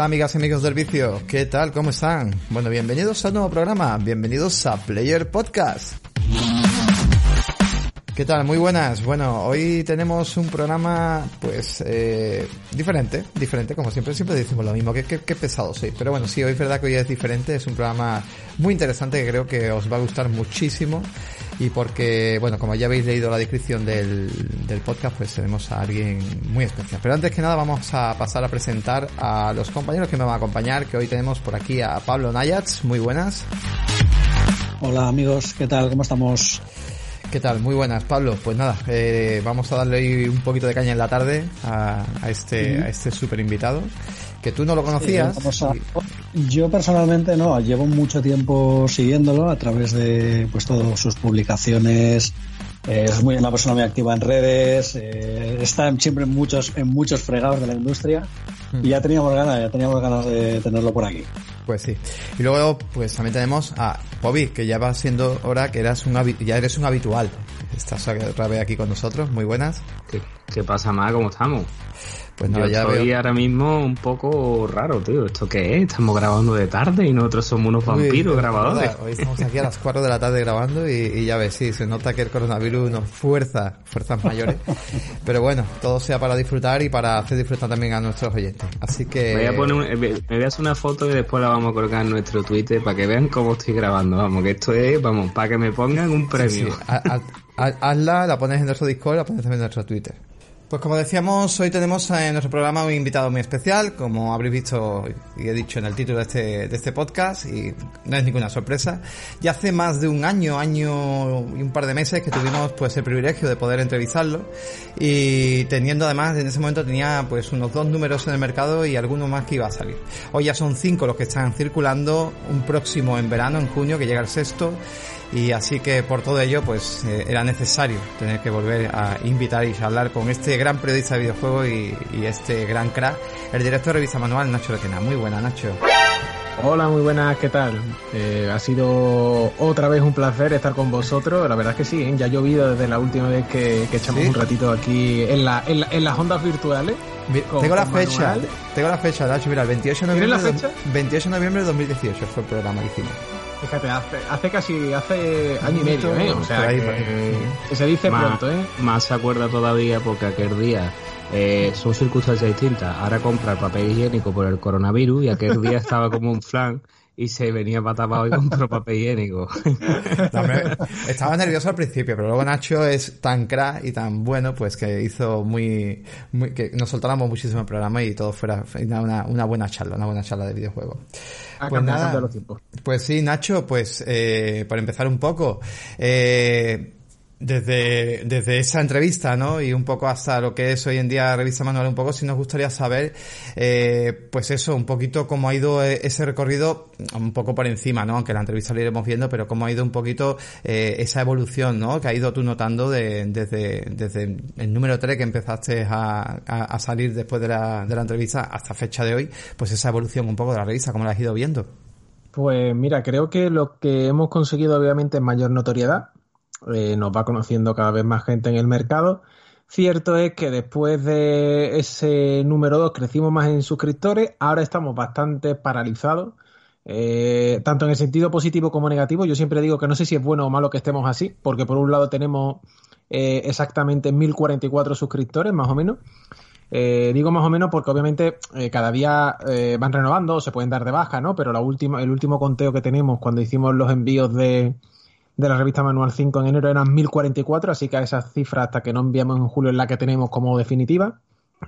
Hola amigas y amigos del vicio, ¿qué tal? ¿Cómo están? Bueno, bienvenidos al nuevo programa, bienvenidos a Player Podcast. ¿Qué tal? Muy buenas. Bueno, hoy tenemos un programa, pues, eh, diferente, diferente, como siempre, siempre decimos lo mismo, que, pesado soy. Pero bueno, sí, hoy es verdad que hoy es diferente, es un programa muy interesante que creo que os va a gustar muchísimo. Y porque, bueno, como ya habéis leído la descripción del, del podcast, pues tenemos a alguien muy especial. Pero antes que nada vamos a pasar a presentar a los compañeros que me van a acompañar, que hoy tenemos por aquí a Pablo Nayats. Muy buenas. Hola amigos, ¿qué tal? ¿Cómo estamos? ¿Qué tal? Muy buenas, Pablo. Pues nada, eh, vamos a darle un poquito de caña en la tarde a, este, a este super invitado, que tú no lo conocías. Yo personalmente no, llevo mucho tiempo siguiéndolo a través de pues todas sus publicaciones. Eh, es muy una persona muy activa en redes, eh, está siempre en muchos, en muchos fregados de la industria y ya teníamos ganas, ya teníamos ganas de tenerlo por aquí. Pues sí. Y luego, pues también tenemos a Bobby, que ya va siendo hora que eras un ya eres un habitual. Estás otra vez aquí con nosotros. Muy buenas. ¿Qué, qué pasa más? ¿Cómo estamos? Pues Yo ya estoy ahora mismo un poco raro, tío. ¿Esto qué es? Estamos grabando de tarde y nosotros somos unos vampiros grabadores. Hoy estamos aquí a las 4 de la tarde grabando y, ya ves, sí, se nota que el coronavirus nos fuerza, fuerzas mayores. Pero bueno, todo sea para disfrutar y para hacer disfrutar también a nuestros oyentes. Así que... Me voy a, poner me voy a hacer una foto y después la vamos a colocar en nuestro Twitter para que vean cómo estoy grabando. Vamos, que esto es, vamos, para que me pongan un premio. hazla, la pones en nuestro Discord, la pones también en nuestro Twitter. Pues como decíamos, hoy tenemos en nuestro programa un invitado muy especial, como habréis visto y he dicho en el título de este, de este podcast, y no es ninguna sorpresa. Ya hace más de un año, año y un par de meses que tuvimos pues el privilegio de poder entrevistarlo, y teniendo además, en ese momento tenía pues unos dos números en el mercado y alguno más que iba a salir. Hoy ya son cinco los que están circulando, un próximo en verano, en junio, que llega el sexto, y así que por todo ello pues eh, era necesario tener que volver a invitar y hablar con este gran periodista de videojuegos y, este gran crack, el director de revista manual Nacho Lequena. Muy buena Nacho. Hola, muy buenas, ¿qué tal? Eh, ha sido otra vez un placer estar con vosotros. La verdad es que sí, ¿eh? ya ha llovido desde la última vez que, echamos un ratito aquí en, la, en, las ondas virtuales. tengo la fecha, tengo la fecha, Nacho, mira, el 28 de noviembre. la fecha? 28 de noviembre de 2018 fue el programa que hicimos. Fíjate, hace, hace casi, hace año y medio, ¿eh? O sea, que, se dice pronto, ¿eh? Más se acuerda todavía porque aquel día eh, son circunstancias distintas. Ahora compra el papel higiénico por el coronavirus y aquel día estaba como un flan y se venía para tapado y compró papel higiénico. estaba nervioso al principio, pero luego Nacho es tan crack y tan bueno, pues que hizo muy, muy que nos soltáramos muchísimo el programa y todo fuera una, una buena charla, una buena charla de videojuegos. Pues nada, pues sí, Nacho, pues eh, para empezar un poco, eh, desde, desde esa entrevista, ¿no? Y un poco hasta lo que es hoy en día Revista Manual, un poco si nos gustaría saber, eh, pues eso, un poquito cómo ha ido e, ese recorrido, un poco por encima, ¿no? Aunque la entrevista lo iremos viendo, pero cómo ha ido un poquito eh, esa evolución, ¿no? Que ha ido tú notando de, desde, desde el número 3 que empezaste a, a, salir después de la, de la entrevista hasta fecha de hoy, pues esa evolución un poco de la revista, ¿cómo la has ido viendo? Pues mira, creo que lo que hemos conseguido obviamente es mayor notoriedad, eh, nos va conociendo cada vez más gente en el mercado. Cierto es que después de ese número 2 crecimos más en suscriptores, ahora estamos bastante paralizados, eh, tanto en el sentido positivo como negativo. Yo siempre digo que no sé si es bueno o malo que estemos así, porque por un lado tenemos eh, exactamente 1044 suscriptores, más o menos. digo más o menos porque obviamente cada día van renovando, se pueden dar de baja, ¿no? Pero la última, el último conteo que tenemos cuando hicimos los envíos de, de la revista Manual 5 en enero eran 1044, así que a esa cifra hasta que no enviamos en julio es la que tenemos como definitiva.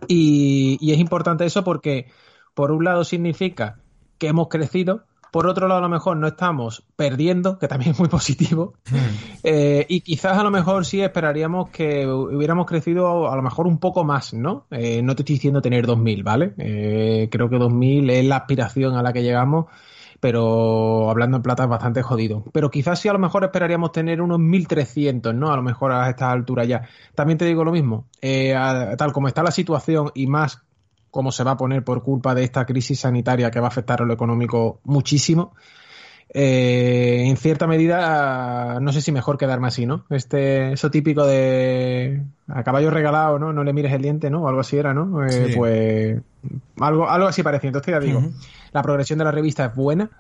Y, es importante eso porque, por un lado, significa que hemos crecido, por otro lado, a lo mejor no estamos perdiendo, que también es muy positivo. Eh, y quizás a lo mejor sí esperaríamos que hubiéramos crecido a lo mejor un poco más, ¿no? Eh, no te estoy diciendo tener 2.000, ¿vale? Eh, creo que 2.000 es la aspiración a la que llegamos pero hablando en plata es bastante jodido. Pero quizás sí a lo mejor esperaríamos tener unos 1300, ¿no? A lo mejor a esta altura ya. También te digo lo mismo, eh, tal como está la situación y más como se va a poner por culpa de esta crisis sanitaria que va a afectar a lo económico muchísimo, eh, en cierta medida, no sé si mejor quedarme así, ¿no? Este, eso típico de a caballo regalado, ¿no? No le mires el diente, ¿no? O algo así era, ¿no? Eh, Pues algo, algo así parecido. Entonces ya digo, la progresión de la revista es buena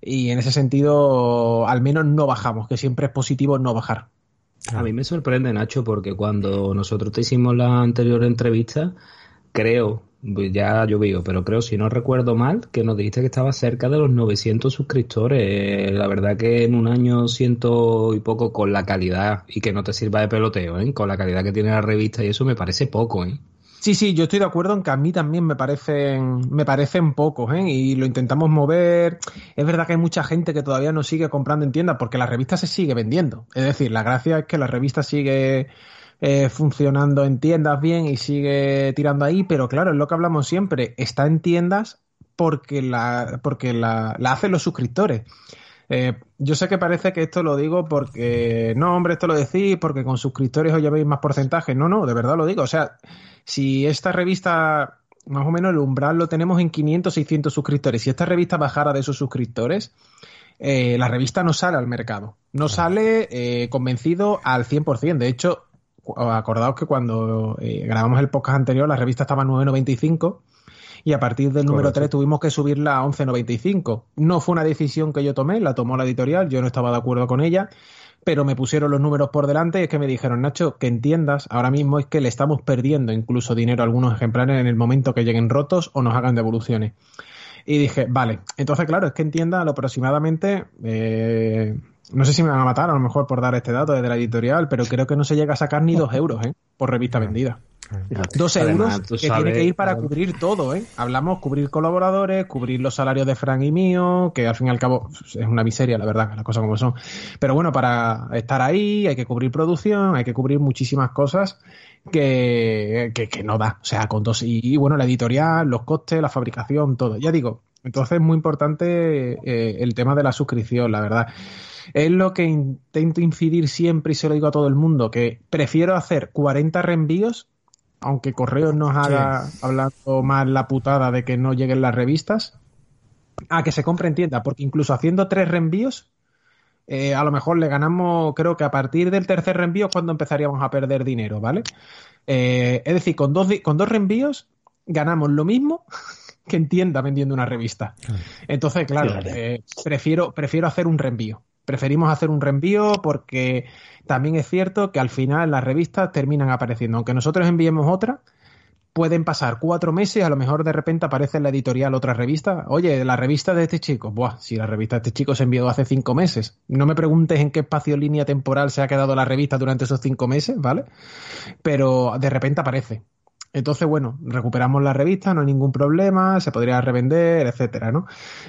y en ese sentido al menos no bajamos, que siempre es positivo no bajar. A mí me sorprende, Nacho, porque cuando nosotros te hicimos la anterior entrevista, creo, ya llovido, pero creo, si no recuerdo mal, que nos dijiste que estaba cerca de los 900 suscriptores. La verdad que en un año siento y poco con la calidad, y que no te sirva de peloteo, ¿eh? con la calidad que tiene la revista y eso me parece poco. ¿eh? Sí, sí, yo estoy de acuerdo en que a mí también me parecen, me parecen pocos, ¿eh? Y lo intentamos mover. Es verdad que hay mucha gente que todavía no sigue comprando en tiendas porque la revista se sigue vendiendo. Es decir, la gracia es que la revista sigue eh, funcionando en tiendas bien y sigue tirando ahí, pero claro, es lo que hablamos siempre, está en tiendas porque la, porque la, la hacen los suscriptores. Eh, yo sé que parece que esto lo digo porque, no, hombre, esto lo decís porque con suscriptores os llevéis más porcentaje. No, no, de verdad lo digo. O sea, si esta revista, más o menos el umbral lo tenemos en 500, 600 suscriptores, si esta revista bajara de esos suscriptores, eh, la revista no sale al mercado. No sale eh, convencido al 100%. De hecho, acordaos que cuando grabamos el podcast anterior, la revista estaba en 9.95 y a partir del número 3 tuvimos que subirla a 11.95. No fue una decisión que yo tomé, la tomó la editorial, yo no estaba de acuerdo con ella pero me pusieron los números por delante y es que me dijeron, Nacho, que entiendas, ahora mismo es que le estamos perdiendo incluso dinero a algunos ejemplares en el momento que lleguen rotos o nos hagan devoluciones. Y dije, vale, entonces claro, es que entienda aproximadamente, eh, no sé si me van a matar a lo mejor por dar este dato desde la editorial, pero creo que no se llega a sacar ni dos euros ¿eh? por revista vendida. Dos euros que tiene que ir para cubrir todo, ¿eh? Hablamos cubrir colaboradores, cubrir los salarios de Frank y mío, que al fin y al cabo es una miseria, la verdad, las cosas como son. Pero bueno, para estar ahí hay que cubrir producción, hay que cubrir muchísimas cosas que, que, no da. O sea, con dos. Y, bueno, la editorial, los costes, la fabricación, todo. Ya digo, entonces es muy importante eh, el tema de la suscripción, la verdad. Es lo que intento incidir siempre y se lo digo a todo el mundo, que prefiero hacer 40 reenvíos aunque Correos nos haga hablando más la putada de que no lleguen las revistas, a que se compre en tienda, porque incluso haciendo tres reenvíos, eh, a lo mejor le ganamos, creo que a partir del tercer reenvío es cuando empezaríamos a perder dinero, ¿vale? Eh, es decir, con dos, con dos reenvíos ganamos lo mismo que en tienda vendiendo una revista. Entonces, claro, eh, prefiero, prefiero hacer un reenvío. Preferimos hacer un reenvío porque también es cierto que al final las revistas terminan apareciendo. Aunque nosotros enviemos otra, pueden pasar cuatro meses, a lo mejor de repente aparece en la editorial otra revista. Oye, la revista de este chico. Buah, si la revista de este chico se envió hace cinco meses. No me preguntes en qué espacio línea temporal se ha quedado la revista durante esos cinco meses, ¿vale? Pero de repente aparece. Entonces, bueno, recuperamos la revista, no hay ningún problema, se podría revender, etcétera, ¿no?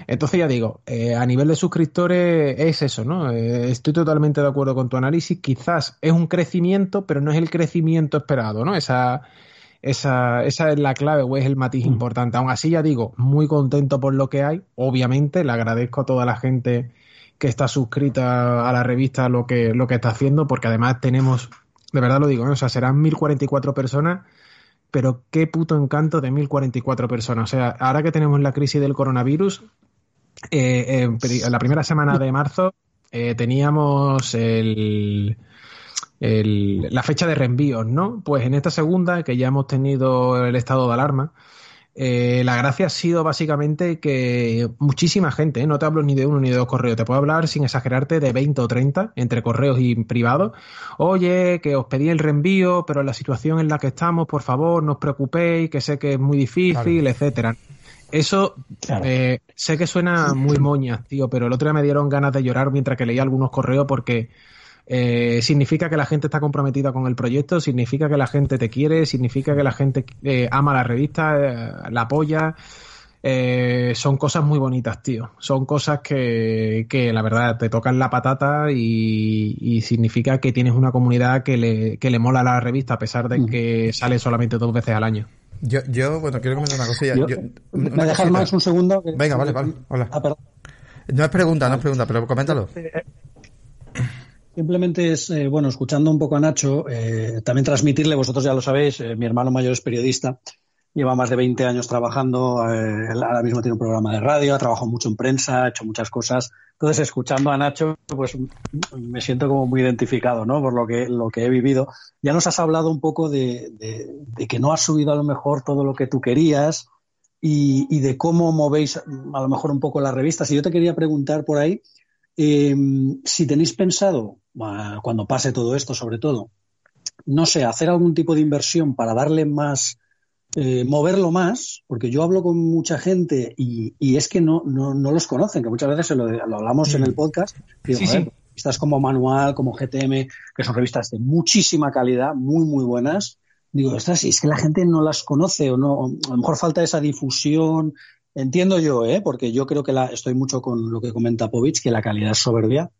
Entonces, ya digo, eh, a nivel de suscriptores es eso, ¿no? Eh, estoy totalmente de acuerdo con tu análisis. Quizás es un crecimiento, pero no es el crecimiento esperado, ¿no? Esa, esa, esa es la clave o es el matiz mm. importante. Aún así, ya digo, muy contento por lo que hay. Obviamente, le agradezco a toda la gente que está suscrita a la revista lo que, lo que está haciendo, porque además tenemos, de verdad lo digo, o sea, serán 1044 personas pero qué puto encanto de 1044 personas. O sea, ahora que tenemos la crisis del coronavirus, eh, eh, la primera semana de marzo eh, teníamos la fecha de reenvíos, ¿no? Pues en esta segunda, que ya hemos tenido el estado de alarma, eh, la gracia ha sido básicamente que muchísima gente, ¿eh? no te hablo ni de uno ni de dos correos, te puedo hablar sin exagerarte de 20 o 30 entre correos y privados. Oye, que os pedí el reenvío, pero la situación en la que estamos, por favor, no os preocupéis, que sé que es muy difícil, etcétera. Eso eh, sé que suena muy moña, tío, pero el otro día me dieron ganas de llorar mientras que leía algunos correos porque eh, significa que la gente está comprometida con el proyecto, significa que la gente te quiere, significa que la gente eh, ama la revista, eh, la apoya. son cosas muy bonitas, tío. Son cosas que, que la verdad te tocan la patata y, significa que tienes una comunidad que le, que le mola la revista a pesar de mm. que sale solamente dos veces al año. Yo, yo bueno, quiero comentar una cosilla. ¿Me dejas más un segundo? Venga, vale, vale. Hola. Ah, no es pregunta, no es pregunta, pero coméntalo. Simplemente es, eh, bueno, escuchando un poco a Nacho, eh, también transmitirle, vosotros ya lo sabéis, eh, mi hermano mayor es periodista, lleva más de 20 años trabajando, ahora mismo tiene un programa de radio, ha trabajado mucho en prensa, ha hecho muchas cosas. Entonces, escuchando a Nacho, pues me siento como muy identificado, ¿no? Por lo que, lo que he vivido. Ya nos has hablado un poco de, que no has subido a lo mejor todo lo que tú querías, y, de cómo movéis a lo mejor un poco las revistas. Y yo te quería preguntar por ahí em, si tenéis pensado, cuando pase todo esto sobre todo, no sé, hacer algún tipo de inversión para darle más, eh, moverlo más, porque yo hablo con mucha gente y, es que no, no, no, los conocen, que muchas veces lo, hablamos en el mm. podcast. Digo, revistas como Manual, como GTM, que son revistas de muchísima calidad, muy, muy buenas. Digo, estas, es que la gente no las conoce o no, a lo mejor falta esa difusión. Entiendo yo, ¿eh? porque yo creo que la, estoy mucho con lo que comenta Povich, que la calidad es soberbia,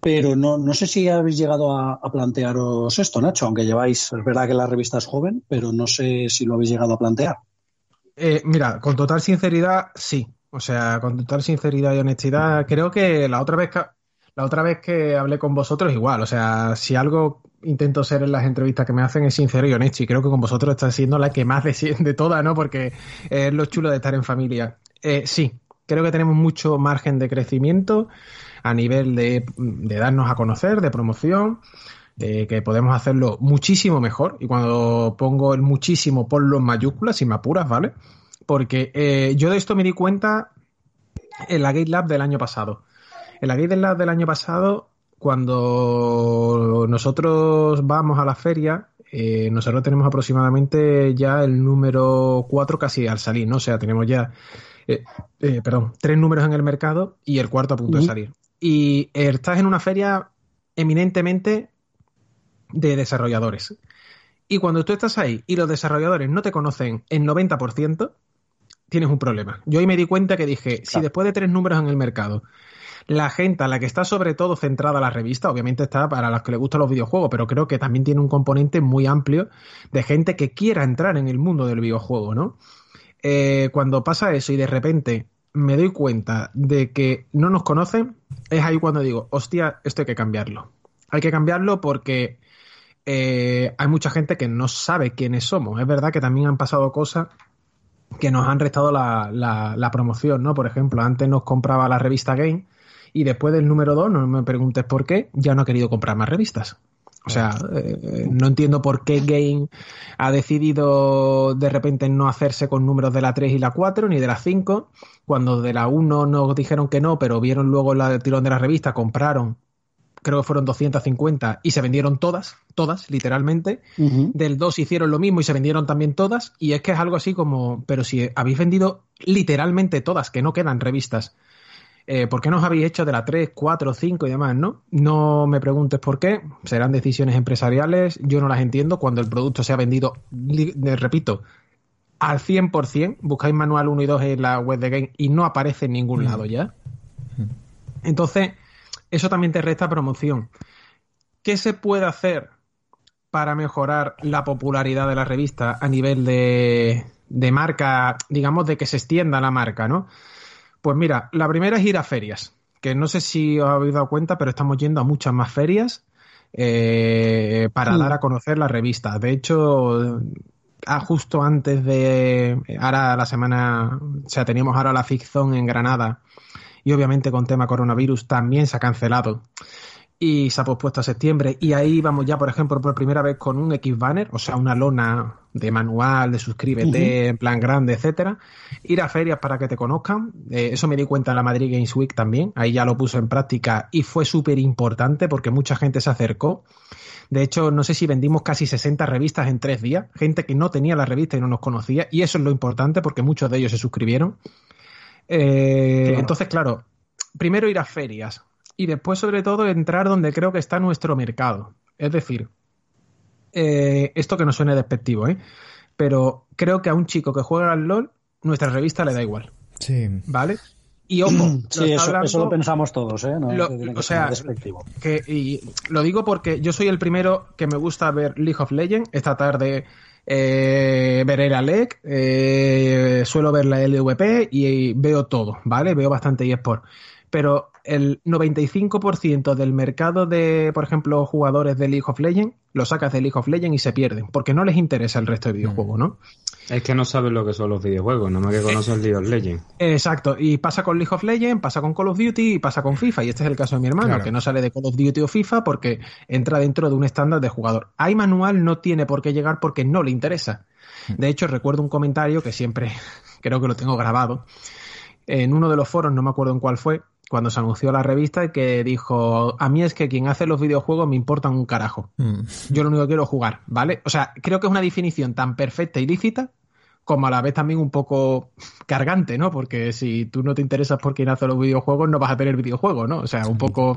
pero no, no sé si habéis llegado a, plantearos esto, Nacho, aunque lleváis, es verdad que la revista es joven, pero no sé si lo habéis llegado a plantear. Eh, mira, con total sinceridad, sí. O sea, con total sinceridad y honestidad, creo que la otra vez que, la otra vez que hablé con vosotros, igual. O sea, si algo intento ser en las entrevistas que me hacen es sincero y honesto, y creo que con vosotros está siendo la que más de, de todas, ¿no? Porque es lo chulo de estar en familia. Eh, sí, creo que tenemos mucho margen de crecimiento a nivel de, darnos a conocer, de promoción, eh, que podemos hacerlo muchísimo mejor. Y cuando pongo el muchísimo, ponlo en mayúsculas, sin me apuras, ¿vale? Porque eh, yo de esto me di cuenta en la Gate Lab del año pasado. En la Gate Lab del año pasado, cuando nosotros vamos a la feria, eh, nosotros tenemos aproximadamente ya el número 4 casi al salir, ¿no? O sea, tenemos ya, perdón, tres números en el mercado y el cuarto a punto de salir y estás en una feria eminentemente de desarrolladores. Y cuando tú estás ahí y los desarrolladores no te conocen en 90%, tienes un problema. Yo ahí me di cuenta que dije, si después de tres números en el mercado, la gente a la que está sobre todo centrada la revista, obviamente está para las que le gustan los videojuegos, pero creo que también tiene un componente muy amplio de gente que quiera entrar en el mundo del videojuego, ¿no? Eh, cuando pasa eso y de repente me doy cuenta de que no nos conocen, es ahí cuando digo, hostia, esto hay que cambiarlo. Hay que cambiarlo porque eh, hay mucha gente que no sabe quiénes somos. Es verdad que también han pasado cosas que nos han restado la, la, promoción, ¿no? Por ejemplo, antes nos compraba la revista Game y después del número 2, no me preguntes por qué, ya no ha querido comprar más revistas. O sea, eh, no entiendo por qué Game ha decidido de repente no hacerse con números de la 3 y la 4 ni de la 5, cuando de la 1 nos dijeron que no, pero vieron luego el tirón de la revista, compraron, creo que fueron 250 y se vendieron todas, todas, literalmente. Del 2 hicieron lo mismo y se vendieron también todas. Y es que es algo así como, pero si habéis vendido literalmente todas, que no quedan revistas eh, ¿por qué no os habéis hecho de la 3, 4, 5 y demás, no? No me preguntes por qué, serán decisiones empresariales, yo no las entiendo, cuando el producto se ha vendido, repito, al 100%, buscáis manual 1 y 2 en la web de Game y no aparece en ningún mm. lado ya. Mm. Entonces, eso también te resta promoción. ¿Qué se puede hacer para mejorar la popularidad de la revista a nivel de, de marca, digamos, de que se extienda la marca, ¿no? Pues mira, la primera es ir a ferias, que no sé si os habéis dado cuenta, pero estamos yendo a muchas más ferias eh, para dar a conocer la revista. De hecho, ah, justo antes de ahora la semana, o sea, teníamos ahora la ficción en Granada y obviamente con tema coronavirus también se ha cancelado y se ha pospuesto a septiembre y ahí vamos ya, por ejemplo, por primera vez con un X banner, o sea, una lona de manual, de suscríbete, en plan grande, etcétera. Ir a ferias para que te conozcan. Eh, eso me di cuenta en la Madrid Games Week también. Ahí ya lo puso en práctica y fue súper importante porque mucha gente se acercó. De hecho, no sé si vendimos casi 60 revistas en tres días. Gente que no tenía la revista y no nos conocía. Y eso es lo importante porque muchos de ellos se suscribieron. Eh, entonces, claro, primero ir a ferias y después sobre todo entrar donde creo que está nuestro mercado. Es decir, eh, esto que no suene despectivo, ¿eh? pero creo que a un chico que juega al LOL, nuestra revista le da igual. Sí. ¿Vale? Y ojo, sí, eso, lo pensamos todos, ¿eh? o sea, que, y lo digo porque yo soy el primero que me gusta ver League of Legends. Esta tarde eh, veré la LEC, eh, suelo ver la LVP y, veo todo, ¿vale? Veo bastante eSport. Pero el 95% del mercado de, por ejemplo, jugadores de League of Legends, lo sacas de League of Legends y se pierden, porque no les interesa el resto de videojuegos, ¿no? Es que no saben lo que son los videojuegos, no más que conocen League of Legends. Exacto, y pasa con League of Legends, pasa con Call of Duty y pasa con FIFA, y este es el caso de mi hermano, que no sale de Call of Duty o FIFA porque entra dentro de un estándar de jugador. Hay manual no tiene por qué llegar porque no le interesa. De hecho, recuerdo un comentario que siempre creo que lo tengo grabado. En uno de los foros, no me acuerdo en cuál fue, cuando se anunció la revista, que dijo, a mí es que quien hace los videojuegos me importan un carajo. Mm. Yo lo único que quiero es jugar, ¿vale? O sea, creo que es una definición tan perfecta y lícita como a la vez también un poco cargante, ¿no? Porque si tú no te interesas por quién hace los videojuegos, no vas a tener videojuegos, ¿no? O sea, un poco,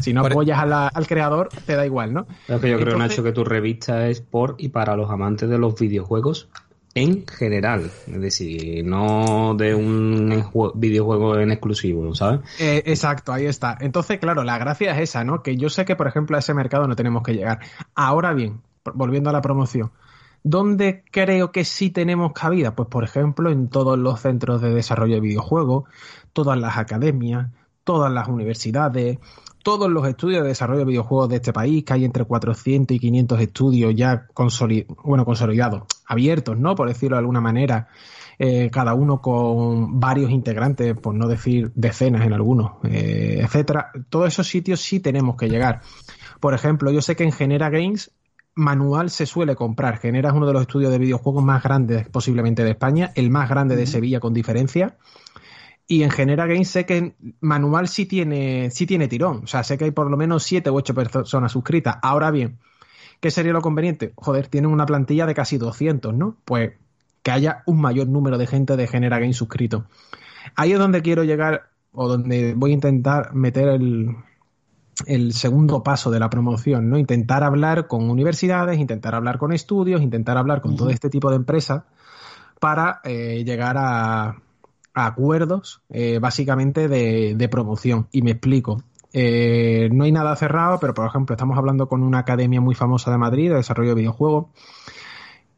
si no Por- apoyas a la- al creador, te da igual, ¿no? Lo que yo creo, Entonces- Nacho, que tu revista es por y para los amantes de los videojuegos en general. Es decir, no de un jue- videojuego en exclusivo, ¿sabes? Eh, exacto, ahí está. Entonces, claro, la gracia es esa, ¿no? Que yo sé que, por ejemplo, a ese mercado no tenemos que llegar. Ahora bien, volviendo a la promoción, ¿dónde creo que sí tenemos cabida? Pues, por ejemplo, en todos los centros de desarrollo de videojuegos, todas las academias, todas las universidades, todos los estudios de desarrollo de videojuegos de este país, que hay entre 400 y 500 estudios ya bueno, consolidados, abiertos, ¿no? Por decirlo de alguna manera, eh, cada uno con varios integrantes, por no decir decenas en algunos, eh, etcétera. Todos esos sitios sí tenemos que llegar. Por ejemplo, yo sé que en Genera Games manual se suele comprar. Genera es uno de los estudios de videojuegos más grandes posiblemente de España, el más grande de Sevilla con diferencia. Y en Genera Games sé que manual sí tiene, sí tiene tirón. O sea, sé que hay por lo menos siete u ocho personas suscritas. Ahora bien, ¿qué sería lo conveniente? Joder, tienen una plantilla de casi 200, ¿no? Pues que haya un mayor número de gente de Genera Games suscrito. Ahí es donde quiero llegar o donde voy a intentar meter el, el segundo paso de la promoción, ¿no? Intentar hablar con universidades, intentar hablar con estudios, intentar hablar con todo este tipo de empresas para eh, llegar a, a acuerdos eh, básicamente de, de promoción. Y me explico. Eh, no hay nada cerrado, pero por ejemplo estamos hablando con una academia muy famosa de Madrid de desarrollo de videojuegos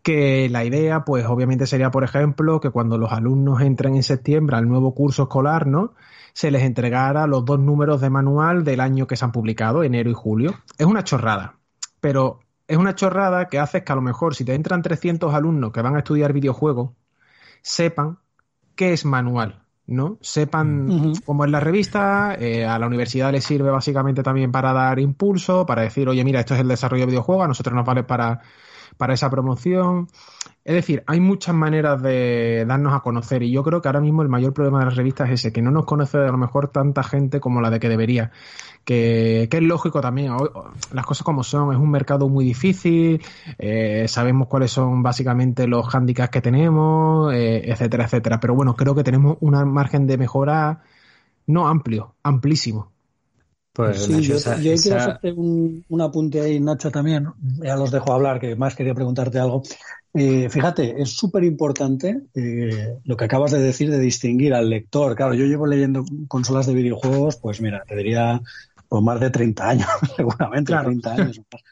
que la idea, pues obviamente sería, por ejemplo, que cuando los alumnos entren en septiembre al nuevo curso escolar, ¿no? Se les entregara los dos números de manual del año que se han publicado, enero y julio. Es una chorrada, pero es una chorrada que hace que a lo mejor si te entran 300 alumnos que van a estudiar videojuegos, sepan qué es manual, ¿no? Sepan cómo es la revista, eh, a la universidad les sirve básicamente también para dar impulso, para decir, oye, mira, esto es el desarrollo de videojuegos, a nosotros nos vale para, para esa promoción. Es decir, hay muchas maneras de darnos a conocer y yo creo que ahora mismo el mayor problema de las revistas es ese, que no nos conoce a lo mejor tanta gente como la de que debería. Que, que es lógico también, las cosas como son, es un mercado muy difícil, eh, sabemos cuáles son básicamente los hándicaps que tenemos, eh, etcétera, etcétera. Pero bueno, creo que tenemos un margen de mejora no amplio, amplísimo. Pues Sí, Nacho, yo, esa- yo esa- quiero hacerte un, un apunte ahí, Nacho, también. Ya los dejo hablar, que más quería preguntarte algo. Eh, fíjate, es súper importante eh, lo que acabas de decir de distinguir al lector. Claro, yo llevo leyendo consolas de videojuegos, pues mira, te diría por más de 30 años, seguramente, Claro. 30 años más.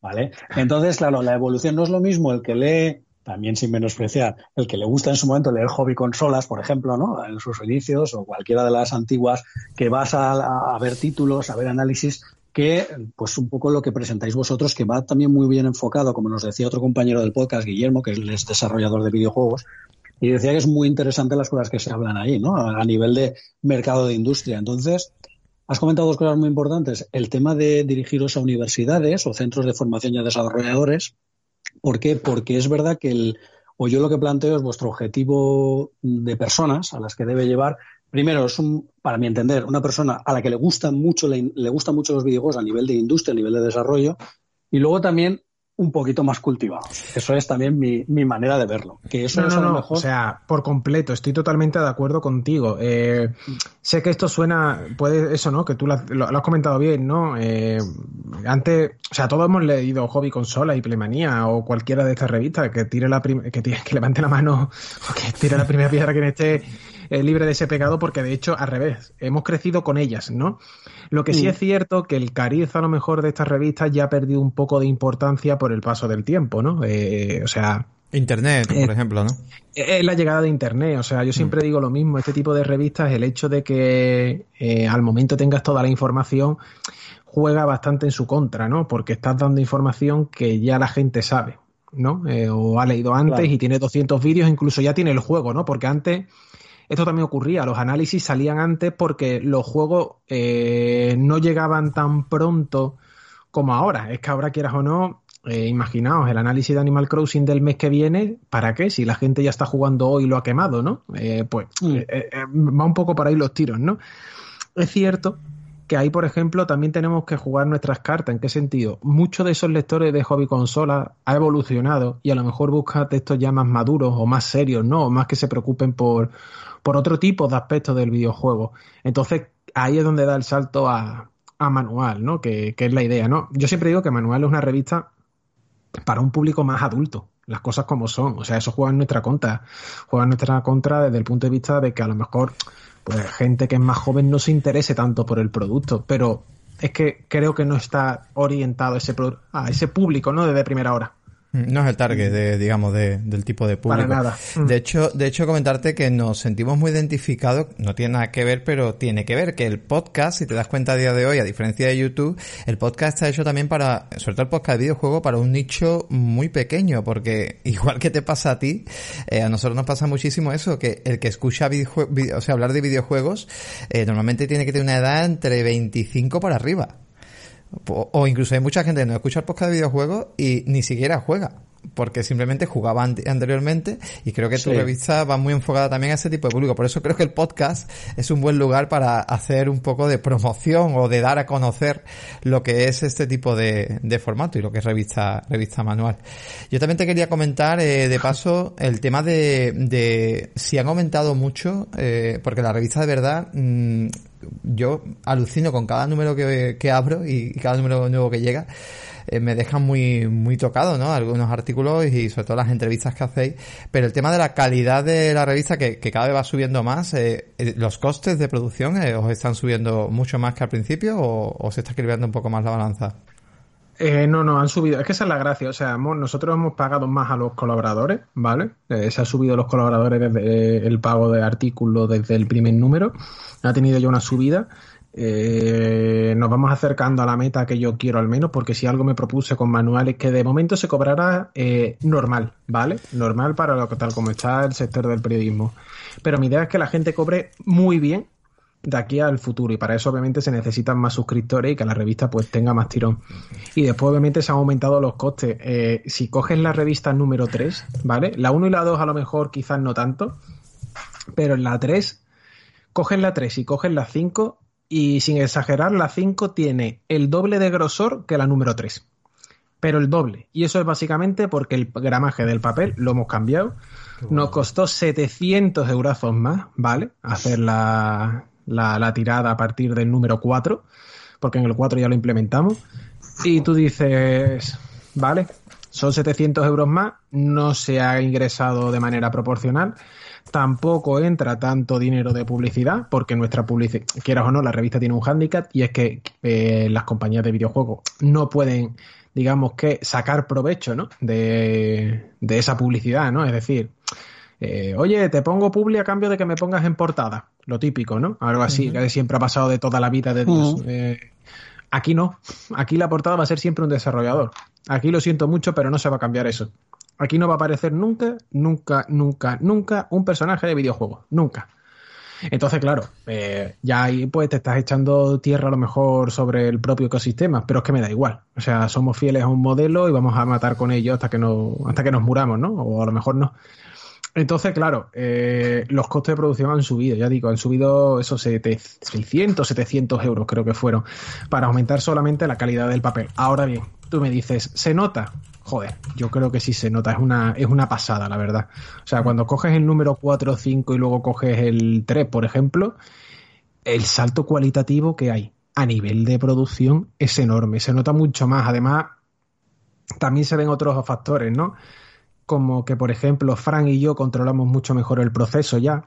¿Vale? Entonces, claro, la evolución no es lo mismo el que lee, también sin menospreciar, el que le gusta en su momento leer hobby consolas, por ejemplo, ¿no? En sus inicios o cualquiera de las antiguas, que vas a, a- ver títulos, a ver análisis, que pues un poco lo que presentáis vosotros, que va también muy bien enfocado, como nos decía otro compañero del podcast, Guillermo, que es desarrollador de videojuegos, y decía que es muy interesante las cosas que se hablan ahí, ¿no? A nivel de mercado de industria. Entonces, Has comentado dos cosas muy importantes. El tema de dirigiros a universidades o centros de formación y a desarrolladores. ¿Por qué? Porque es verdad que el, o yo lo que planteo es vuestro objetivo de personas a las que debe llevar. Primero, es un, para mi entender, una persona a la que le gustan mucho, le, le gustan mucho los videojuegos a nivel de industria, a nivel de desarrollo. Y luego también un poquito más cultivados. Eso es también mi, mi manera de verlo. Que eso No, es a lo no, mejor. o sea, por completo, estoy totalmente de acuerdo contigo. Eh, sé que esto suena, puede, eso, ¿no? Que tú lo, has- lo- lo has comentado bien, ¿no? Eh, antes, o sea, todos hemos leído Hobby Consola y Playmanía o cualquiera de estas revistas que tire la que, tire- que levante la mano o que tire la primera piedra quien esté eh, libre de ese pecado, porque de hecho, al revés, hemos crecido con ellas, ¿no? Lo que sí Mm. es cierto que el cariz a lo mejor de estas revistas ya ha perdido un poco de importancia por el paso del tiempo, ¿no? Eh, o sea, Internet, Eh, por ejemplo, ¿no? es la llegada de Internet. O sea, yo siempre digo lo mismo. Este tipo de revistas, el hecho de que eh, al momento tengas toda la información, juega bastante en su contra, ¿no? Porque estás dando información que ya la gente sabe, ¿no? Eh, o ha leído antes Claro. y tiene 200 vídeos, incluso ya tiene el juego, ¿no? Porque antes esto también ocurría, los análisis salían antes porque los juegos eh, no llegaban tan pronto como ahora. Es que ahora, quieras o no, eh, imaginaos el análisis de Animal Crossing del mes que viene, ¿para qué? Si la gente ya está jugando hoy y lo ha quemado, ¿no? Eh, pues mm. eh, va un poco por ahí los tiros, ¿no? Es cierto que ahí, por ejemplo, también tenemos que jugar nuestras cartas. ¿En qué sentido? Muchos de esos lectores de hobby consola ha evolucionado y a lo mejor busca textos ya más maduros o más serios, ¿no? O más que se preocupen por, por otro tipo de aspectos del videojuego. Entonces, ahí es donde da el salto a, a Manual, ¿no? Que, que, es la idea, ¿no? Yo siempre digo que Manual es una revista para un público más adulto, las cosas como son. O sea, eso juega en nuestra contra. Juega en nuestra contra desde el punto de vista de que a lo mejor pues, gente que es más joven no se interese tanto por el producto, pero es que creo que no está orientado ese a ese público, ¿no? Desde primera hora. Mm, no es el target, de, digamos, de, del tipo de público. Para nada. Mm. De hecho, de hecho, comentarte que nos sentimos muy identificados, no tiene nada que ver, pero tiene que ver que el podcast, si te das cuenta a día de hoy, a diferencia de YouTube, el podcast está hecho también para, sobre todo el podcast de videojuego, para un nicho muy pequeño, porque igual que te pasa a ti, eh, a nosotros nos pasa muchísimo eso, que el que escucha o sea, hablar de videojuegos, eh, normalmente tiene que tener una edad entre 25 para arriba. O, incluso hay mucha gente que no escucha el podcast de videojuegos y ni siquiera juega porque simplemente jugaba anteriormente y creo que tu revista va muy enfocada también a ese tipo de público. Por eso creo que el podcast es un buen lugar para hacer un poco de promoción o de dar a conocer lo que es este tipo de, formato y lo que es revista, revista manual. Yo también te quería comentar, eh, de paso, el tema de, de si han aumentado mucho, eh, porque la revista de verdad, mm, yo alucino con cada número que, que abro y cada número nuevo que llega. Eh, me dejan muy, muy tocado, ¿no? Algunos artículos y sobre todo las entrevistas que hacéis. Pero el tema de la calidad de la revista, que, cada vez va subiendo más, eh, eh, ¿los costes de producción os están subiendo mucho más que al principio o, se está equilibrando un poco más la balanza? No, no, han subido. Es que esa es la gracia. O sea, nosotros hemos pagado más a los colaboradores, ¿vale? se han subido los colaboradores desde el pago de artículos desde el primer número. Ha tenido ya una subida. Eh, nos vamos acercando a la meta que yo quiero al menos, porque si algo me propuse con manuales que de momento se cobrará eh, normal, ¿vale? Normal para lo que tal como está el sector del periodismo. Pero mi idea es que la gente cobre muy bien de aquí al futuro y para eso obviamente se necesitan más suscriptores y que la revista pues tenga más tirón. Y después obviamente se han aumentado los costes. Eh, si coges la revista número 3, ¿vale? La 1 y la 2 a lo mejor quizás no tanto, pero en la 3, coges la 3 y coges la 5 y sin exagerar, la 5 tiene el doble de grosor que la número 3. Pero el doble. Y eso es básicamente porque el gramaje del papel lo hemos cambiado. Nos costó 700 euros más, ¿vale? Hacer la, la, tirada a partir del número 4, porque en el 4 ya lo implementamos. Y tú dices, ¿vale? Son 700 euros más, no se ha ingresado de manera proporcional tampoco entra tanto dinero de publicidad, porque nuestra publicidad, quieras o no, la revista tiene un hándicap y es que eh, las compañías de videojuegos no pueden, digamos que, sacar provecho ¿no? de, esa publicidad, ¿no? Es decir, eh, oye, te pongo publi a cambio de que me pongas en portada, lo típico, ¿no? Algo así, que siempre ha pasado de toda la vida de Dios. Eh, aquí no, aquí la portada va a ser siempre un desarrollador. Aquí lo siento mucho, pero no se va a cambiar eso. Aquí no va a aparecer nunca, nunca, nunca, nunca un personaje de videojuego. Nunca. Entonces, claro, eh, ya ahí pues te estás echando tierra a lo mejor sobre el propio ecosistema, pero es que me da igual. O sea, somos fieles a un modelo y vamos a matar con ello hasta que, no, hasta que nos muramos, ¿no? O a lo mejor no. Entonces, claro, eh, los costes de producción han subido, ya digo, han subido esos 600, 700 euros creo que fueron, para aumentar solamente la calidad del papel. Ahora bien, tú me dices, ¿se nota? Joder, yo creo que sí se nota, es una, es una pasada, la verdad. O sea, cuando coges el número 4 o 5 y luego coges el 3, por ejemplo, el salto cualitativo que hay a nivel de producción es enorme, se nota mucho más. Además, también se ven otros factores, ¿no? Como que, por ejemplo, Fran y yo controlamos mucho mejor el proceso ya.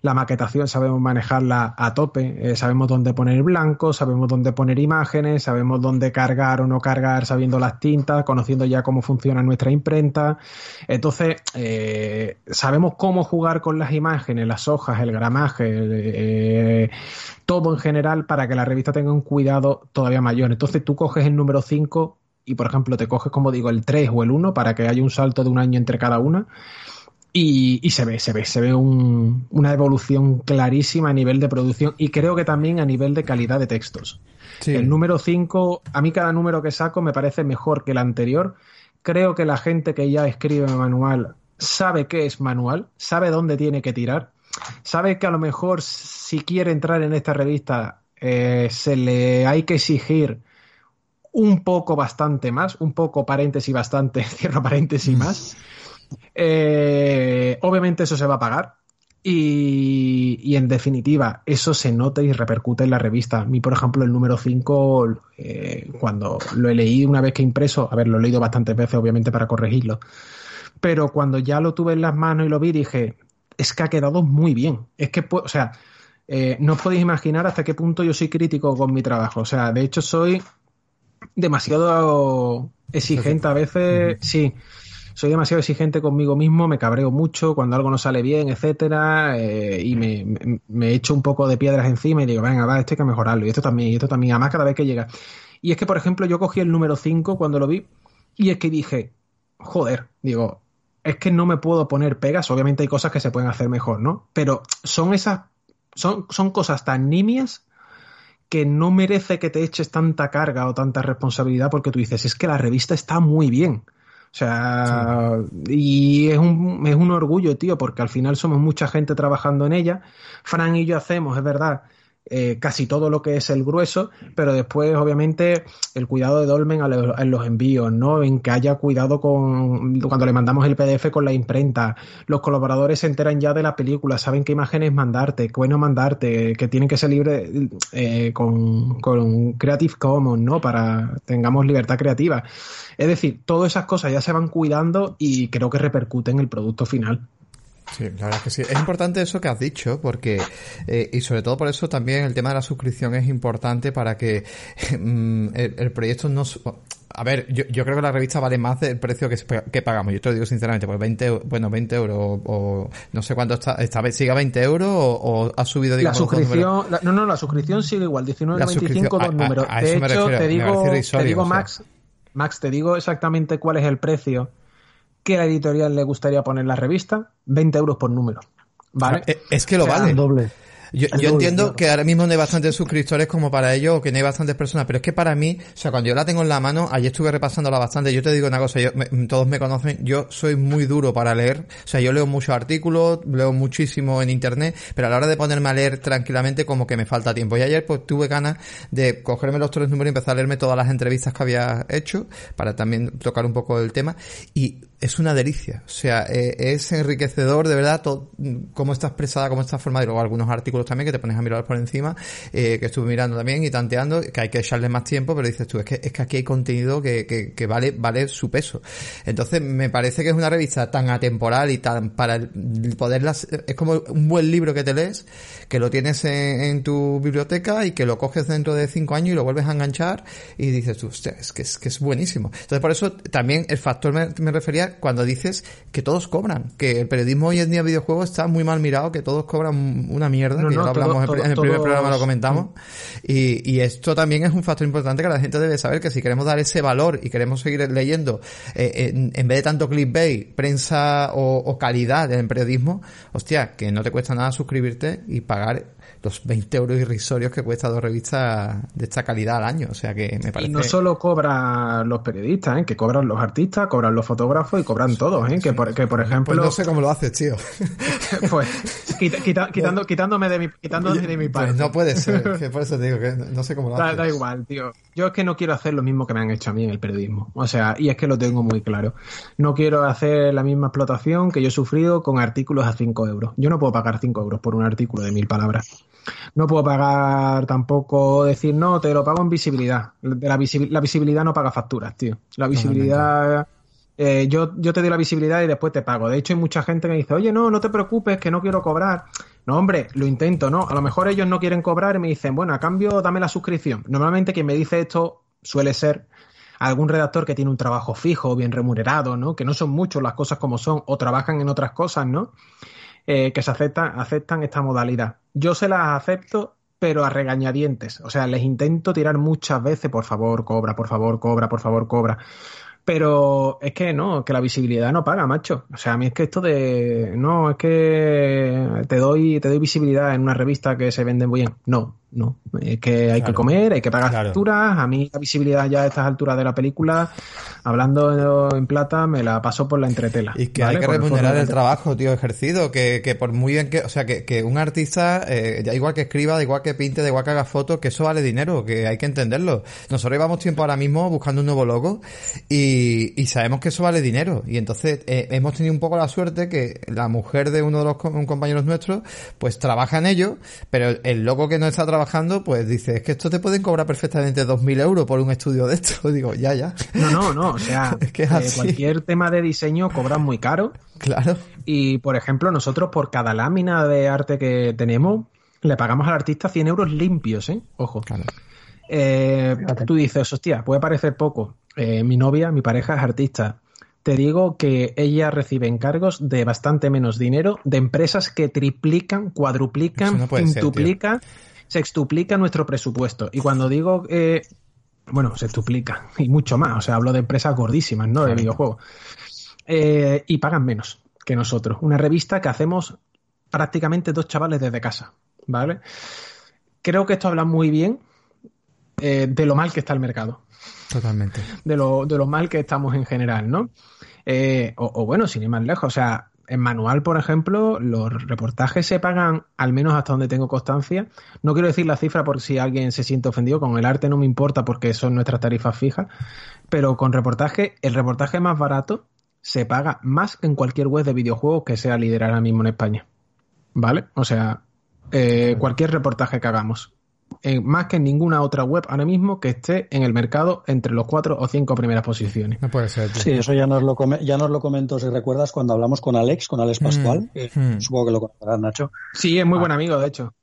La maquetación sabemos manejarla a tope, eh, sabemos dónde poner blanco, sabemos dónde poner imágenes, sabemos dónde cargar o no cargar sabiendo las tintas, conociendo ya cómo funciona nuestra imprenta. Entonces, eh, sabemos cómo jugar con las imágenes, las hojas, el gramaje, eh, todo en general para que la revista tenga un cuidado todavía mayor. Entonces tú coges el número 5 y, por ejemplo, te coges, como digo, el 3 o el 1 para que haya un salto de un año entre cada una. Y, se ve, se ve, se ve una evolución clarísima a nivel de producción y creo que también a nivel de calidad de textos. El número 5, a mí cada número que saco me parece mejor que el anterior. Creo que la gente que ya escribe manual sabe qué es manual, sabe dónde tiene que tirar, sabe que a lo mejor si quiere entrar en esta revista eh, se le hay que exigir un poco bastante más, un poco paréntesis bastante, cierro paréntesis más. Eh, obviamente eso se va a pagar, y, en definitiva, eso se nota y repercute en la revista. A mí, por ejemplo, el número 5, eh, cuando lo he leído una vez que impreso, a ver, lo he leído bastantes veces, obviamente, para corregirlo, pero cuando ya lo tuve en las manos y lo vi, dije, es que ha quedado muy bien. Es que, o sea, eh, no os podéis imaginar hasta qué punto yo soy crítico con mi trabajo. O sea, de hecho, soy demasiado exigente a veces, sí soy demasiado exigente conmigo mismo, me cabreo mucho cuando algo no sale bien, etcétera, eh, y me, me, echo un poco de piedras encima y digo, venga, va, esto hay que mejorarlo, y esto también, y esto también, además cada vez que llega. Y es que, por ejemplo, yo cogí el número 5 cuando lo vi, y es que dije, joder, digo, es que no me puedo poner pegas, obviamente hay cosas que se pueden hacer mejor, ¿no? Pero son esas, son, son cosas tan nimias que no merece que te eches tanta carga o tanta responsabilidad porque tú dices, es que la revista está muy bien. O sea, y es un, es un orgullo, tío, porque al final somos mucha gente trabajando en ella. Fran y yo hacemos, es verdad, eh, casi todo lo que es el grueso, pero después, obviamente, el cuidado de Dolmen en los envíos, ¿no? En que haya cuidado con cuando le mandamos el PDF con la imprenta. Los colaboradores se enteran ya de la película, saben qué imágenes mandarte, qué no mandarte, que tienen que ser libres eh, con, Creative Commons, ¿no? Para tengamos libertad creativa. Es decir, todas esas cosas ya se van cuidando y creo que repercuten en el producto final. Sí, la verdad es que sí. Es importante eso que has dicho, porque, eh, y sobre todo por eso también el tema de la suscripción es importante para que mm, el, proyecto no... A ver, yo, yo, creo que la revista vale más del precio que, que pagamos. Yo te lo digo sinceramente, pues 20, bueno, 20 euros o, no sé cuánto está, esta vez sigue a 20 euros o, ha subido, digamos, La suscripción, no, no, la suscripción sigue igual, 19.95 dos números. de hecho, te digo, te digo Max, Max, te digo exactamente cuál es el precio ¿Qué la editorial le gustaría poner la revista? 20 euros por número. ¿Vale? Eh, es que lo vale. Doble. Yo, entiendo que ahora mismo no hay bastantes suscriptores como para ello, o que no hay bastantes personas, pero es que para mí, o sea, cuando yo la tengo en la mano, ayer estuve repasándola bastante, yo te digo una cosa, yo, todos me conocen, yo soy muy duro para leer, o sea, yo leo muchos artículos, leo muchísimo en internet, pero a la hora de ponerme a leer tranquilamente como que me falta tiempo. Y ayer pues tuve ganas de cogerme los tres números y empezar a leerme todas las entrevistas que había hecho, para también tocar un poco el tema, y es una delicia. O sea, eh, es enriquecedor, de verdad, todo, cómo está expresada, cómo está formada, y luego algunos artículos también que te pones a mirar por encima, eh, que estuve mirando también y tanteando, que hay que echarle más tiempo, pero dices tú, es que, es que aquí hay contenido que, que, que vale, vale su peso. Entonces, me parece que es una revista tan atemporal y tan para poderlas, es como un buen libro que te lees, que lo tienes en, tu biblioteca y que lo coges dentro de cinco años y lo vuelves a enganchar y dices tú, hostia, es que es, que es buenísimo. Entonces, por eso también el factor me, me refería cuando dices que todos cobran, que el periodismo hoy en día videojuegos está muy mal mirado, que todos cobran una mierda, que ya lo hablamos en, el primer programa, lo comentamos. Y, y, esto también es un factor importante que la gente debe saber, que si queremos dar ese valor y queremos seguir leyendo, eh, en, vez de tanto clickbait, prensa o, o calidad en el periodismo, hostia, que no te cuesta nada suscribirte y pagar pagar los 20 euros irrisorios que cuesta dos revistas de esta calidad al año. O sea que me parece. Y no solo cobran los periodistas, ¿eh? que cobran los artistas, cobran los fotógrafos y cobran todos. ¿eh? Que, por, que por ejemplo. Pues no sé cómo lo haces, tío. pues quitando, quitándome de mi, quitándome de mi parte. Pues no puede ser, que por eso te digo que no sé cómo lo haces. Da, igual, tío. Yo es que no quiero hacer lo mismo que me han hecho a mí en el periodismo. O sea, y es que lo tengo muy claro. No quiero hacer la misma explotación que yo he sufrido con artículos a 5 euros. Yo no puedo pagar 5 euros por un artículo de mil palabras. No puedo pagar tampoco decir, no, te lo pago en visibilidad. La, visibilidad no paga facturas, tío. La visibilidad... Eh, yo, yo te doy la visibilidad y después te pago. De hecho, hay mucha gente que me dice, oye, no, no te preocupes, que no quiero cobrar. No, hombre, lo intento, ¿no? A lo mejor ellos no quieren cobrar y me dicen, bueno, a cambio dame la suscripción. Normalmente quien me dice esto suele ser algún redactor que tiene un trabajo fijo, bien remunerado, ¿no? Que no son muchos las cosas como son, o trabajan en otras cosas, ¿no? Eh, que se aceptan, aceptan esta modalidad. Yo se las acepto, pero a regañadientes. O sea, les intento tirar muchas veces, por favor, cobra, por favor, cobra, por favor, cobra. Pero es que no, que la visibilidad no paga, macho. O sea, a mí es que esto de no, es que te doy, te doy visibilidad en una revista que se vende muy bien. No, no. Es que hay que comer, hay que pagar facturas. A mí la visibilidad ya a estas alturas de la película, hablando en plata, me la paso por la entretela. Y que hay que remunerar el trabajo, tío, ejercido. Que, que por muy bien que, o sea, que, que un artista, eh, ya igual que escriba, da igual que pinte, da igual que haga fotos, que eso vale dinero, que hay que entenderlo. Nosotros llevamos tiempo ahora mismo buscando un nuevo logo y, y sabemos que eso vale dinero. Y entonces eh, hemos tenido un poco la suerte que la mujer de uno de los compañeros nuestros, pues trabaja en ello, pero el loco que no está trabajando, pues dice, es que esto te pueden cobrar perfectamente 2.000 euros por un estudio de esto. Digo, ya, ya. No, no, no. O sea, que eh, cualquier tema de diseño cobran muy caro. Claro. Y, por ejemplo, nosotros por cada lámina de arte que tenemos, le pagamos al artista 100 euros limpios, ¿eh? Ojo. Claro. Eh, tú dices, hostia, puede parecer poco. Eh, mi novia, mi pareja es artista. Te digo que ella recibe encargos de bastante menos dinero de empresas que triplican, cuadruplican, quintuplican, sextuplican nuestro presupuesto. Y cuando digo, eh, bueno, sextuplica y mucho más. O sea, hablo de empresas gordísimas, ¿no? De videojuegos. Eh, y pagan menos que nosotros. Una revista que hacemos prácticamente dos chavales desde casa, ¿vale? Creo que esto habla muy bien eh, de lo mal que está el mercado. Totalmente. De lo, de lo mal que estamos en general, ¿no? Eh, o, bueno, sin ir más lejos, o sea, en manual, por ejemplo, los reportajes se pagan, al menos hasta donde tengo constancia. No quiero decir la cifra por si alguien se siente ofendido, con el arte no me importa porque son nuestras tarifas fijas, pero con reportaje, el reportaje más barato se paga más que en cualquier web de videojuegos que sea líder ahora mismo en España. ¿Vale? O sea, eh, cualquier reportaje que hagamos más que en ninguna otra web ahora mismo que esté en el mercado entre los cuatro o cinco primeras posiciones. No puede ser. Sí, eso ya nos lo ya nos lo comentó, si recuerdas, cuando hablamos con Alex, con Alex mm, Pascual. Mm. Supongo que lo conocerás, Nacho. Sí, es muy buen ah. amigo, de hecho.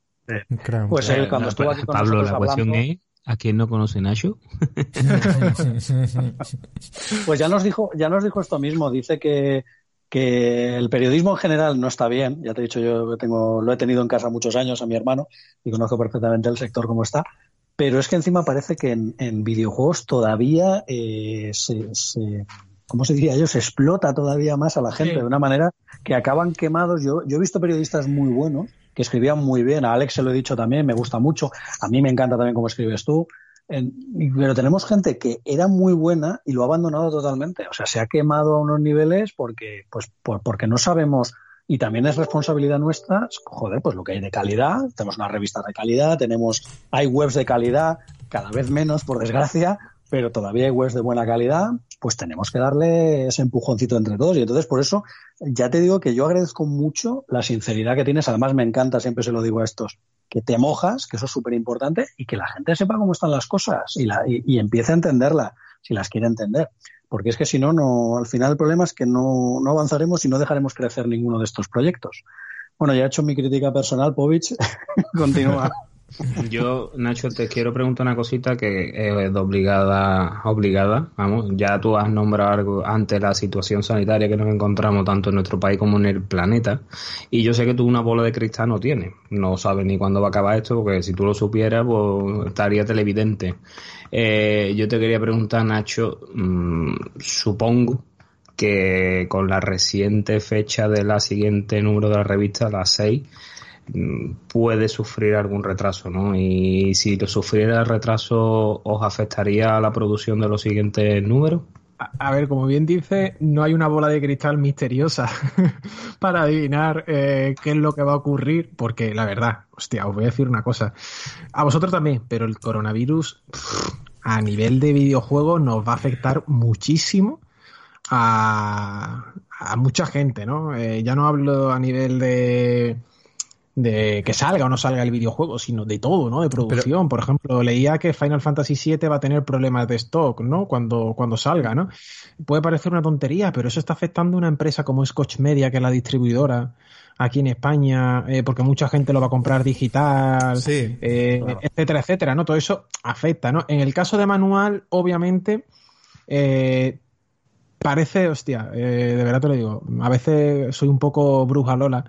Pues él, cuando estuvo aquí con Pablo, la cuestión es ¿A quién no conoce Nacho? pues ya nos dijo, ya nos dijo esto mismo. Dice que que el periodismo en general no está bien. Ya te he dicho yo tengo, lo he tenido en casa muchos años a mi hermano y conozco perfectamente el sector como está. Pero es que encima parece que en, videojuegos todavía eh, se, ¿cómo se diría yo? Se explota todavía más a la gente de una manera que acaban quemados. Yo, yo he visto periodistas muy buenos que escribían muy bien. A Alex se lo he dicho también, me gusta mucho. A mí me encanta también cómo escribes tú pero tenemos gente que era muy buena y lo ha abandonado totalmente. O sea, se ha quemado a unos niveles porque, pues, porque no sabemos. Y también es responsabilidad nuestra, joder, pues lo que hay de calidad. Tenemos una revista de calidad, tenemos, hay webs de calidad, cada vez menos, por desgracia, pero todavía hay webs de buena calidad, pues tenemos que darle ese empujoncito entre todos. Y entonces, por eso, ya te digo que yo agradezco mucho la sinceridad que tienes. Además, me encanta, siempre se lo digo a estos, que te mojas, que eso es súper importante, y que la gente sepa cómo están las cosas y, la, y, empiece a entenderla, si las quiere entender. Porque es que si no, no, al final el problema es que no, no avanzaremos y no dejaremos crecer ninguno de estos proyectos. Bueno, ya he hecho mi crítica personal, Povich, continúa. Yo, Nacho, te quiero preguntar una cosita que es obligada, obligada, vamos, ya tú has nombrado algo ante la situación sanitaria que nos encontramos tanto en nuestro país como en el planeta, y yo sé que tú una bola de cristal no tienes, no sabes ni cuándo va a acabar esto, porque si tú lo supieras, pues estaría televidente. Eh, yo te quería preguntar, Nacho, mmm, supongo que con la reciente fecha de la siguiente número de la revista, la 6, puede sufrir algún retraso, ¿no? Y si lo sufriera el retraso, ¿os afectaría la producción de los siguientes números? A, ver, como bien dice, no hay una bola de cristal misteriosa para adivinar eh, qué es lo que va a ocurrir, porque la verdad, hostia, os voy a decir una cosa. A vosotros también, pero el coronavirus a nivel de videojuegos nos va a afectar muchísimo a, mucha gente, ¿no? Eh, ya no hablo a nivel de de que salga o no salga el videojuego, sino de todo, ¿no? De producción. Por ejemplo, leía que Final Fantasy VII va a tener problemas de stock, ¿no? Cuando, cuando salga, ¿no? Puede parecer una tontería, pero eso está afectando a una empresa como Scotch Media, que es la distribuidora aquí en España, eh, porque mucha gente lo va a comprar digital, eh, etcétera, etcétera, ¿no? Todo eso afecta, ¿no? En el caso de manual, obviamente, eh, parece, hostia, de verdad te lo digo, a veces soy un poco bruja Lola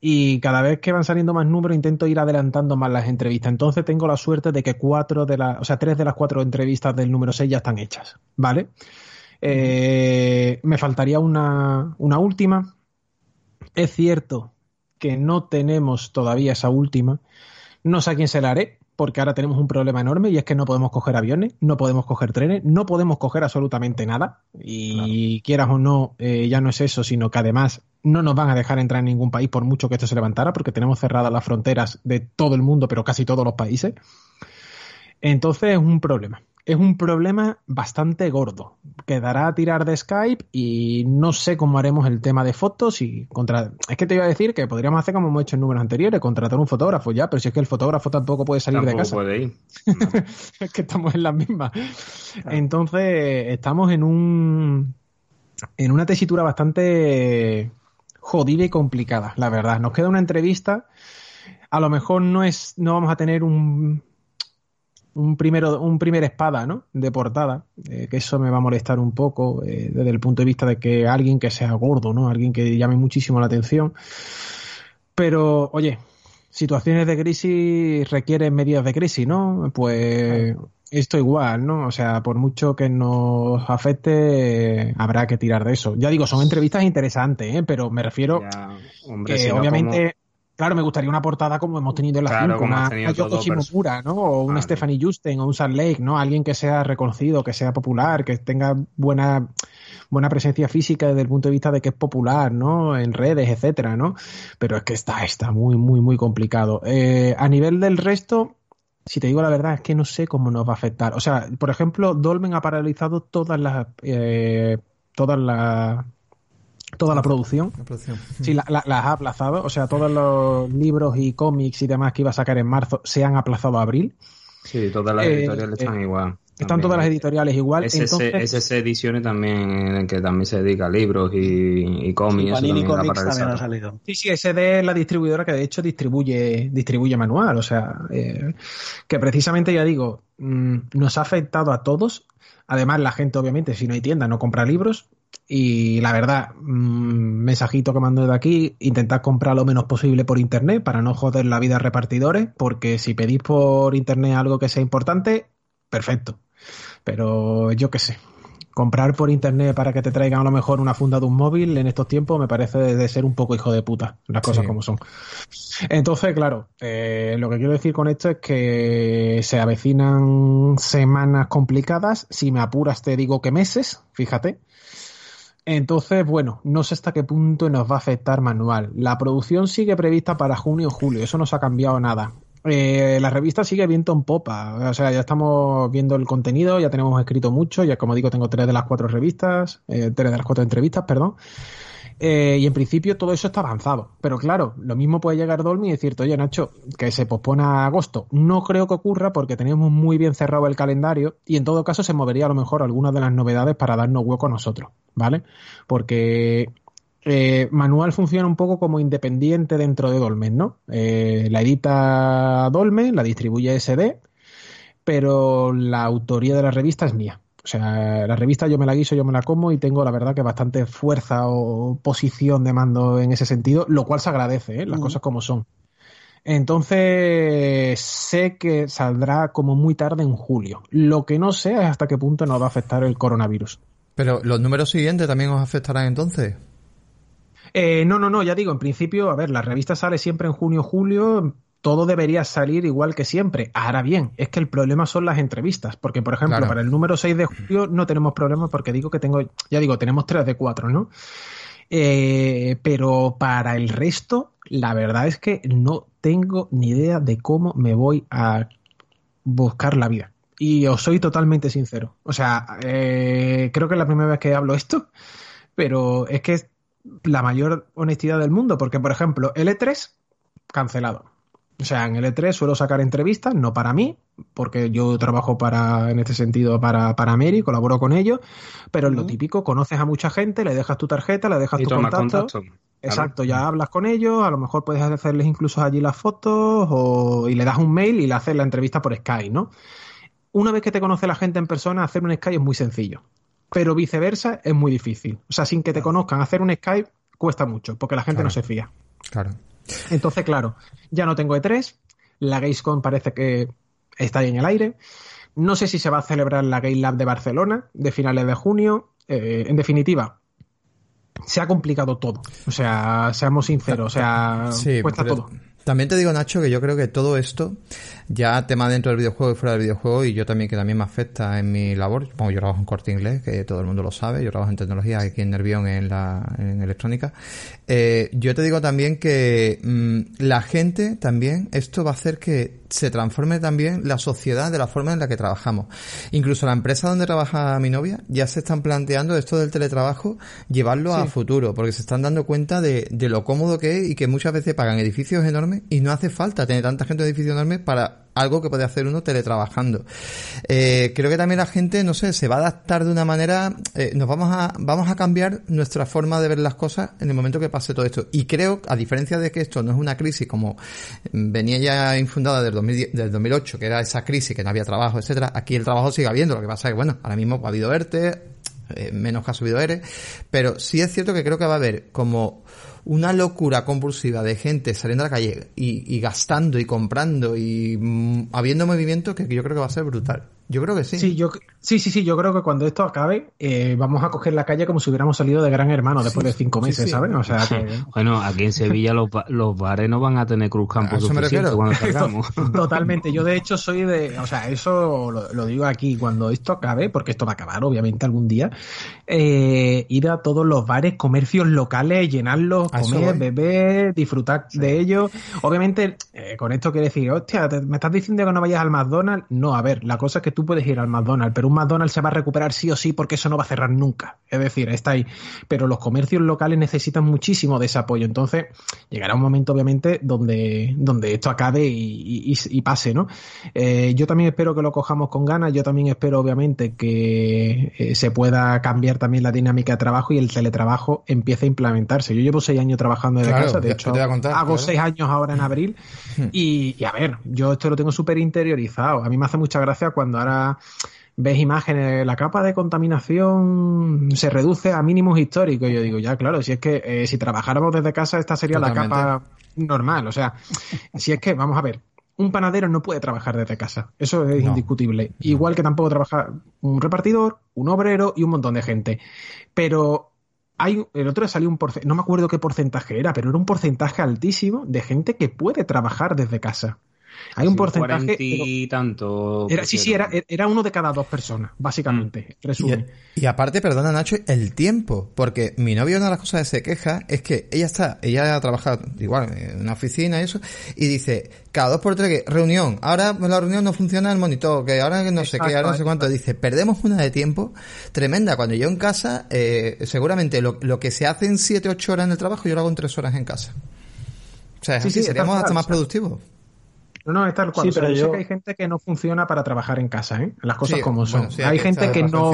y cada vez que van saliendo más números intento ir adelantando más las entrevistas. Entonces tengo la suerte de que cuatro de las, o sea, tres de las cuatro entrevistas del número 6 ya están hechas, ¿vale? Eh, me faltaría una, una última. Es cierto que no tenemos todavía esa última. No sé a quién se la haré, porque ahora tenemos un problema enorme y es que no podemos coger aviones, no podemos coger trenes, no podemos coger absolutamente nada. Y quieras o no, eh, ya no es eso, sino que además no nos van a dejar entrar en ningún país por mucho que esto se levantara, porque tenemos cerradas las fronteras de todo el mundo, pero casi todos los países. Entonces es un problema es un problema bastante gordo. Quedará a tirar de Skype y no sé cómo haremos el tema de fotos y contra... Es que te iba a decir que podríamos hacer como hemos hecho en números anteriores, contratar un fotógrafo ya, pero si es que el fotógrafo tampoco puede salir de casa. puede ir. es que estamos en las mismas. Entonces, estamos en un... en una tesitura bastante jodida y complicada, la verdad. Nos queda una entrevista. A lo mejor no es, no vamos a tener un, un primero un primer espada ¿no? de portada eh, que eso me va a molestar un poco eh, desde el punto de vista de que alguien que sea gordo no alguien que llame muchísimo la atención. Pero oye situaciones de crisis requieren medidas de crisis no pues esto igual no o sea por mucho que nos afecte habrá que tirar de eso. Ya digo son entrevistas interesantes ¿eh? pero me refiero que obviamente Claro, me gustaría una portada como hemos tenido en la 5, una, Yoko Shimomura, ¿no? O un Stephanie Justen o un Salt Lake, ¿no? Alguien que sea reconocido, que sea popular, que tenga buena buena presencia física desde el punto de vista de que es popular, ¿no? En redes, etcétera, ¿no? Pero es que está, está muy, muy, muy complicado. Eh, a nivel del resto, si te digo la verdad, es que no sé cómo nos va a afectar. O sea, por ejemplo, Dolmen ha paralizado todas las eh, todas las toda la producción. Sí, la, las ha aplazado. O sea, todos los libros y cómics y demás que iba a sacar en marzo se han aplazado a abril. Sí, todas las eh, editoriales están igual. Están todas las editoriales igual. SS, Entonces... SS Ediciones también, que también se dedica a libros y, cómics. Sí, también, ha salido. Sí, sí, SD es la distribuidora que de hecho distribuye, distribuye manual. O sea, eh, que precisamente ya digo, mm, nos ha afectado a todos. Además, la gente, obviamente, si no hay tienda, no compra libros. Y la verdad, mmm, mensajito que mando de aquí, intentad comprar lo menos posible por internet para no joder la vida a repartidores, porque si pedís por internet algo que sea importante, perfecto. Pero yo qué sé, comprar por internet para que te traigan a lo mejor una funda de un móvil en estos tiempos me parece de ser un poco hijo de puta, las cosas como son. Entonces, claro, eh, lo que quiero decir con esto es que se avecinan semanas complicadas, si me apuras te digo que meses, fíjate. Entonces, bueno, no sé hasta qué punto nos va a afectar manual. La producción sigue prevista para junio o julio, eso no se ha cambiado nada. Eh, la revista sigue viento en popa, o sea, ya estamos viendo el contenido, ya tenemos escrito mucho, ya como digo, tengo tres de las cuatro revistas, eh, tres de las cuatro entrevistas, perdón. Eh, y en principio todo eso está avanzado. Pero claro, lo mismo puede llegar Dolmy y decirte, oye Nacho, que se pospone a agosto. No creo que ocurra porque tenemos muy bien cerrado el calendario y en todo caso se movería a lo mejor algunas de las novedades para darnos hueco a nosotros, ¿vale? Porque eh, Manual funciona un poco como independiente dentro de Dolmen, ¿no? Eh, la edita Dolmen, la distribuye SD, pero la autoría de la revista es mía. O sea, la revista yo me la guiso, yo me la como y tengo la verdad que bastante fuerza o posición de mando en ese sentido, lo cual se agradece, ¿eh? las cosas como son. Entonces, sé que saldrá como muy tarde en julio. Lo que no sé es hasta qué punto nos va a afectar el coronavirus. Pero los números siguientes también os afectarán entonces. Eh, no, no, no, ya digo, en principio, a ver, la revista sale siempre en junio, julio, todo debería salir igual que siempre. Ahora bien, es que el problema son las entrevistas, porque por ejemplo, para el número 6 de julio no tenemos problema porque digo que tengo, ya digo, tenemos 3 de 4, ¿no? Eh, pero para el resto, la verdad es que no tengo ni idea de cómo me voy a buscar la vida. Y os soy totalmente sincero. O sea, eh, creo que es la primera vez que hablo esto, pero es que es la mayor honestidad del mundo, porque por ejemplo, L3 cancelado. O sea, en el E3 suelo sacar entrevistas, no para mí, porque yo trabajo para, en este sentido, para, para Mary, colaboro con ellos, pero es lo típico, conoces a mucha gente, le dejas tu tarjeta, le dejas tu contacto. Exacto, ya hablas con ellos, a lo mejor puedes hacerles incluso allí las fotos o, y le das un mail y le haces la entrevista por Skype, ¿no? Una vez que te conoce la gente en persona, hacer un Skype es muy sencillo, pero viceversa es muy difícil. O sea, sin que te conozcan, hacer un Skype cuesta mucho, porque la gente no se fía. Claro. Entonces, claro, ya no tengo E3, la Gamescom parece que está ahí en el aire. No sé si se va a celebrar la Game Lab de Barcelona de finales de junio. eh, en definitiva, se ha complicado todo. O sea, seamos sinceros, o sea, cuesta todo. También te digo, Nacho, que yo creo que todo esto, ya tema dentro del videojuego y fuera del videojuego, y yo también que también me afecta en mi labor, pongo yo trabajo en corte inglés, que todo el mundo lo sabe, yo trabajo en tecnología aquí en Nervión en la en electrónica. Eh, yo te digo también que mm, la gente también, esto va a hacer que se transforme también la sociedad de la forma en la que trabajamos. Incluso la empresa donde trabaja mi novia ya se están planteando esto del teletrabajo, llevarlo a futuro, porque se están dando cuenta de, de lo cómodo que es y que muchas veces pagan edificios enormes y no hace falta tener tanta gente en edificios enormes para algo que puede hacer uno teletrabajando. Eh, creo que también la gente, no sé, se va a adaptar de una manera, eh, nos vamos a, vamos a cambiar nuestra forma de ver las cosas en el momento que pase todo esto. Y creo, a diferencia de que esto no es una crisis como venía ya infundada del, 2010, del 2008, que era esa crisis, que no había trabajo, etcétera, aquí el trabajo sigue habiendo, lo que pasa es que, bueno, ahora mismo ha habido ERTE, eh, menos que ha subido ERE, pero sí es cierto que creo que va a haber como una locura compulsiva de gente saliendo a la calle y, gastando y comprando y mm, habiendo movimiento que yo creo que va a ser brutal. Yo creo que sí. Sí, yo, sí, sí, sí, yo creo que cuando esto acabe eh, vamos a coger la calle como si hubiéramos salido de Gran Hermano después de cinco meses, ¿sabes? O sea, bueno, aquí en Sevilla los, los, bares no van a tener Cruz Campo suficiente cuando salgamos. Totalmente. Yo de hecho soy de, o sea, eso lo, digo aquí, cuando esto acabe, porque esto va a acabar obviamente algún día, eh, ir a todos los bares, comercios locales, llenarlos, comer, beber, disfrutar de ellos. Obviamente, eh, con esto quiere decir, hostia, ¿me estás diciendo que no vayas al McDonald's? No, a ver, la cosa es que tú tú puedes ir al McDonald's, pero un McDonald's se va a recuperar sí o sí porque eso no va a cerrar nunca. Es decir, está ahí. Pero los comercios locales necesitan muchísimo de ese apoyo. Entonces, llegará un momento, obviamente, donde, donde esto acabe y, pase, ¿no? Eh, yo también espero que lo cojamos con ganas. Yo también espero, obviamente, que eh, se pueda cambiar también la dinámica de trabajo y el teletrabajo empiece a implementarse. Yo llevo seis años trabajando desde casa. De hecho, hago seis años ahora en abril. Hmm. Y, y, a ver, yo esto lo tengo súper interiorizado. A mí me hace mucha gracia cuando ahora ves imágenes, la capa de contaminación se reduce a mínimos históricos. Yo digo, ya, claro, si es que eh, si trabajáramos desde casa, esta sería la capa normal. O sea, si es que, vamos a ver, un panadero no puede trabajar desde casa. Eso es indiscutible. Igual que tampoco trabaja un repartidor, un obrero y un montón de gente. Pero hay, el otro día salió un porcentaje, no me acuerdo qué porcentaje era, pero era un porcentaje altísimo de gente que puede trabajar desde casa. Hay un porcentaje. Y tanto. Era, sí, sí, era, era uno de cada dos personas, básicamente. Mm. Y, aparte, perdona, Nacho, el tiempo. Porque mi novio, una de las cosas que se queja es que ella está, ella ha trabajado igual en una oficina y eso, y dice, cada dos por tres, que reunión, ahora la reunión no funciona el monitor, que ahora no sé qué, ahora no sé cuánto. Dice, perdemos una de tiempo tremenda. Cuando yo en casa, eh, seguramente lo, lo que se hace en siete, ocho horas en el trabajo, yo lo hago en tres horas en casa. O sea, sí, seríamos hasta más productivos. No, no, es tal cual. Sí, pero yo sé que hay gente que no funciona para trabajar en casa, ¿eh? Las cosas como son. hay, gente que no,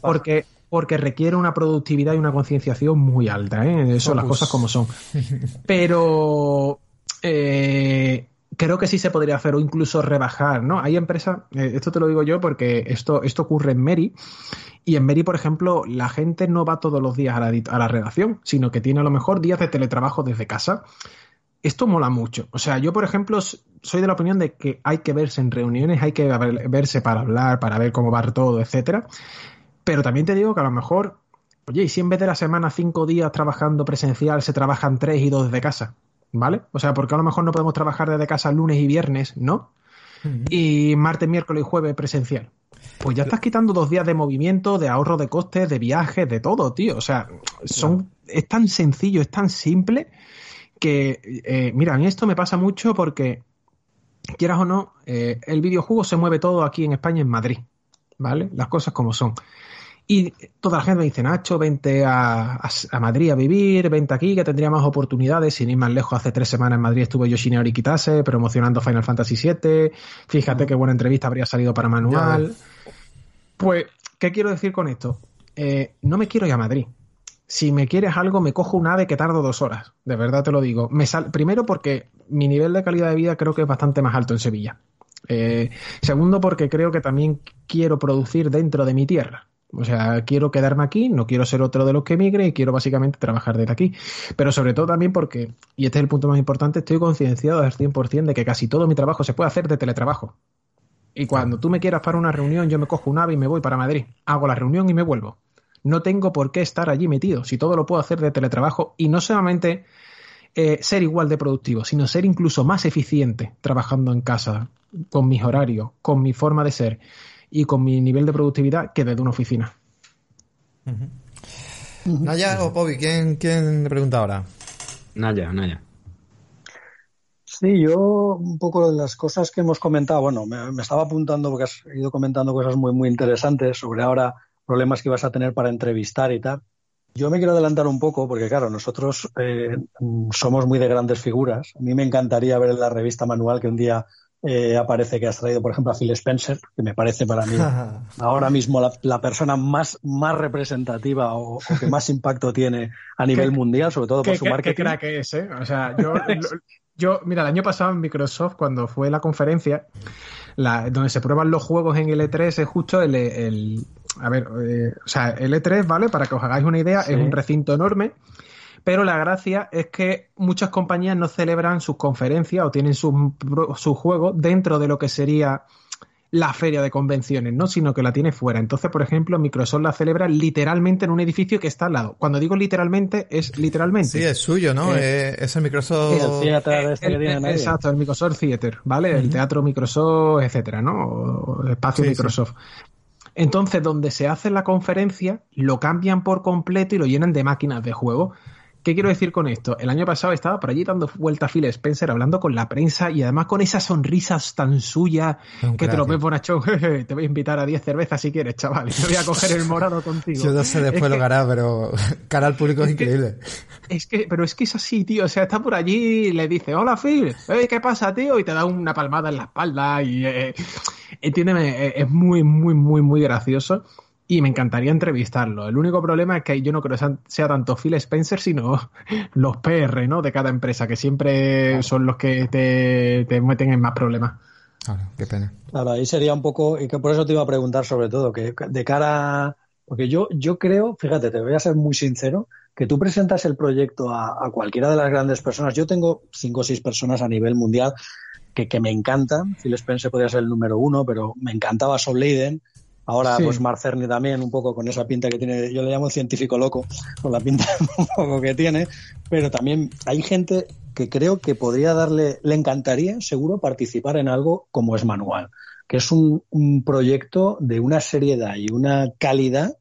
porque, porque requiere una productividad y una concienciación muy alta, ¿eh? Eso, las cosas como son. Pero eh, creo que sí se podría hacer o incluso rebajar, ¿no? Hay empresas, eh, esto te lo digo yo porque esto, esto ocurre en Meri. Y en Meri, por ejemplo, la gente no va todos los días a la, a la redacción, sino que tiene a lo mejor días de teletrabajo desde casa esto mola mucho. O sea, yo, por ejemplo, soy de la opinión de que hay que verse en reuniones, hay que verse para hablar, para ver cómo va todo, etcétera. Pero también te digo que a lo mejor, oye, y si en vez de la semana cinco días trabajando presencial se trabajan tres y dos desde casa, ¿vale? O sea, porque a lo mejor no podemos trabajar desde casa lunes y viernes, ¿no? Y martes, miércoles y jueves presencial. Pues ya estás quitando dos días de movimiento, de ahorro de costes, de viajes, de todo, tío. O sea, son, es tan sencillo, es tan simple que, eh, mira, esto me pasa mucho porque, quieras o no, eh, el videojuego se mueve todo aquí en España, en Madrid, ¿vale? Las cosas como son. Y toda la gente me dice, Nacho, vente a, Madrid a vivir, vente aquí, que tendría más oportunidades. Sin ir más lejos, hace tres semanas en Madrid estuvo Yoshinori Kitase promocionando Final Fantasy VII. Fíjate qué buena entrevista habría salido para Manual. Pues, ¿qué quiero decir con esto? Eh, no me quiero ir a Madrid si me quieres algo, me cojo un ave que tardo dos horas. De verdad te lo digo. Me sal... Primero porque mi nivel de calidad de vida creo que es bastante más alto en Sevilla. Eh, segundo porque creo que también quiero producir dentro de mi tierra. O sea, quiero quedarme aquí, no quiero ser otro de los que emigre y quiero básicamente trabajar desde aquí. Pero sobre todo también porque, y este es el punto más importante, estoy concienciado al 100% de que casi todo mi trabajo se puede hacer de teletrabajo. Y cuando tú me quieras para una reunión, yo me cojo un ave y me voy para Madrid. Hago la reunión y me vuelvo No tengo por qué estar allí metido, si todo lo puedo hacer de teletrabajo y no solamente eh, ser igual de productivo, sino ser incluso más eficiente trabajando en casa, con mis horarios, con mi forma de ser y con mi nivel de productividad que desde una oficina. Naya o Pobi, ¿quién, ¿quién le pregunta ahora? Naya, Naya. Sí, yo un poco de las cosas que hemos comentado, bueno, me, estaba apuntando porque has ido comentando cosas muy, muy interesantes sobre ahora problemas que vas a tener para entrevistar y tal. Yo me quiero adelantar un poco porque, claro, nosotros eh, somos muy de grandes figuras. A mí me encantaría ver en la revista manual que un día eh, aparece que has traído, por ejemplo, a Phil Spencer, que me parece para mí ahora mismo la, persona más, más representativa o, que más impacto tiene a nivel mundial, sobre todo por su marketing. Qué crack es, ¿eh? O sea, yo, yo, mira, el año pasado en Microsoft, cuando fue la conferencia, la, donde se prueban los juegos en el E3, es justo el, el a ver, eh, o sea, el E3, ¿vale? Para que os hagáis una idea, es un recinto enorme, pero la gracia es que muchas compañías no celebran sus conferencias o tienen sus su juegos dentro de lo que sería la feria de convenciones, ¿no? Sino que la tiene fuera. Entonces, por ejemplo, Microsoft la celebra literalmente en un edificio que está al lado. Cuando digo literalmente, es literalmente. Sí, es suyo, ¿no? Eh, eh, es el Microsoft. Este exacto, el Microsoft Theater, ¿vale? El teatro Microsoft, etcétera, ¿no? espacio Microsoft. Entonces, donde se hace la conferencia, lo cambian por completo y lo llenan de máquinas de juego. ¿Qué quiero decir con esto? El año pasado estaba por allí dando vuelta a Phil Spencer hablando con la prensa y además con esas sonrisas tan suyas que te lo ves bonachón. te voy a invitar a 10 cervezas si quieres, chaval. Te voy a coger el morado contigo. Yo no sé después lo que hará, pero cara al público es, increíble. es que, pero es que es así, tío. O sea, está por allí y le dice, hola Phil, ¿qué pasa, tío? Y te da una palmada en la espalda y... Eh, entiéndeme, es muy, muy, muy, muy gracioso y me encantaría entrevistarlo. El único problema es que yo no creo que sea tanto Phil Spencer, sino los PR, ¿no? De cada empresa, que siempre son los que te, meten en más problemas. Claro, qué pena. Claro, ahí sería un poco, y que por eso te iba a preguntar sobre todo, que de cara, porque yo, yo creo, fíjate, te voy a ser muy sincero, que tú presentas el proyecto a, cualquiera de las grandes personas. Yo tengo cinco o seis personas a nivel mundial que, que me encantan. Phil Spencer podría ser el número uno, pero me encantaba Soul Leiden Ahora, pues Mark Cerny también, un poco con esa pinta que tiene, yo le llamo científico loco, con la pinta un poco que tiene, pero también hay gente que creo que podría darle, le encantaría, seguro, participar en algo como es Manual, que es un, proyecto de una seriedad y una calidad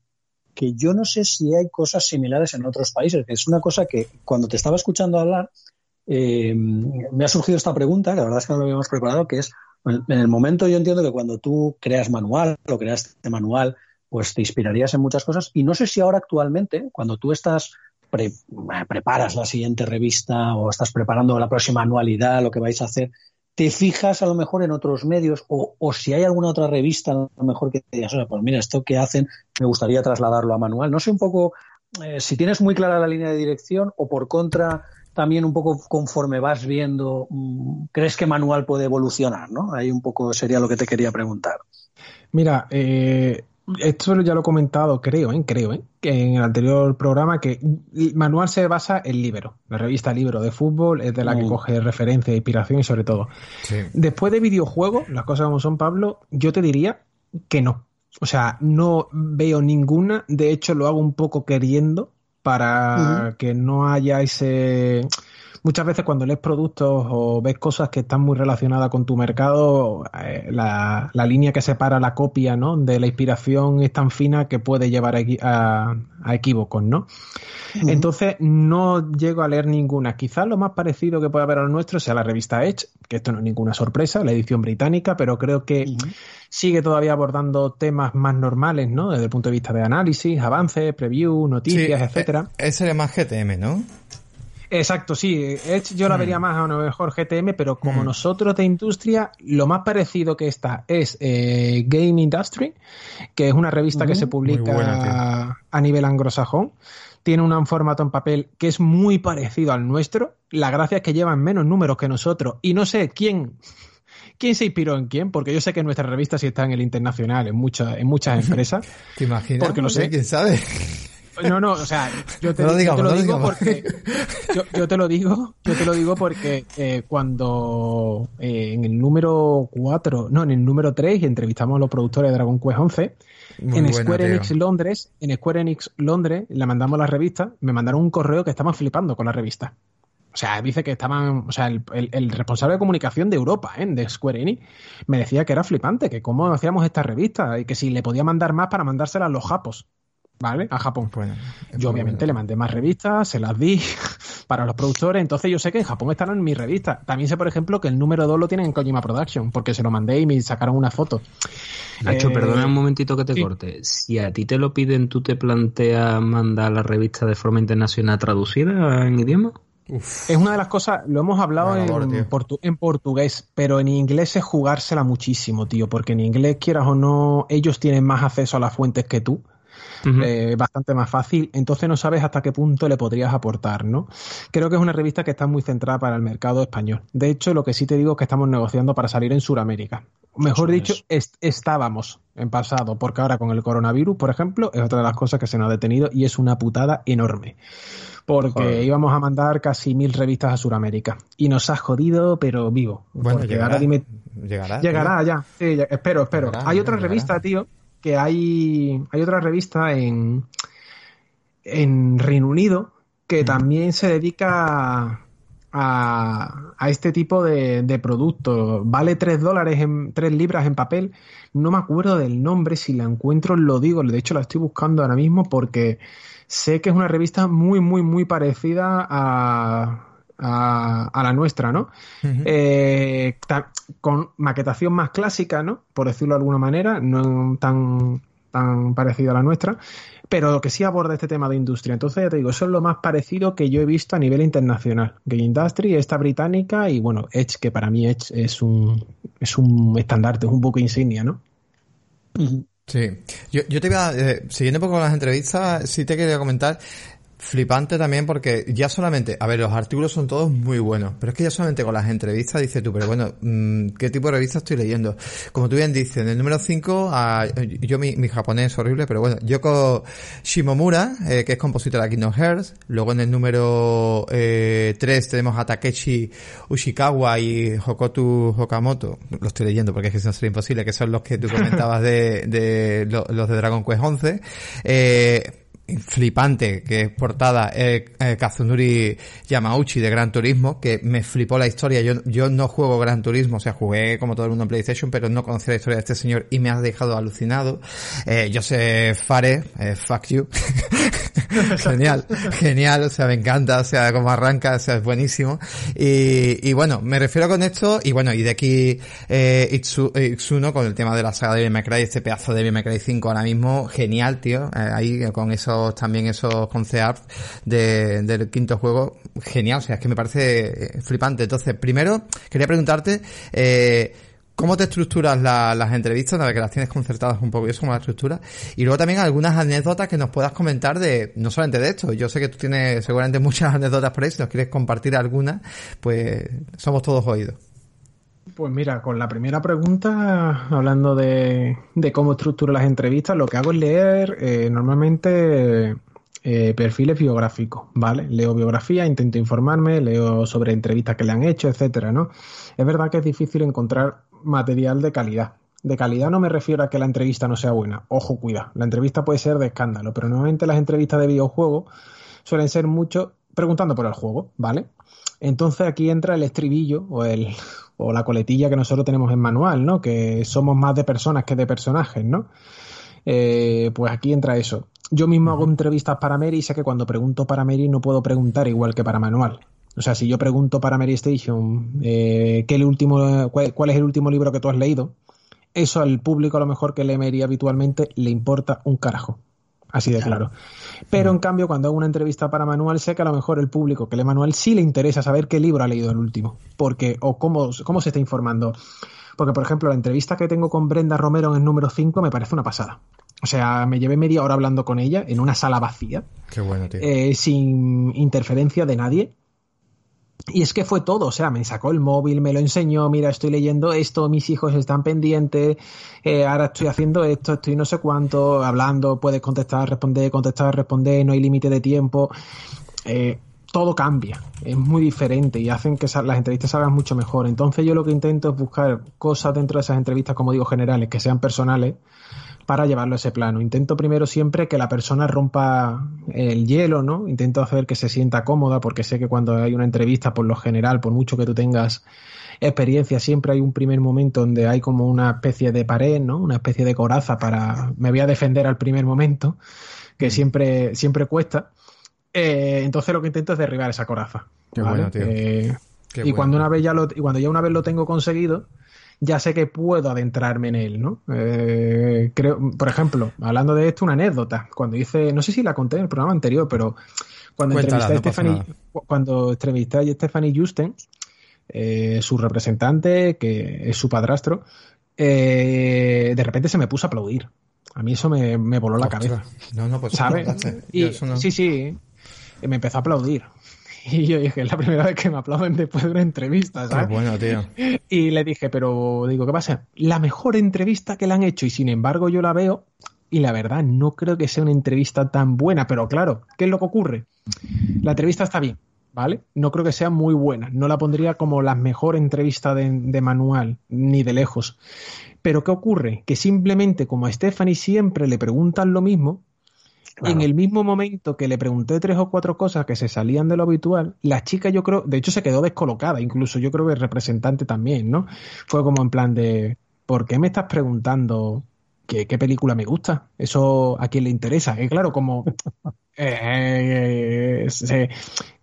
que yo no sé si hay cosas similares en otros países, que es una cosa que cuando te estaba escuchando hablar, eh, me ha surgido esta pregunta, que la verdad es que no lo habíamos preparado, que es, en el momento yo entiendo que cuando tú creas manual o creas este manual, pues te inspirarías en muchas cosas. Y no sé si ahora actualmente, cuando tú estás preparas la siguiente revista o estás preparando la próxima anualidad, lo que vais a hacer, te fijas a lo mejor en otros medios o, si hay alguna otra revista a lo mejor que te digas, pues mira, esto que hacen me gustaría trasladarlo a manual. No sé un poco eh, si tienes muy clara la línea de dirección o por contra también un poco conforme vas viendo, mm, crees que manual puede evolucionar, ¿no? Ahí un poco sería lo que te quería preguntar. Mira, eh, esto ya lo he comentado, creo, ¿eh? creo, ¿eh? que en el anterior programa, que manual se basa en Libro, la revista Libro de fútbol, es de la que mm. coge referencia, inspiración y sobre todo. Después de videojuegos, las cosas como son, Pablo, yo te diría que no. O sea, no veo ninguna, de hecho lo hago un poco queriendo, para que no haya ese... Muchas veces cuando lees productos o ves cosas que están muy relacionadas con tu mercado, eh, la, línea que separa la copia ¿no? de la inspiración es tan fina que puede llevar a, a, equívocos, ¿no? Entonces no llego a leer ninguna. Quizás lo más parecido que puede haber al nuestro sea la revista Edge, que esto no es ninguna sorpresa, la edición británica, pero creo que sigue todavía abordando temas más normales, ¿no? Desde el punto de vista de análisis, avances, preview, noticias, etc. etcétera. Es sería más GTM, ¿no? Exacto, sí. yo la hmm. vería más a lo mejor GTM, pero como hmm. nosotros de industria, lo más parecido que está es eh, Game Industry, que es una revista que se publica a nivel anglosajón. Tiene un formato en papel que es muy parecido al nuestro. La gracia es que llevan menos números que nosotros. Y no sé quién quién se inspiró en quién, porque yo sé que nuestra revista sí está en el internacional, en muchas, en muchas empresas. ¿Te imaginas? Porque lo sé. ¿Quién sabe? No, no, o sea, yo te, lo, digo porque yo, te lo digo, yo te lo digo porque eh, cuando eh, en el número 4, no, en el número 3 entrevistamos a los productores de Dragon Quest 11 en Square Enix Londres, en Square Enix Londres, le mandamos la revista, me mandaron un correo que estaban flipando con la revista. O sea, dice que estaban, o sea, el, responsable de comunicación de Europa, ¿eh? de Square Enix, me decía que era flipante, que cómo hacíamos esta revista y que si le podía mandar más para mandársela a los japos. ¿Vale? A Japón. yo obviamente le mandé más revistas, se las di para los productores, entonces yo sé que en Japón están en mi revista. También sé, por ejemplo, que el número 2 lo tienen en Kojima Production, porque se lo mandé y me sacaron una foto. Nacho, eh, perdona un momentito que te corte. Si a ti te lo piden, ¿tú te planteas mandar la revista de forma internacional traducida en idioma? Es una de las cosas, lo hemos hablado en, en, portugués, pero en inglés es jugársela muchísimo, tío, porque en inglés, quieras o no, ellos tienen más acceso a las fuentes que tú. Eh, bastante más fácil, entonces no sabes hasta qué punto le podrías aportar, ¿no? Creo que es una revista que está muy centrada para el mercado español. De hecho, lo que sí te digo es que estamos negociando para salir en Sudamérica. Mejor dicho, estábamos en pasado, porque ahora con el coronavirus, por ejemplo, es otra de las cosas que se nos ha detenido y es una putada enorme porque íbamos a mandar casi mil revistas a Sudamérica. Y nos ha jodido, pero vivo. Bueno, llegará, llegará. Llegará, ya. Sí, espero, espero. Hay otra revista, tío, que hay, hay otra revista en, en Reino Unido que también se dedica a, a este tipo de, de productos. Vale 3 dólares, en, 3 libras en papel. No me acuerdo del nombre, si la encuentro lo digo. De hecho la estoy buscando ahora mismo porque sé que es una revista muy, muy, muy parecida a, a, la nuestra, ¿no? Eh, con maquetación más clásica, ¿no? Por decirlo de alguna manera, no tan, tan parecida a la nuestra, pero que sí aborda este tema de industria. Entonces, ya te digo, eso es lo más parecido que yo he visto a nivel internacional. Game Industry, esta británica y, bueno, Edge, que para mí Edge es un, es un estandarte, es un buque insignia, ¿no? Sí, yo, yo te iba, eh, siguiendo un poco las entrevistas, sí te quería comentar flipante también porque ya solamente, a ver, los artículos son todos muy buenos, pero es que ya solamente con las entrevistas dices tú, pero bueno, mm, ¿qué tipo de revista estoy leyendo? Como tú bien dices, en el número 5, yo mi, japonés es horrible, pero bueno, Yoko Shimomura, eh, que es compositor de Kingdom Hearts, luego en el número eh, 3 tenemos a Takeshi Ushikawa y Hokotu Hokamoto, lo estoy leyendo porque es que eso sería imposible, que son los que tú comentabas de, de los de Dragon Quest 11, eh, flipante que es portada eh, eh, Kazunuri Yamauchi de Gran Turismo que me flipó la historia. Yo, yo no juego Gran Turismo o sea jugué como todo el mundo en PlayStation pero no conocía la historia de este señor y me ha dejado alucinado. Eh, sé Fare eh, fuck you. Genial genial o sea me encanta o sea como arranca o sea es buenísimo. Y, y bueno me refiero con esto y bueno y de aquí eh, Itsuno con el tema de la saga de Cry este pedazo de Cry 5 ahora mismo genial tío. Eh, ahí con eso también esos concept del quinto juego, genial, o sea, es que me parece eh, flipante. Entonces, primero, quería preguntarte, eh, ¿Cómo te estructuras las entrevistas? Una vez que las tienes concertadas un poco, y eso como la estructura. Y luego también algunas anécdotas que nos puedas comentar de, no solamente de esto, yo sé que tú tienes seguramente muchas anécdotas por ahí, si nos quieres compartir algunas, pues somos todos oídos. Pues mira, con la primera pregunta, hablando de, cómo estructuro las entrevistas, lo que hago es leer eh, normalmente eh, perfiles biográficos, ¿vale? Leo biografía, intento informarme, leo sobre entrevistas que le han hecho, etcétera, ¿no? Es verdad que es difícil encontrar material de calidad. De calidad no me refiero a que la entrevista no sea buena. Ojo, cuida. La entrevista puede ser de escándalo, pero normalmente las entrevistas de videojuegos suelen ser mucho preguntando por el juego, ¿vale? Entonces aquí entra el estribillo o el, o la coletilla que nosotros tenemos en manual, ¿no? Que somos más de personas que de personajes, ¿no? Eh, pues aquí entra eso. Yo mismo hago entrevistas para Mary y sé que cuando pregunto para Mary no puedo preguntar igual que para manual. O sea, si yo pregunto para Mary Station eh, ¿qué el último, cuál, es el último libro que tú has leído, eso al público a lo mejor que lee Mary habitualmente le importa un carajo. Así de claro. Pero en cambio, cuando hago una entrevista para Manual, sé que a lo mejor el público que lee Manual sí le interesa saber qué libro ha leído el último. Porque, o cómo, cómo se está informando. Porque, por ejemplo, la entrevista que tengo con Brenda Romero en el número 5 me parece una pasada. O sea, me llevé media hora hablando con ella en una sala vacía. Qué bueno, tío. Eh, sin interferencia de nadie. Y es que fue todo, o sea, me sacó el móvil, me lo enseñó, mira, estoy leyendo esto, mis hijos están pendientes, eh, ahora estoy haciendo esto, estoy no sé cuánto, hablando, puedes contestar, responder, contestar, responder, no hay límite de tiempo. Eh, todo cambia, es muy diferente y hacen que las entrevistas salgan mucho mejor. Entonces yo lo que intento es buscar cosas dentro de esas entrevistas, como digo, generales, que sean personales, para llevarlo a ese plano. Intento primero siempre que la persona rompa el hielo, ¿no? Intento hacer que se sienta cómoda, porque sé que cuando hay una entrevista, por lo general, por mucho que tú tengas experiencia, siempre hay un primer momento donde hay como una especie de pared, ¿no? Una especie de coraza para me voy a defender al primer momento, que mm. siempre, siempre cuesta. Eh, entonces lo que intento es derribar esa coraza. Qué bueno, tío. Eh, y cuando una vez ya lo, y cuando ya una vez lo tengo conseguido, ya sé que puedo adentrarme en él, ¿no? Eh, creo, por ejemplo, hablando de esto, una anécdota. Cuando hice, no sé si la conté en el programa anterior, pero cuando entrevisté, a Stephanie, cuando entrevisté a Stephanie Justen, eh, su representante, que es su padrastro, eh, de repente se me puso a aplaudir. A mí eso me, voló la cabeza. No, no, pues ¿sabes? Sí, sí, me empezó a aplaudir. Y yo dije, es la primera vez que me aplauden después de una entrevista, ¿sabes? Qué bueno, tío. Y le dije, pero digo, ¿qué pasa? La mejor entrevista que le han hecho y sin embargo yo la veo y la verdad no creo que sea una entrevista tan buena, pero claro, ¿qué es lo que ocurre? La entrevista está bien, ¿vale? No creo que sea muy buena, no la pondría como la mejor entrevista de, de manual, ni de lejos. Pero ¿qué ocurre? Que simplemente como a Stephanie siempre le preguntan lo mismo, en el mismo momento que le pregunté tres o cuatro cosas que se salían de lo habitual, la chica yo creo, de hecho se quedó descolocada, incluso yo creo que el representante también, ¿no? Fue como en plan de, ¿por qué me estás preguntando qué, qué película me gusta? Eso a quién le interesa. Y claro, como eh,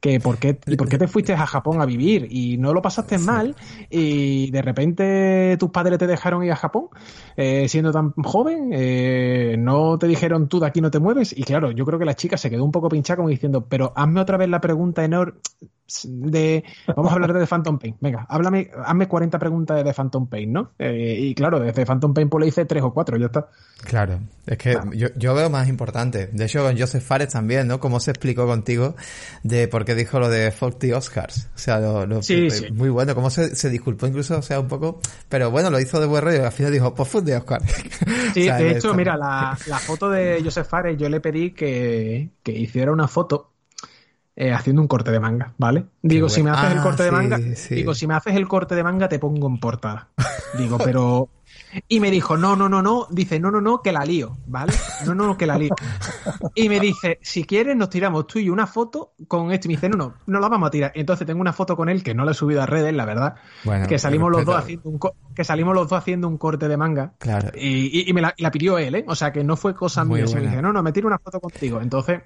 que por qué, por qué te fuiste a Japón a vivir y no lo pasaste mal y de repente tus padres te dejaron ir a Japón eh, siendo tan joven, eh, no te dijeron tú de aquí no te mueves y claro, yo creo que la chica se quedó un poco pinchada como diciendo, pero hazme otra vez la pregunta enorme de, vamos a hablar de The Phantom Pain, venga, háblame, hazme 40 preguntas de The Phantom Pain, ¿no? Eh, y claro, desde Phantom Pain pues le hice tres o cuatro, ya está. Claro, es que yo, yo, veo más importante, de hecho Joseph Fares también, ¿no? Como se explicó contigo de por qué dijo lo de 40 Oscars. O sea, lo, muy bueno, cómo se, se, disculpó incluso, o sea, un poco, pero bueno, lo hizo de buen rollo y al final dijo, pues 40 Oscars. Sí, de hecho, mira, la, la, foto de Joseph Fares, yo le pedí que, que hiciera una foto eh, haciendo un corte de manga, ¿vale? Digo, si me haces el ah, corte de manga, digo, si me haces el corte de manga te pongo en portada. Digo, pero y me dijo, no, no, no, no, dice, no, no, no, que la lío, ¿vale? No, no, que la lío. Y me dice, si quieres nos tiramos tú y una foto con esto. Y me dice, no, no, no la vamos a tirar. Entonces tengo una foto con él que no la he subido a redes, la verdad. que salimos los dos haciendo un que salimos los dos haciendo un corte de manga. Claro. Y, y, me la, pidió él, ¿eh? O sea que no fue cosa mía. Me dice, no, no, me tiro una foto contigo. Entonces,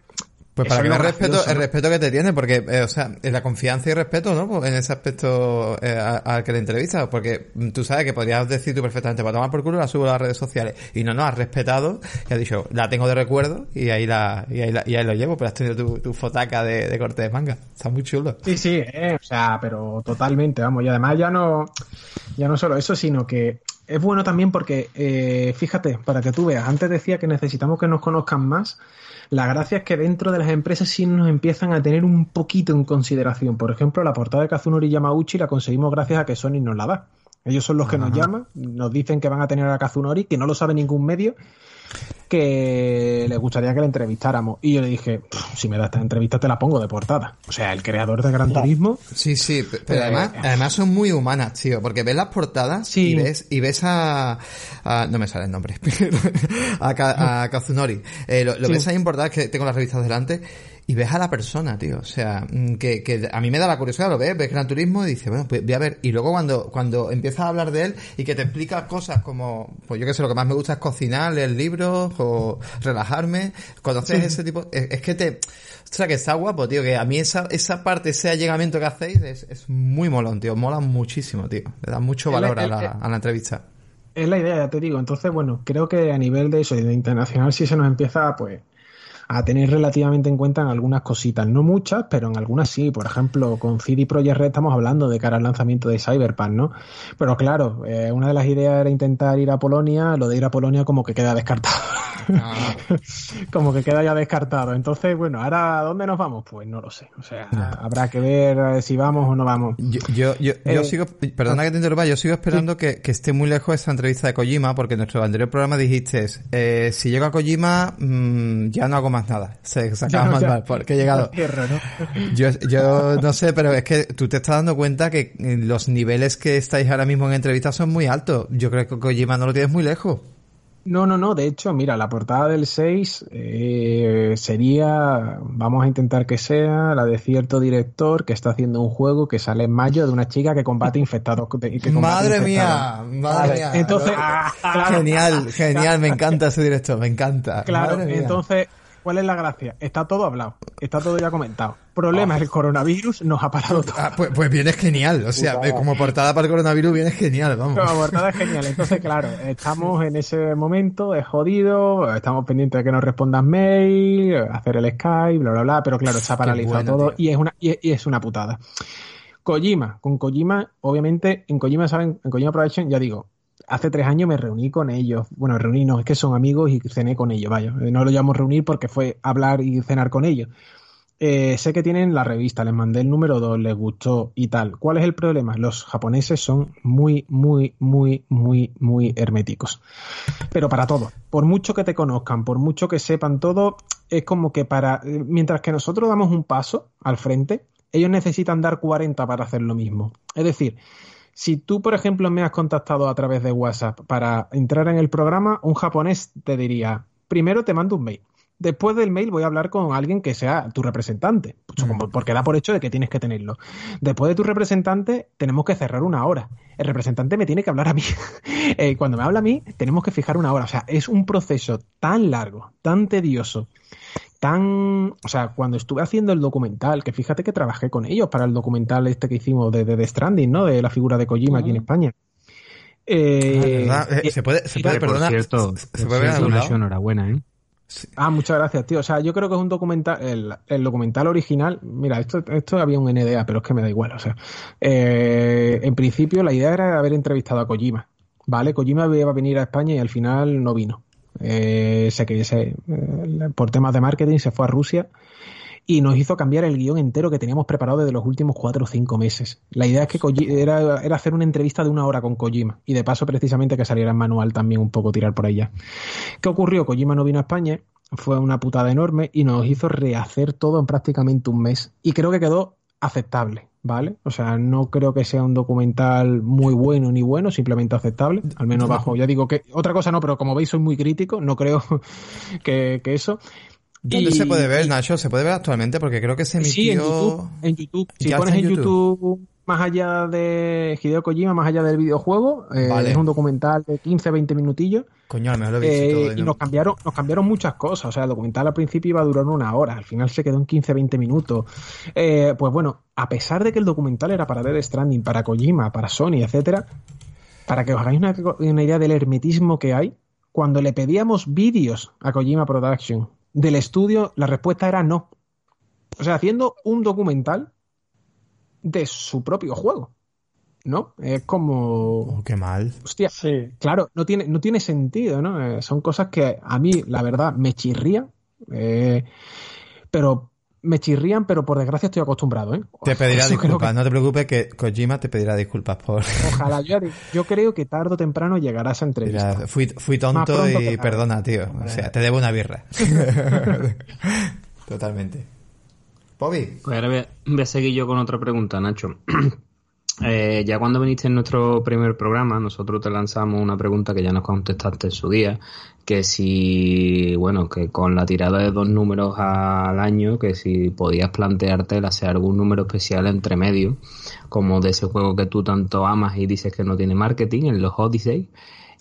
pues para mí el respeto, el respeto que te tiene, porque, eh, o sea, la confianza y respeto, ¿no? Pues en ese aspecto eh, al que le entrevistas, porque tú sabes que podrías decir tú perfectamente, para tomar por culo la subo a las redes sociales, y no, no, has respetado, y has dicho, la tengo de recuerdo, y ahí la, y ahí, la, y ahí lo llevo, pero has tenido tu, tu fotaca de, de, corte de manga, está muy chulo. Sí, sí, eh, o sea, pero totalmente, vamos, y además ya no, ya no solo eso, sino que es bueno también porque, eh, fíjate, para que tú veas, antes decía que necesitamos que nos conozcan más, la gracia es que dentro de las empresas sí nos empiezan a tener un poquito en consideración. Por ejemplo, la portada de Kazunori Yamauchi la conseguimos gracias a que Sony nos la da. Ellos son los que nos llaman, nos dicen que van a tener a Kazunori, que no lo sabe ningún medio, que les gustaría que la entrevistáramos. Y yo le dije, si me da esta entrevista te la pongo de portada. O sea, el creador de Gran Turismo. Sí, sí, pero eh, además, además son muy humanas, tío, porque ves las portadas y ves, y ves a, no me sale el nombre, a, a Kazunori. Eh, lo, ves ahí en portadas que tengo las revistas delante y ves a la persona, tío. O sea, mm, que, que a mí me da la curiosidad, lo ves, ves Gran Turismo y dices, bueno, pues voy a ver. Y luego cuando, cuando empiezas a hablar de él y que te explica cosas como, pues yo que sé, lo que más me gusta es cocinar, leer libros o relajarme, conoces ese tipo, es, que te, o sea, que está guapo, tío, que a mí esa, esa parte, ese allegamiento que hacéis es, es muy molón, tío, mola muchísimo, tío. Le da mucho valor a, la, a la entrevista. Es la idea, ya te digo. Entonces, bueno, creo que a nivel de eso, de internacional, sí se nos empieza, pues, a tener relativamente en cuenta en algunas cositas. No muchas, pero en algunas sí. Por ejemplo, con CD Projekt Red estamos hablando de cara al lanzamiento de Cyberpunk, ¿no? Pero claro, eh, una de las ideas era intentar ir a Polonia, lo de ir a Polonia como que queda descartado. Ah. como que queda ya descartado. Entonces, bueno, ahora, ¿dónde nos vamos? Pues no lo sé. O sea, habrá que ver si vamos o no vamos. Yo, yo, yo, eh, sigo, perdona que te interrumpa, yo sigo esperando que, que, esté muy lejos esa entrevista de Kojima, porque en nuestro anterior programa dijiste, eh, si llego a Kojima, mmm, ya no hago más nada. Se, se acaba más mal, porque he llegado. Yo, yo no sé, pero es que tú te estás dando cuenta que los niveles que estáis ahora mismo en entrevistas son muy altos. Yo creo que Kojima no lo tienes muy lejos. No, no, no. De hecho, mira, la portada del 6 eh, sería, vamos a intentar que sea la de cierto director que está haciendo un juego que sale en mayo de una chica que combate infectados. madre mía, madre mía. Entonces, genial, genial, me encanta ese director, me encanta. Claro, entonces ¿Cuál es la gracia? Está todo hablado, está todo ya comentado. Problema, es el coronavirus nos ha parado todo. Ah, pues, pues viene genial, o sea, como portada para el coronavirus viene genial, vamos. Como portada es genial, entonces claro, estamos en ese momento, es jodido, estamos pendientes de que nos respondan mail, hacer el Skype, bla, bla, bla, pero claro, está paralizado todo y es, una, y es una putada. Kojima, con Kojima, obviamente, en Kojima, ¿saben? En Kojima Production, ya digo, hace tres años me reuní con ellos. Bueno, reuní no, es que son amigos y cené con ellos, vaya. Eh, no lo llamo reunir porque fue hablar y cenar con ellos. Eh, sé que tienen la revista, les mandé el número 2, les gustó y tal. ¿Cuál es el problema? Los japoneses son muy, muy, muy, muy, muy herméticos. Pero para todo. Por mucho que te conozcan, por mucho que sepan todo, es como que para. Eh, mientras que nosotros damos un paso al frente, ellos necesitan dar 40 para hacer lo mismo. Es decir, si tú, por ejemplo, me has contactado a través de WhatsApp para entrar en el programa, un japonés te diría, primero te mando un mail. Después del mail voy a hablar con alguien que sea tu representante, pues, mm. porque da por hecho de que tienes que tenerlo. Después de tu representante tenemos que cerrar una hora. El representante me tiene que hablar a mí. Eh, cuando me habla a mí tenemos que fijar una hora. O sea, es un proceso tan largo, tan tedioso tan, o sea, cuando estuve haciendo el documental, que fíjate que trabajé con ellos para el documental este que hicimos de The Stranding, ¿no? De la figura de Kojima aquí en España. Eh, ah, eh, se puede, se puede, perdona, cierto, se puede ver una enhorabuena, ¿eh? Ah, muchas gracias, tío. O sea, yo creo que es un documental, el, documental original, mira, esto, esto había un NDA, pero es que me da igual. O sea, eh, en principio la idea era haber entrevistado a Kojima, ¿vale? Kojima iba a venir a España y al final no vino. Eh, eh, por temas de marketing se fue a Rusia y nos hizo cambiar el guion entero que teníamos preparado desde los últimos cuatro o cinco meses. La idea es que era, era, hacer una entrevista de una hora con Kojima y de paso precisamente que saliera en manual también un poco tirar por ella. ¿Qué ocurrió? Kojima no vino a España, fue una putada enorme y nos hizo rehacer todo en prácticamente un mes y creo que quedó aceptable. ¿vale? O sea, no creo que sea un documental muy bueno ni bueno, simplemente aceptable, al menos bajo, ya digo que, otra cosa no, pero como veis soy muy crítico, no creo que, eso. ¿Dónde se puede ver, Nacho? ¿Se puede ver actualmente? Porque creo que se emitió... Sí, en YouTube. En YouTube. Si pones en YouTube más allá de Hideo Kojima, más allá del videojuego. Eh, es un documental de 15, 20 minutillos. Coño, me lo he visto eh, Y nos cambiaron, nos cambiaron muchas cosas. O sea, el documental al principio iba a durar una hora, al final se quedó en 15, 20 minutos. Eh, pues bueno, a pesar de que el documental era para Dead Stranding, para Kojima, para Sony, etcétera, para que os hagáis una, una idea del hermetismo que hay, cuando le pedíamos vídeos a Kojima Production del estudio, la respuesta era no. O sea, haciendo un documental de su propio juego. ¿No? Es como. Oh, qué mal. Hostia, sí. claro, no tiene, no tiene sentido, ¿no? Eh, son cosas que a mí, la verdad, me chirrían. Eh, pero me chirrían, pero por desgracia estoy acostumbrado, ¿eh? Te pedirá disculpas, no te preocupes que Kojima te pedirá disculpas por... Ojalá, yo, yo creo que tarde o temprano llegarás a entrevista. fui, fui tonto y perdona, tío. O sea, te debo una birra. Totalmente. Bobby. Pues ahora voy a, seguir yo con otra pregunta, Nacho. Eh, ya cuando viniste en nuestro primer programa, nosotros te lanzamos una pregunta que ya nos contestaste en su día, que si, bueno, que con la tirada de dos números al año, que si podías plantearte el hacer algún número especial entre medio, como de ese juego que tú tanto amas y dices que no tiene marketing, en los Odyssey,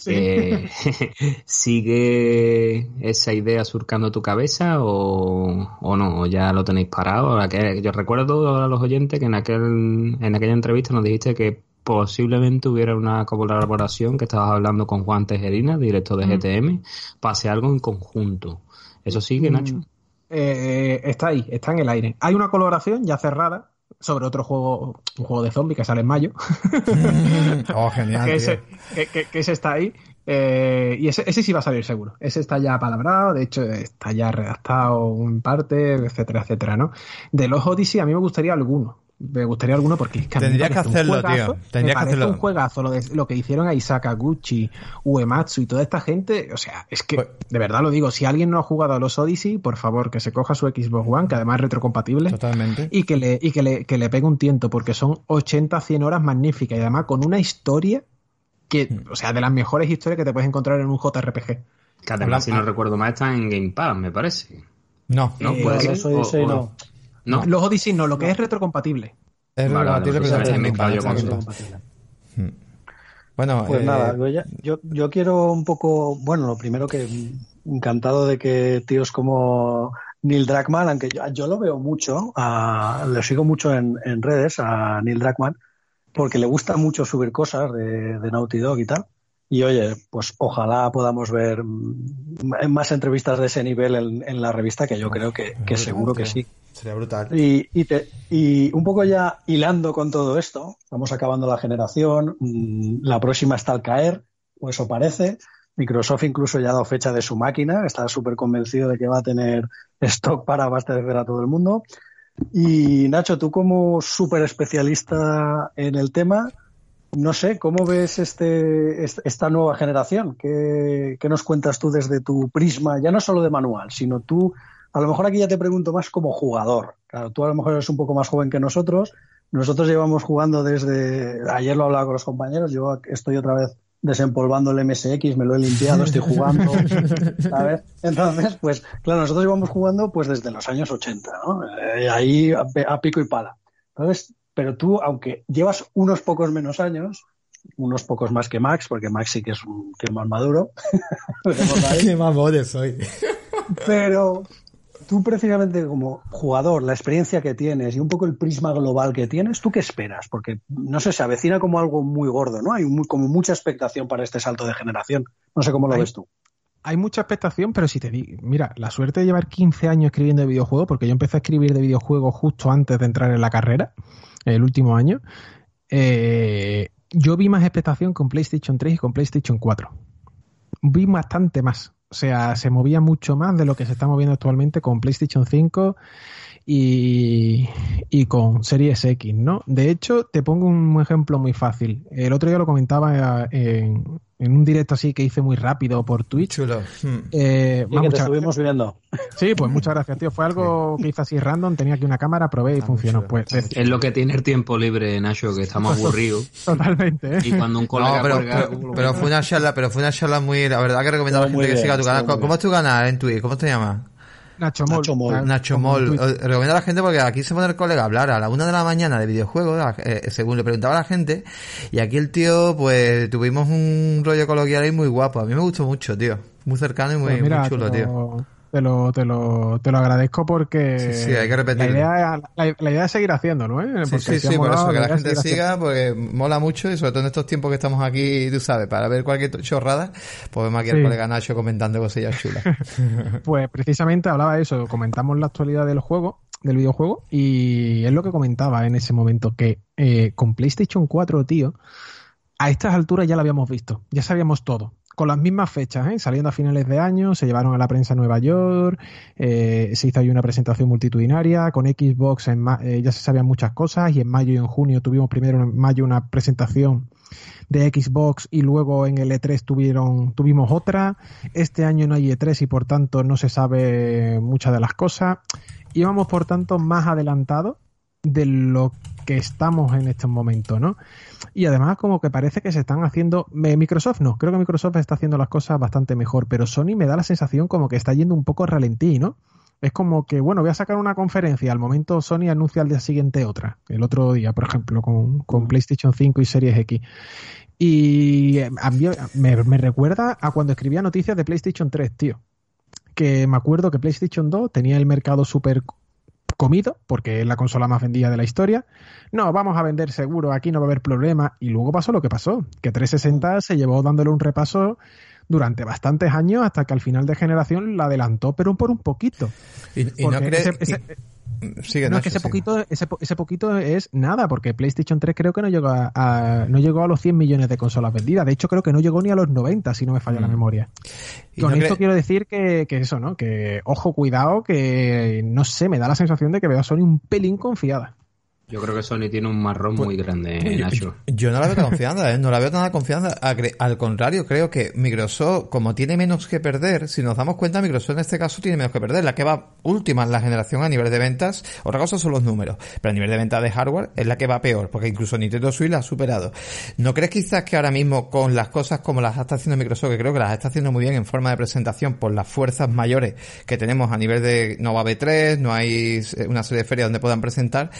eh, ¿Sigue esa idea surcando tu cabeza o, no? ¿O ya lo tenéis parado? yo recuerdo a los oyentes que en, aquel, en aquella entrevista nos dijiste que posiblemente hubiera una colaboración que estabas hablando con Juan Tejerina, director de GTM, pase algo en conjunto. ¿Eso sigue, mm, Nacho? Eh, está ahí, está en el aire. Hay una colaboración ya cerrada, sobre otro juego, un juego de zombie que sale en mayo. oh, genial. que, ese, que, ese, está ahí. Eh, y ese, ese sí va a salir seguro. Ese está ya palabrado, de hecho está ya redactado en parte, etcétera, etcétera, ¿no? De los Odyssey a mí me gustaría alguno. Me gustaría alguno porque es que Tendría que hacerlo, tío. Tendría que hacerlo. un juegazo lo, de, lo que hicieron a Isaka Gucci, Uematsu y toda esta gente. O sea, es que, pues- de verdad lo digo, si alguien no ha jugado a los Odyssey, por favor, que se coja su Xbox One, que además es retrocompatible. Totalmente. Y que le, y que le, que le pegue un tiento, porque son 80, 100 horas magníficas y además con una historia que, hmm. o sea, de las mejores historias que te puedes encontrar en un JRPG. Que además, si no recuerdo mal, está en Game Pass, me parece. No, no, eh, puede ser. no. No. Los Odyssey no, lo que es retrocompatible. Es retrocompatible, pero es Game Pass. Bueno, pues nada, yo, yo quiero un poco, bueno, lo primero que encantado de que tíos como Neil Druckmann, aunque yo, lo veo mucho, a, lo sigo mucho en, en redes a Neil Druckmann, porque le gusta mucho subir cosas de, de Naughty Dog y tal. Y oye, pues ojalá podamos ver más entrevistas de ese nivel en, la revista, que yo creo que, seguro que sí. Sería brutal. Y, un poco ya hilando con todo esto, vamos acabando la generación, mm, la próxima está al caer, o eso parece. Microsoft incluso ya ha dado fecha de su máquina, está súper convencido de que va a tener stock para abastecer a todo el mundo. Y Nacho, tú como súper especialista en el tema, no sé, ¿cómo ves este, esta nueva generación? ¿Qué, nos cuentas tú desde tu prisma, ya no solo de manual, sino tú, a lo mejor aquí ya te pregunto más como jugador. Claro, tú a lo mejor eres un poco más joven que nosotros. Nosotros llevamos jugando desde, ayer lo hablaba con los compañeros, yo estoy otra vez desempolvando el MSX, me lo he limpiado, estoy jugando, ¿sabes? Entonces, pues, claro, nosotros íbamos jugando pues desde los años 80, ¿no? Eh, ahí a, pico y pala. Entonces, pero tú, aunque llevas unos pocos menos años, unos pocos más que Max, porque Max sí que es un que más maduro. Qué más soy. pero tú precisamente como jugador, la experiencia que tienes y un poco el prisma global que tienes, ¿tú qué esperas? Porque, no sé, se avecina como algo muy gordo, ¿no? Hay como mucha expectación para este salto de generación. No sé cómo lo ves tú. Hay mucha expectación, pero si te digo, mira, la suerte de llevar 15 años escribiendo de videojuegos, porque yo empecé a escribir de videojuegos justo antes de entrar en la carrera, el último año, eh, yo vi más expectación con PlayStation 3 y con PlayStation 4. Vi bastante más. O sea, se movía mucho más de lo que se está moviendo actualmente con PlayStation 5 y, y, con Series X, ¿no? De hecho, te pongo un ejemplo muy fácil. El otro día lo comentaba en, en un directo así que hice muy rápido por Twitch. Chulo. Eh, y que te estuvimos viendo. Sí, pues muchas gracias, tío. Fue algo que hice así random, tenía aquí una cámara, probé y funcionó. Pues, es lo que tiene el tiempo libre, Nacho, que estamos aburridos. Totalmente. ¿eh? Y cuando un colega pero, fue una charla, pero fue una charla muy, la verdad que recomiendo a la gente que siga tu canal. ¿Cómo es tu canal en Twitch? ¿Cómo te llamas? Nacho Mol. Nacho Mol. Recomiendo a la gente porque aquí se pone el colega a hablar a la una de la mañana de videojuegos, eh, según le preguntaba a la gente. Y aquí el tío, pues tuvimos un rollo coloquial ahí muy guapo. A mí me gustó mucho, tío. Muy cercano y muy, pues muy chulo, tío te lo, te lo, te lo agradezco porque sí, sí, hay que. La idea, la, la idea es seguir haciéndolo, ¿eh? sí, sí, sí, por eso, que la gente siga, porque mola mucho y sobre todo en estos tiempos que estamos aquí, tú sabes, para ver cualquier chorrada, pues vemos aquí al colega Nacho comentando cosillas chulas. pues precisamente hablaba de eso, comentamos la actualidad del juego, del videojuego, y es lo que comentaba en ese momento, que eh, con PlayStation 4, tío, a estas alturas ya lo habíamos visto, ya sabíamos todo con las mismas fechas, ¿eh? saliendo a finales de año, se llevaron a la prensa en Nueva York, eh, se hizo ahí una presentación multitudinaria, con Xbox en eh, ya se sabían muchas cosas y en mayo y en junio tuvimos primero en mayo una presentación de Xbox y luego en el E3 tuvieron, tuvimos otra. Este año no hay E3 y por tanto no se sabe muchas de las cosas. Íbamos por tanto más adelantados de lo que estamos en este momento, ¿no? Y además como que parece que se están haciendo... Microsoft no, creo que Microsoft está haciendo las cosas bastante mejor, pero Sony me da la sensación como que está yendo un poco ralentí, ¿no? Es como que, bueno, voy a sacar una conferencia, al momento Sony anuncia al día siguiente otra, el otro día, por ejemplo, con, con PlayStation 5 y Series X. Y eh, me, me recuerda a cuando escribía noticias de PlayStation 3, tío que me acuerdo que PlayStation 2 tenía el mercado súper comido, porque es la consola más vendida de la historia. No, vamos a vender seguro, aquí no va a haber problema. Y luego pasó lo que pasó, que 360 se llevó dándole un repaso durante bastantes años hasta que al final de generación la adelantó, pero por un poquito. Y, no crees... Sigue, no, es que ese poquito, ese, ese, poquito es nada, porque PlayStation 3 creo que no llegó a, no llegó a los 100 millones de consolas vendidas. De hecho, creo que no llegó ni a los 90, si no me falla la mm. memoria. Con esto quiero decir que, que, eso, ¿no? Que, ojo, cuidado, que no sé, me da la sensación de que veo a Sony un pelín confiada. Yo creo que Sony tiene un marrón pues, muy grande, pues, Nacho. Yo, no la veo tan confiada, ¿eh? No la veo tan confiada. Al contrario, creo que Microsoft, como tiene menos que perder, si nos damos cuenta, Microsoft en este caso tiene menos que perder. La que va última en la generación a nivel de ventas, otra cosa son los números, pero a nivel de venta de hardware es la que va peor, porque incluso Nintendo Switch la ha superado. ¿No crees quizás que ahora mismo con las cosas como las está haciendo Microsoft, que creo que las está haciendo muy bien en forma de presentación por las fuerzas mayores que tenemos a nivel de no va a B3, no hay una serie de ferias donde puedan presentar,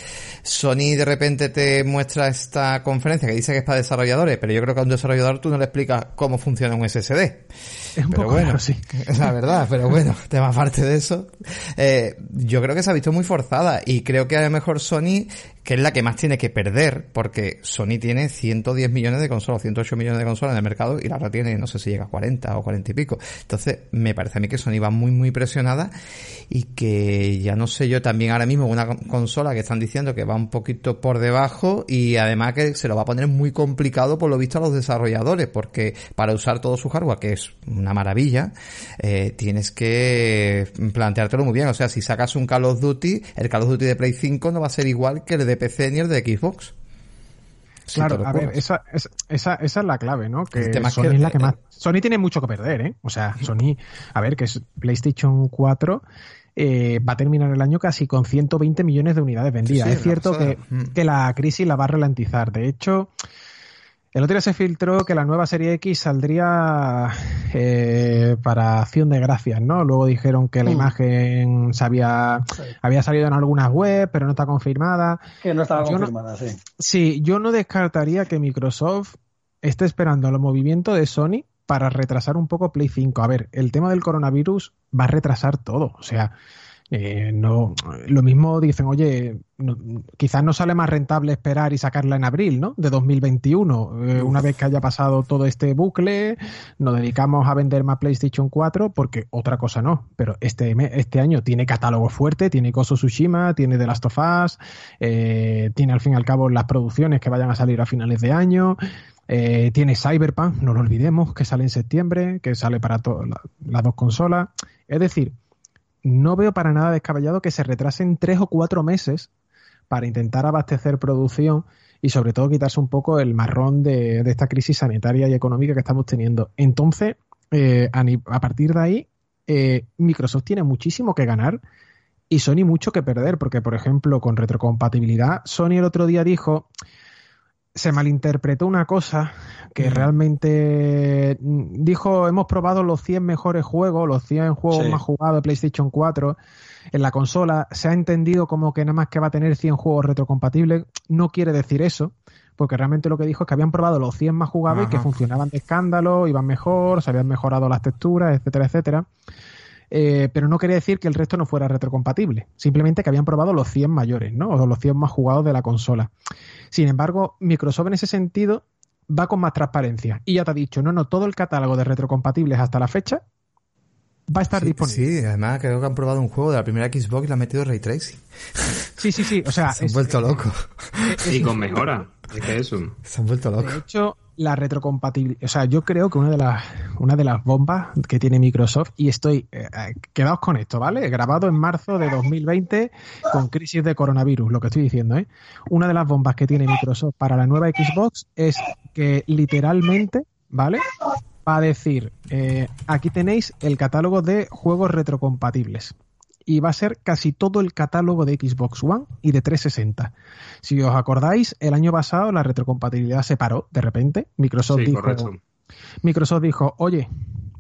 Sony de repente te muestra esta conferencia que dice que es para desarrolladores, pero yo creo que a un desarrollador tú no le explicas cómo funciona un SSD. Es un pero poco bueno, sí. Es la verdad, pero bueno, tema aparte de eso, eh, yo creo que se ha visto muy forzada y creo que a lo mejor Sony que es la que más tiene que perder, porque Sony tiene 110 millones de consolas, 108 millones de consolas en el mercado y la otra tiene, no sé si llega a 40 o 40 y pico. Entonces, me parece a mí que Sony va muy, muy presionada y que ya no sé yo también ahora mismo una consola que están diciendo que va un poquito por debajo y además que se lo va a poner muy complicado por lo visto a los desarrolladores, porque para usar todo su hardware, que es una maravilla, eh, tienes que planteártelo muy bien. O sea, si sacas un Call of Duty, el Call of Duty de Play 5 no va a ser igual que el de de PC ni el de Xbox. claro, a ver, esa, esa, esa, es la clave, ¿no? Que Sony es la que más. Sony tiene mucho que perder, ¿eh? O sea, Sony, a ver, que es PlayStation 4. Eh, va a terminar el año casi con 120 millones de unidades vendidas. es cierto que, que, la crisis la va a ralentizar. De hecho, el otro día se filtró que la nueva serie X saldría eh, para acción de gracias, ¿no? Luego dijeron que la mm. imagen se había, había salido en algunas webs, pero no está confirmada. Que no estaba confirmada, sí. Sí, yo no descartaría que Microsoft esté esperando el movimiento de Sony para retrasar un poco Play 5. A ver, el tema del coronavirus va a retrasar todo. O sea, eh, no, lo mismo dicen, oye, quizás no sale más rentable esperar y sacarla en abril, ¿no? De 2021. Eh, una vez que haya pasado todo este bucle, nos dedicamos a vender más PlayStation 4 porque otra cosa no. Pero este, este año tiene catálogo fuerte, tiene Koso Tsushima, tiene The Last of Us, eh, tiene al fin y al cabo las producciones que vayan a salir a finales de año. tiene Cyberpunk, no lo olvidemos, que sale en septiembre, que sale para las dos consolas. Es decir, no veo para nada descabellado que se retrasen tres o cuatro meses para intentar abastecer producción y sobre todo quitarse un poco el marrón de, esta crisis sanitaria y económica que estamos teniendo. Entonces, eh, a, partir de ahí, eh, Microsoft tiene muchísimo que ganar y Sony mucho que perder, porque por ejemplo, con retrocompatibilidad, Sony el otro día dijo, se malinterpretó una cosa que realmente mm, dijo, hemos probado los 100 mejores juegos, los 100 juegos más jugados de PlayStation 4 en la consola, se ha entendido como que nada más que va a tener 100 juegos retrocompatibles, no quiere decir eso, porque realmente lo que dijo es que habían probado los 100 más jugados y que funcionaban de escándalo, iban mejor, se habían mejorado las texturas, etcétera, etcétera. Eh, pero no quería decir que el resto no fuera retrocompatible, simplemente que habían probado los 100 mayores, ¿no? O los 100 más jugados de la consola. Sin embargo, Microsoft en ese sentido va con más transparencia y ya te ha dicho, no, no, todo el catálogo de retrocompatibles hasta la fecha va a estar disponible. Sí, además creo que han probado un juego de la primera Xbox y le han metido Ray Tracing. Sí, sí, sí, o sea... Se han vuelto locos. Y con mejora. Es que eso. Se han vuelto locos. De hecho, la retrocompatibilidad. O sea, yo creo que una de las, una de las bombas que tiene Microsoft, y estoy, eh, eh, quedaos con esto, ¿vale? Grabado en marzo de 2020 con crisis de coronavirus, lo que estoy diciendo, ¿eh? Una de las bombas que tiene Microsoft para la nueva Xbox es que literalmente, ¿vale? Va a decir, eh, aquí tenéis el catálogo de juegos retrocompatibles y va a ser casi todo el catálogo de Xbox One y de 360. Si os acordáis, el año pasado la retrocompatibilidad se paró de repente. Microsoft dijo, Microsoft dijo, oye,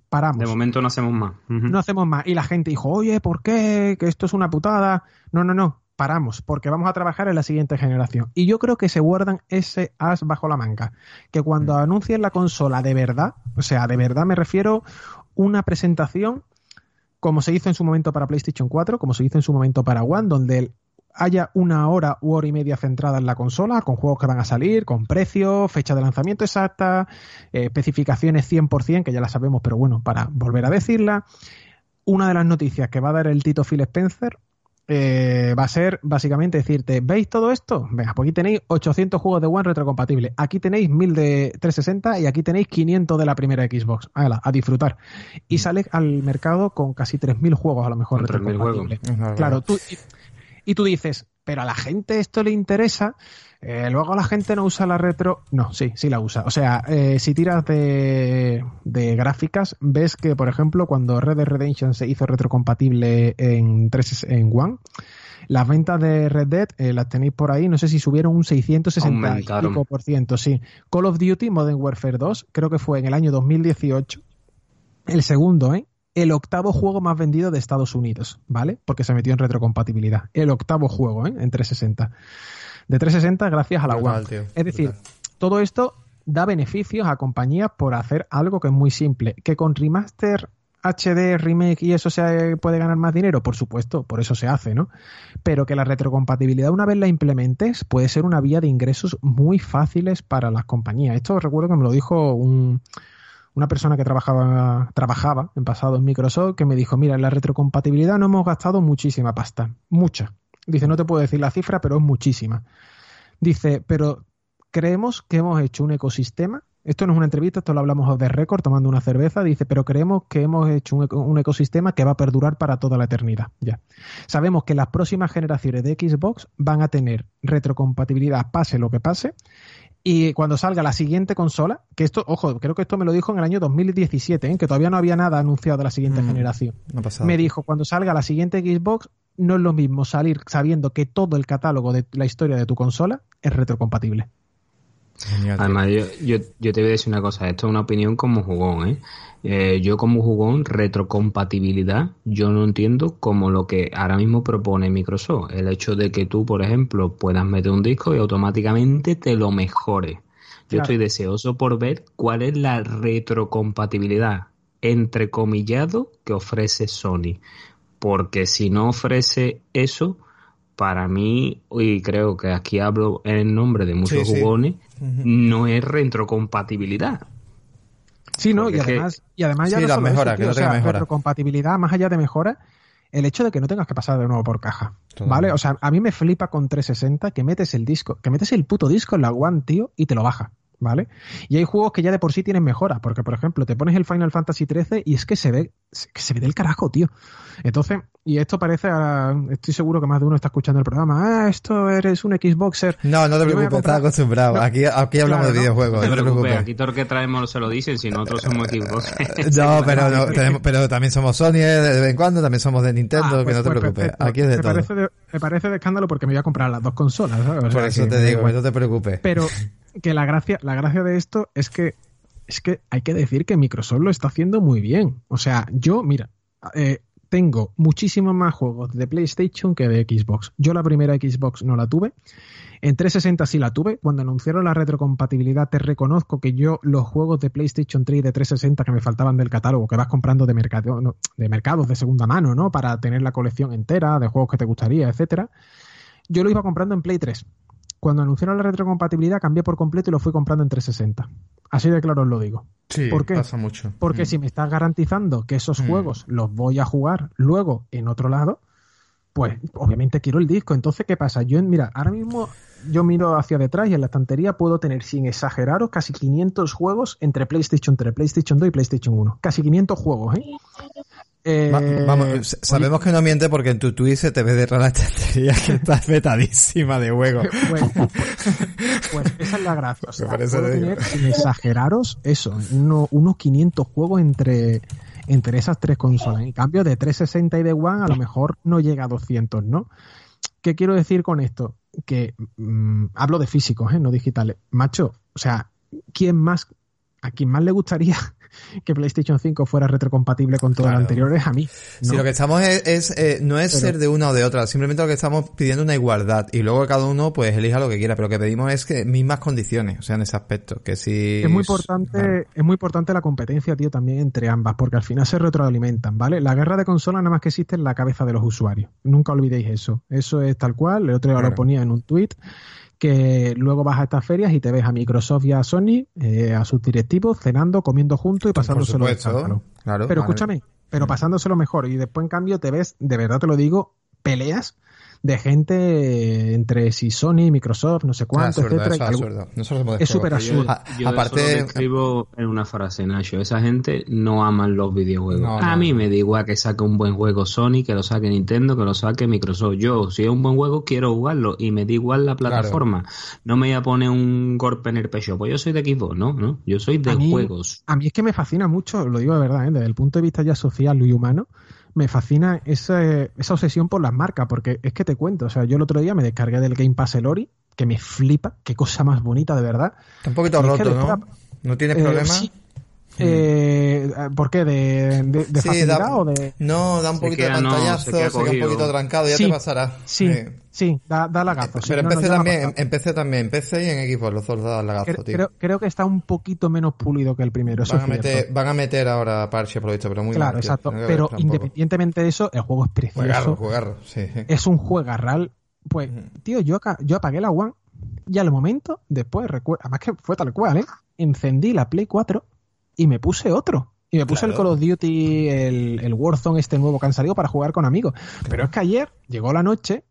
paramos. De momento no hacemos más. No hacemos más. Y la gente dijo, oye, ¿por qué? Que esto es una putada. No, no, no. Paramos, porque vamos a trabajar en la siguiente generación. Y yo creo que se guardan ese as bajo la manga. Que cuando mm. anuncien la consola de verdad, o sea, de verdad me refiero una presentación como se hizo en su momento para PlayStation 4, como se hizo en su momento para One, donde haya una hora u hora y media centrada en la consola, con juegos que van a salir, con precio, fecha de lanzamiento exacta, eh, especificaciones 100%, que ya las sabemos, pero bueno, para volver a decirla. Una de las noticias que va a dar el Tito Phil Spencer eh, va a ser básicamente decirte, ¿veis todo esto? Venga, pues aquí tenéis 800 juegos de One retrocompatibles, aquí tenéis 1000 de 360 y aquí tenéis 500 de la primera Xbox. Hágala, a disfrutar. Y sale al mercado con casi 3000 juegos a lo mejor Con 3.000 retrocompatibles. Claro, tú, y, y tú dices, pero a la gente esto le interesa, eh, luego la gente no usa la retro. No, sí, sí la usa. O sea, eh, si tiras de, de gráficas, ves que, por ejemplo, cuando Red Dead Redemption se hizo retrocompatible en, 3, en One, las ventas de Red Dead eh, las tenéis por ahí, no sé si subieron un 660 y Aumentaron. pico por ciento, sí. Call of Duty Modern Warfare 2, creo que fue en el año 2018, el segundo, ¿eh? El octavo juego más vendido de Estados Unidos, ¿vale? Porque se metió en retrocompatibilidad. El octavo juego, ¿eh? En 360. De 360 gracias a la Brutal, One. tío, Es decir, todo esto da beneficios a compañías por hacer algo que es muy simple. Que con remaster, HD, remake y eso se puede ganar más dinero, por supuesto, por eso se hace, ¿no? Pero que la retrocompatibilidad una vez la implementes puede ser una vía de ingresos muy fáciles para las compañías. Esto recuerdo que me lo dijo un, una persona que trabajaba, trabajaba en pasado en Microsoft que me dijo, mira, en la retrocompatibilidad no hemos gastado muchísima pasta, mucha. Dice, no te puedo decir la cifra, pero es muchísima. Dice, pero creemos que hemos hecho un ecosistema. Esto no es una entrevista, esto lo hablamos de récord tomando una cerveza. Dice, pero creemos que hemos hecho un, un ecosistema que va a perdurar para toda la eternidad. Ya. Sabemos que las próximas generaciones de Xbox van a tener retrocompatibilidad, pase lo que pase. Y cuando salga la siguiente consola, que esto, ojo, creo que esto me lo dijo en el año 2017, ¿eh? que todavía no había nada anunciado de la siguiente Mm. generación. No. Me dijo, cuando salga la siguiente Xbox, no es lo mismo salir sabiendo que todo el catálogo de la historia de tu consola es retrocompatible. Genial. Además, yo, yo, yo te voy a decir una cosa, esto es una opinión como jugón, ¿eh? Eh, yo como jugón, retrocompatibilidad, yo no entiendo como lo que ahora mismo propone Microsoft, el hecho de que tú, por ejemplo, puedas meter un disco y automáticamente te lo mejore. Yo Claro. estoy deseoso por ver cuál es la retrocompatibilidad entrecomillado que ofrece Sony, porque si no ofrece eso, para mí, y creo que aquí hablo en nombre de muchos Sí, sí. jugones, no es retrocompatibilidad. Sí, ¿no? Porque Y que- además, y además ya Sí, no solo eso, que no o sea, tenga mejora. retrocompatibilidad, más allá de mejora, el hecho de que no tengas que pasar de nuevo por caja. ¿Vale? O sea, a mí me flipa con 360 que metes el disco, que metes el puto disco en la One, tío, y te lo baja. ¿Vale? Y hay juegos que ya de por sí tienen mejoras, porque por ejemplo, te pones el Final Fantasy XIII y es que se ve, que se ve del carajo, tío. Entonces, y esto parece, a- estoy seguro que más de uno está escuchando el programa, ah, esto eres un Xboxer. No, no te Yo me voy a preocupes, comprar- estás acostumbrado. No. Aquí, aquí hablamos Claro, de videojuegos, No no te preocupes, preocupes. aquí todo lo que traemos se lo dicen, si nosotros somos equipos. No, pero, no, tenemos- pero también somos Sony eh, de vez en cuando, también somos de Nintendo, Ah, que pues- no te pues preocupes. perfecto. Aquí es de me todo. Parece de, me parece de escándalo porque me voy a comprar las dos consolas, ¿sabes? O Por sea, eso que te me digo, igual. no te preocupes. Pero que la gracia, la gracia de esto es que es que hay que decir que Microsoft lo está haciendo muy bien. O sea, yo, mira, eh, tengo muchísimos más juegos de PlayStation que de Xbox. Yo la primera Xbox no la tuve. En 360 sí la tuve. Cuando anunciaron la retrocompatibilidad, te reconozco que yo los juegos de PlayStation 3 y de 360 que me faltaban del catálogo, que vas comprando de, mercado, de mercados de segunda mano, ¿no? Para tener la colección entera de juegos que te gustaría, etcétera. Yo lo iba comprando en Play 3. Cuando anunciaron la retrocompatibilidad, cambié por completo y lo fui comprando en 360. Así de claro os lo digo. Sí, ¿Por qué? pasa mucho. Porque Mm. si me estás garantizando que esos Mm. juegos los voy a jugar luego en otro lado, pues obviamente quiero el disco. Entonces, ¿qué pasa? Yo, mira, ahora mismo yo miro hacia detrás y en la estantería puedo tener, sin exageraros, casi 500 juegos entre PlayStation 3, PlayStation 2 y PlayStation 1. Casi 500 juegos, ¿eh? Eh, Va- vamos, s- sabemos que no miente porque en tu tweet se te ve detrás la estantería que estás vetadísima de juego. Pues, pues esa es la gracia. O sea, tener, exageraros, eso, uno- unos 500 juegos entre, entre esas tres consolas. En cambio, de 360 y de One, a lo mejor no llega a 200, ¿no? ¿Qué quiero decir con esto? Que mm, hablo de físicos, ¿eh? no digitales. Macho, o sea, ¿quién más, a quién más le gustaría que PlayStation 5 fuera retrocompatible con todo Claro. lo anterior? Es a mí. ¿no? Si lo que estamos es, es, eh, no es Pero- ser de una o de otra, simplemente lo que estamos pidiendo es una igualdad y luego cada uno pues elija lo que quiera, pero lo que pedimos es que mismas condiciones, o sea, en ese aspecto, que si Es muy importante, es muy importante la competencia, tío, también entre ambas, porque al final se retroalimentan, ¿vale? La guerra de consolas nada más que existe en la cabeza de los usuarios. Nunca olvidéis eso. Eso es tal cual. El otro día Claro. lo ponía en un tweet que luego vas a estas ferias y te ves a Microsoft y a Sony, eh, a sus directivos, cenando, comiendo juntos y por pasándoselo de supuesto, claro, Pero vale. escúchame, pero pasándoselo mejor. Y después en cambio te ves, de verdad te lo digo, peleas de gente entre si Sony, Microsoft, no sé cuánto, Es absurdo, etcétera. eso es y absurdo. No se lo hemos Es súper absurdo. Yo, yo Aparte- eso lo escribo en una frase, Nacho. Esa gente no aman los videojuegos. No, a no. mí me da igual que saque un buen juego Sony, que lo saque Nintendo, que lo saque Microsoft. Yo, si es un buen juego, quiero jugarlo y me da igual la plataforma. No me voy a poner un golpe en el pecho. Pues yo soy de Xbox, ¿no? ¿no? Yo soy de A mí- juegos. A mí es que me fascina mucho, lo digo de verdad, ¿eh? desde el punto de vista ya social y humano, me fascina esa, esa obsesión por las marcas, porque es que te cuento, o sea, yo el otro día me descargué del Game Pass el Ori, que me flipa, qué cosa más bonita de verdad. Está un poquito roto, ¿no? ¿No tienes Eh, problema? sí. Eh, ¿Por qué? ¿De, de, de Sí, facilidad da- o de...? No, da un poquito de queda- pantallazo, se se queda queda, un poquito trancado, ya Sí, te pasará. Sí, sí, da, da lagazo. sí, Pero no, no, ha también, PC también, en PC y en Xbox, los dos dan lagazo, Creo, tío. creo, creo que está un poquito menos pulido que el primero, eso van, a meter, van a meter ahora parche por lo visto, pero muy Claro, mal, exacto. Pero independientemente de eso, el juego es precioso. Juegarro, juegarro, sí. es un juegarral. Pues, tío, yo, aca- yo apagué la One y al momento, después, recuerdo, además que fue tal cual, ¿eh? Encendí la Play 4 y me puse otro. Y me puse el. Call of Duty, el, el Warzone este nuevo que han salido para jugar con amigos. Pero es que ayer llegó la noche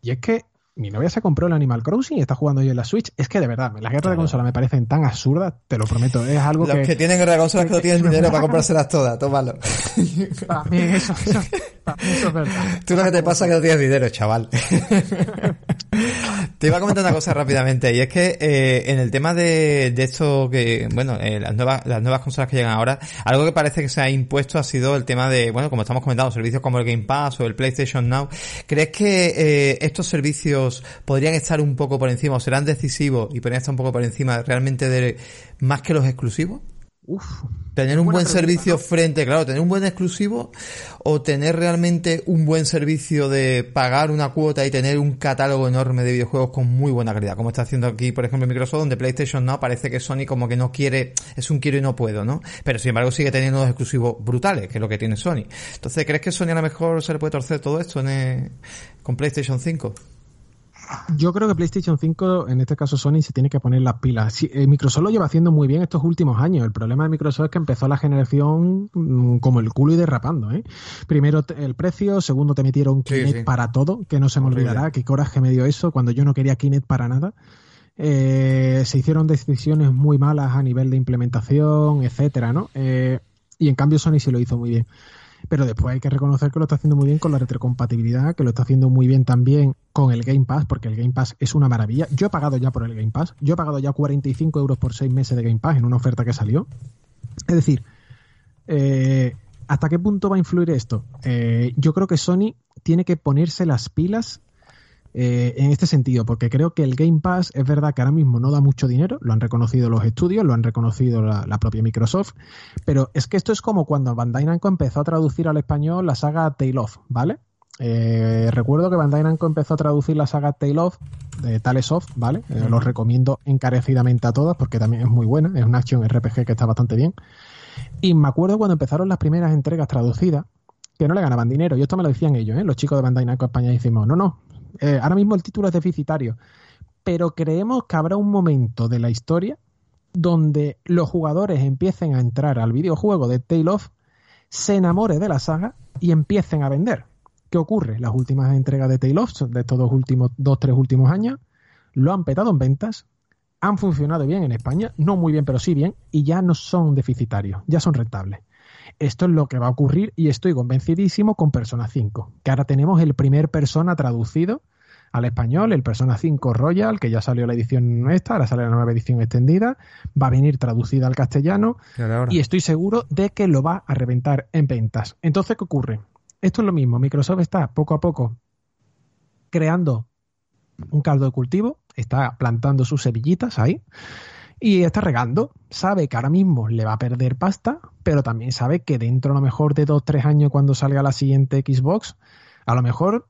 y es que mi novia se compró el Animal Crossing y está jugando yo en la Switch. Es que de verdad, las guerras de consola me parecen tan absurdas, te lo prometo. Es algo Los que, que tienen guerra de consolas que no tienen dinero para comprárselas todas, tómalo. mí eso, eso- eso es verdad. Tú lo que te pasa es que no tienes dinero, chaval. te iba a comentar una cosa rápidamente, y es que eh, en el tema de, de esto que, bueno, eh, las nuevas, las nuevas consolas que llegan ahora, algo que parece que se ha impuesto ha sido el tema de, bueno, como estamos comentando, servicios como el Game Pass o el PlayStation Now. ¿Crees que eh, estos servicios podrían estar un poco por encima o serán decisivos y podrían estar un poco por encima realmente de más que los exclusivos? Uf, Tener un buen pregunta, servicio ¿no? frente, claro, tener un buen exclusivo o tener realmente un buen servicio de pagar una cuota y tener un catálogo enorme de videojuegos con muy buena calidad, como está haciendo aquí, por ejemplo, Microsoft, donde PlayStation no parece que Sony como que no quiere, es un quiero y no puedo, ¿no? Pero sin embargo sigue teniendo unos exclusivos brutales, que es lo que tiene Sony. Entonces, ¿crees que Sony a lo mejor se le puede torcer todo esto en, eh, con PlayStation 5? Yo creo que PlayStation 5, en este caso Sony, se tiene que poner las pilas. Sí, eh, Microsoft lo lleva haciendo muy bien estos últimos años. El problema de Microsoft es que empezó la generación mm, como el culo y derrapando. ¿eh? Primero el precio, segundo te metieron Sí, Kinect sí. para todo, que no se me Horrible. olvidará qué coraje me dio eso cuando yo no quería Kinect para nada. Eh, se hicieron decisiones muy malas a nivel de implementación, etcétera, ¿no? Eh, y en cambio Sony sí lo hizo muy bien. Pero después hay que reconocer que lo está haciendo muy bien con la retrocompatibilidad, que lo está haciendo muy bien también con el Game Pass, porque el Game Pass es una maravilla. Yo he pagado ya por el Game Pass. Yo he pagado ya 45 euros por 6 meses de Game Pass en una oferta que salió. Es decir, eh, ¿hasta qué punto va a influir esto? Eh, yo creo que Sony tiene que ponerse las pilas eh, en este sentido, porque creo que el Game Pass es verdad que ahora mismo no da mucho dinero, lo han reconocido los estudios, lo han reconocido la, la propia Microsoft, pero es que esto es como cuando Bandai Namco empezó a traducir al español la saga Tale of, ¿vale? Eh, recuerdo que Bandai Namco empezó a traducir la saga Tale of de Tales of, ¿vale? Eh, Los recomiendo encarecidamente a todas porque también es muy buena, es un action RPG que está bastante bien. Y me acuerdo cuando empezaron las primeras entregas traducidas, que no le ganaban dinero, y esto me lo decían ellos, ¿eh? los chicos de Bandai Namco España, decimos, no, no, eh, ahora mismo el título es deficitario, pero creemos que habrá un momento de la historia donde los jugadores empiecen a entrar al videojuego de Tale of, se enamore de la saga y empiecen a vender. ¿Qué ocurre? Las últimas entregas de Tale of, de estos dos últimos, dos, tres últimos años, lo han petado en ventas, han funcionado bien en España, no muy bien, pero sí bien, y ya no son deficitarios, ya son rentables. Esto es lo que va a ocurrir y estoy convencidísimo con Persona 5, que ahora tenemos el primer Persona traducido al español, el Persona 5 Royal, que ya salió la edición esta, ahora sale la nueva edición extendida, va a venir traducida al castellano y estoy seguro de que lo va a reventar en ventas. Entonces, ¿qué ocurre? Esto es lo mismo, Microsoft está poco a poco creando un caldo de cultivo, está plantando sus semillitas ahí y está regando. Sabe que ahora mismo le va a perder pasta, pero también sabe que dentro a lo mejor de dos, tres años cuando salga la siguiente Xbox, a lo mejor,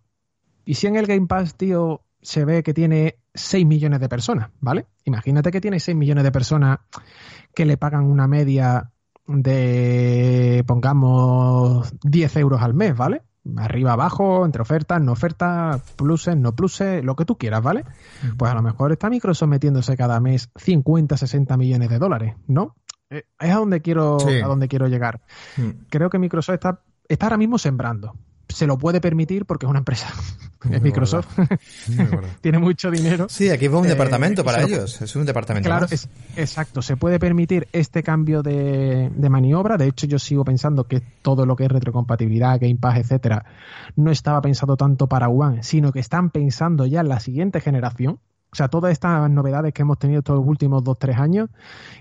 y si en el Game Pass, tío, se ve que tiene 6 millones de personas, ¿vale? Imagínate que tiene 6 millones de personas que le pagan una media de, pongamos, 10 euros al mes, ¿vale? Arriba, abajo, entre ofertas, no ofertas, pluses, no pluses, lo que tú quieras, ¿vale? Pues a lo mejor está Microsoft metiéndose cada mes 50, 60 millones de dólares, ¿no? Eh, Es a donde quiero, Sí. a donde quiero llegar. Mm. Creo que Microsoft está, está ahora mismo sembrando. Se lo puede permitir porque es una empresa, es Microsoft, tiene mucho dinero. Sí, aquí fue un eh, departamento para ellos, es un departamento. Claro, Es, exacto, se puede permitir este cambio de, de, maniobra, de hecho yo sigo pensando que todo lo que es retrocompatibilidad, Game Pass, etcétera, no estaba pensado tanto para One, sino que están pensando ya en la siguiente generación, o sea, todas estas novedades que hemos tenido estos últimos dos, tres años,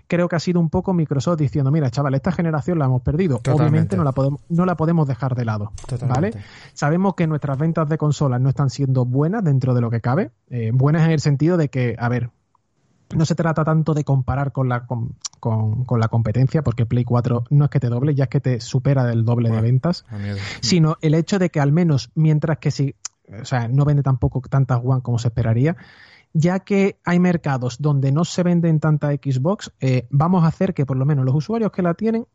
creo que ha sido un poco Microsoft diciendo, mira, chaval, esta generación la hemos perdido. Obviamente no la, podemos, no la podemos dejar de lado. ¿Vale? Sabemos que nuestras ventas de consolas no están siendo buenas dentro de lo que cabe. Eh, buenas en el sentido de que, a ver, no se trata tanto de comparar con la, con, con, la competencia, porque Play 4 no es que te doble, ya es que te supera del doble de ventas, sino el hecho de que al menos, mientras que sí, o sea, no vende tampoco tantas One como se esperaría, ya que hay mercados donde no se venden tanta Xbox, eh, vamos a hacer que por lo menos los usuarios que la tienen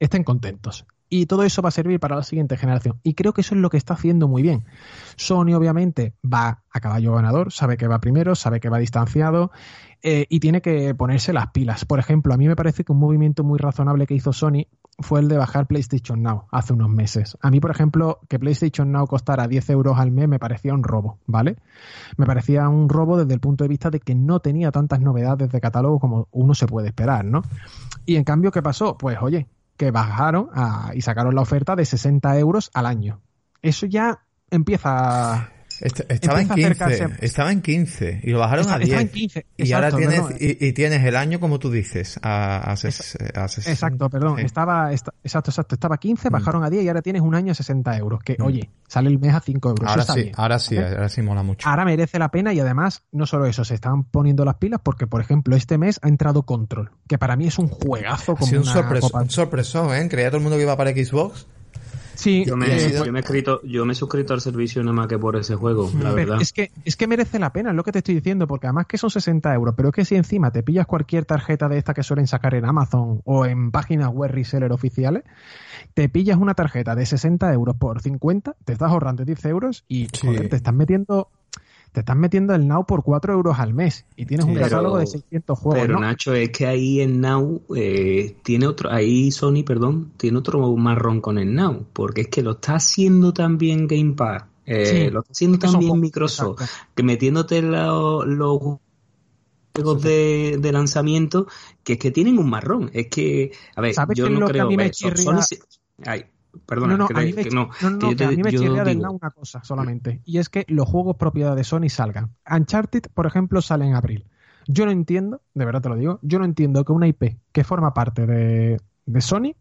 estén contentos. Y todo eso va a servir para la siguiente generación. Y creo que eso es lo que está haciendo muy bien. Sony obviamente va a caballo ganador, sabe que va primero, sabe que va distanciado eh, y tiene que ponerse las pilas. Por ejemplo, a mí me parece que un movimiento muy razonable que hizo Sony fue el de bajar PlayStation Now hace unos meses. A mí, por ejemplo, que PlayStation Now costara 10 euros al mes me parecía un robo, ¿vale? Me parecía un robo desde el punto de vista de que no tenía tantas novedades de catálogo como uno se puede esperar, ¿no? Y en cambio, ¿qué pasó? Pues oye, que bajaron y sacaron la oferta de 60 euros al año. Eso ya empieza estaba en 15, estaba en 15 y lo bajaron a 10. y ahora tienes, y, tienes el año como tú dices, a, Exacto, perdón, estaba, exacto, exacto, estaba a 15, mm. bajaron a 10 y ahora tienes un año a 60 euros, que mm. oye, sale el mes a 5 euros. Ahora sí, ahora sí, ahora sí mola mucho. Ahora merece la pena y además, no solo eso, se están poniendo las pilas porque, por ejemplo, este mes ha entrado Control, que para mí es un juegazo como un, un sorpresón, ¿eh? Creía todo el mundo que iba para Xbox Sí, yo me, he escrito, yo me he suscrito al servicio nada más que por ese juego, la verdad. Es que, es que merece la pena, es lo que te estoy diciendo, porque además que son 60 euros, pero es que si encima te pillas cualquier tarjeta de esta que suelen sacar en Amazon o en páginas web reseller oficiales, te pillas una tarjeta de 60 euros por 50, te estás ahorrando 10 euros y te estás metiendo te estás metiendo el Now por 4 euros al mes y tienes un catálogo de 600 juegos. Pero Nacho, es que ahí en Now eh, tiene otro, ahí Sony, perdón, tiene otro marrón con el Now, porque es que lo está haciendo también Game Pass, eh, lo está haciendo también Microsoft, que metiéndote los, juegos de, lanzamiento que es que tienen un marrón. Es que, a ver, yo no creo. Que a mí me Perdona, no, no, a mí me, no, a mí me chirría de una cosa solamente, y es que los juegos propiedad de Sony salgan. Uncharted, por ejemplo, sale en abril. Yo no entiendo, de verdad te lo digo, yo no entiendo que una IP que forma parte de, de Sony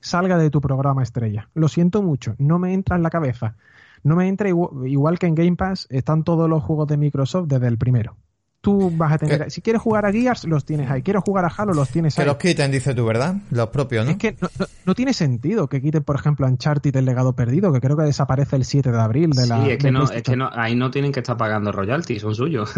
salga de tu programa estrella. Lo siento mucho, no me entra en la cabeza. No me entra igual, igual que en Game Pass están todos los juegos de Microsoft desde el primero tú vas a tener. si quieres jugar a Gears, los tienes ahí. Quieres jugar a Halo, los tienes ahí. Que los quiten, dices tú, ¿verdad? Los propios, ¿no? Es que no, tiene sentido que quiten, por ejemplo, Uncharted el legado perdido, que creo que desaparece el 7 de abril de la. Sí, es que, no, es que no, ahí no tienen que estar pagando royalties, son suyos.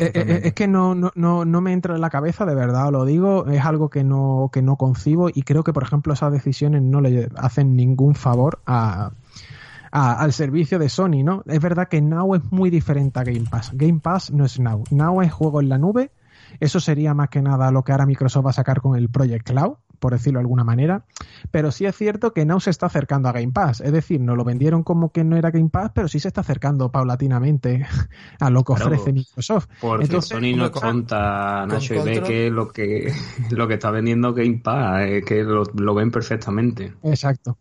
Eh, eh, eh, es que no, no, no, no me entra en la cabeza, de verdad lo digo, es algo que no, que no concibo y creo que, por ejemplo, esas decisiones no le hacen ningún favor a, al servicio de Sony, ¿no? Es verdad que Now es muy diferente a Game Pass. Game Pass no es Now. Now es juego en la nube. Eso sería más que nada lo que ahora Microsoft va a sacar con el Project Cloud, por decirlo de alguna manera. Pero sí es cierto que Now se está acercando a Game Pass. Es decir, no lo vendieron como que no era Game Pass, pero sí se está acercando paulatinamente a lo que ofrece Microsoft. Porque Sony no conta, Nacho, y ve que lo que lo que está vendiendo Game Pass, es que lo, ven perfectamente. Exacto.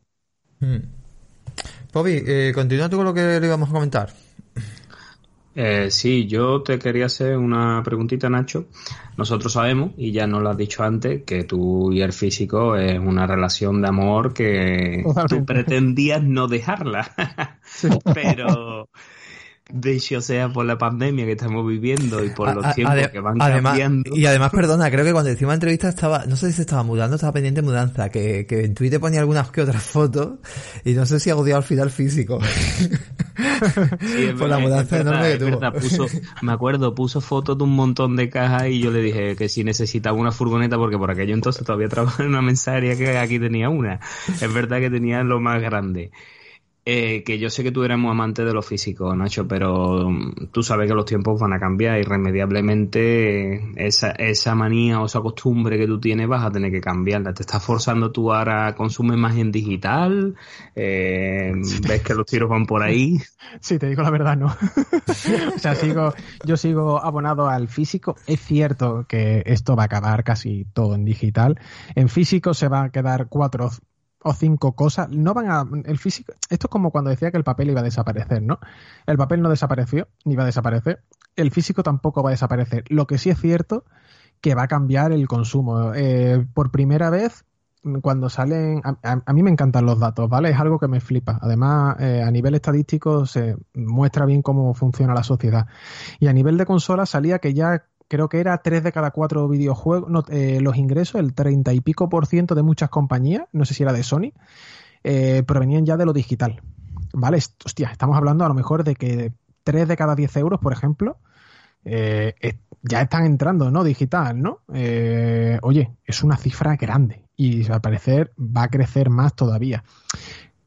Hmm. Bobby, eh, continúa tú con lo que le íbamos a comentar. Eh, sí, yo te quería hacer una preguntita, Nacho. Nosotros sabemos, y ya nos lo has dicho antes, que tú y el físico es una relación de amor que tú pretendías no dejarla. Pero de hecho sea por la pandemia que estamos viviendo y por los tiempos que van cambiando. Y además, perdona, creo que cuando hicimos la entrevista estaba, no sé si se estaba mudando, estaba pendiente de mudanza, que, que en Twitter ponía algunas que otras fotos y no sé si ha odiado al final físico. por la mudanza enorme que tuvo. me acuerdo, puso fotos de un montón de cajas y yo le dije que si necesitaba una furgoneta porque por aquello entonces todavía trabajaba en una mensajería que aquí tenía una. Es verdad que tenía lo más grande. Eh, que yo sé que tú eres muy amante de lo físico, Nacho, pero mm, tú sabes que los tiempos van a cambiar irremediablemente. Esa, esa manía o esa costumbre que tú tienes vas a tener que cambiarla. Te estás forzando tú ahora a consumir más en digital. Eh, ves que los tiros van por ahí. Sí, te digo la verdad, no. o sea, sigo, yo sigo abonado al físico. Es cierto que esto va a acabar casi todo en digital. En físico se va a quedar cuatro o cinco cosas, no van a. El físico. Esto es como cuando decía que el papel iba a desaparecer, ¿no? El papel no desapareció, ni va a desaparecer. El físico tampoco va a desaparecer. Lo que sí es cierto que va a cambiar el consumo. Eh, por primera vez, cuando salen. A, mí me encantan los datos, ¿vale? Es algo que me flipa. Además, eh, a nivel estadístico se muestra bien cómo funciona la sociedad. Y a nivel de consola salía que ya creo que era 3 de cada 4 videojuegos, eh, los ingresos, el 30 y pico por ciento de muchas compañías, no sé si era de Sony, eh, provenían ya de lo digital. ¿Vale? Hostia, estamos hablando a lo mejor de que 3 de cada 10 euros, por ejemplo, eh, ya están entrando, ¿no? Digital, ¿no? oye, es una cifra grande y al parecer va a crecer más todavía.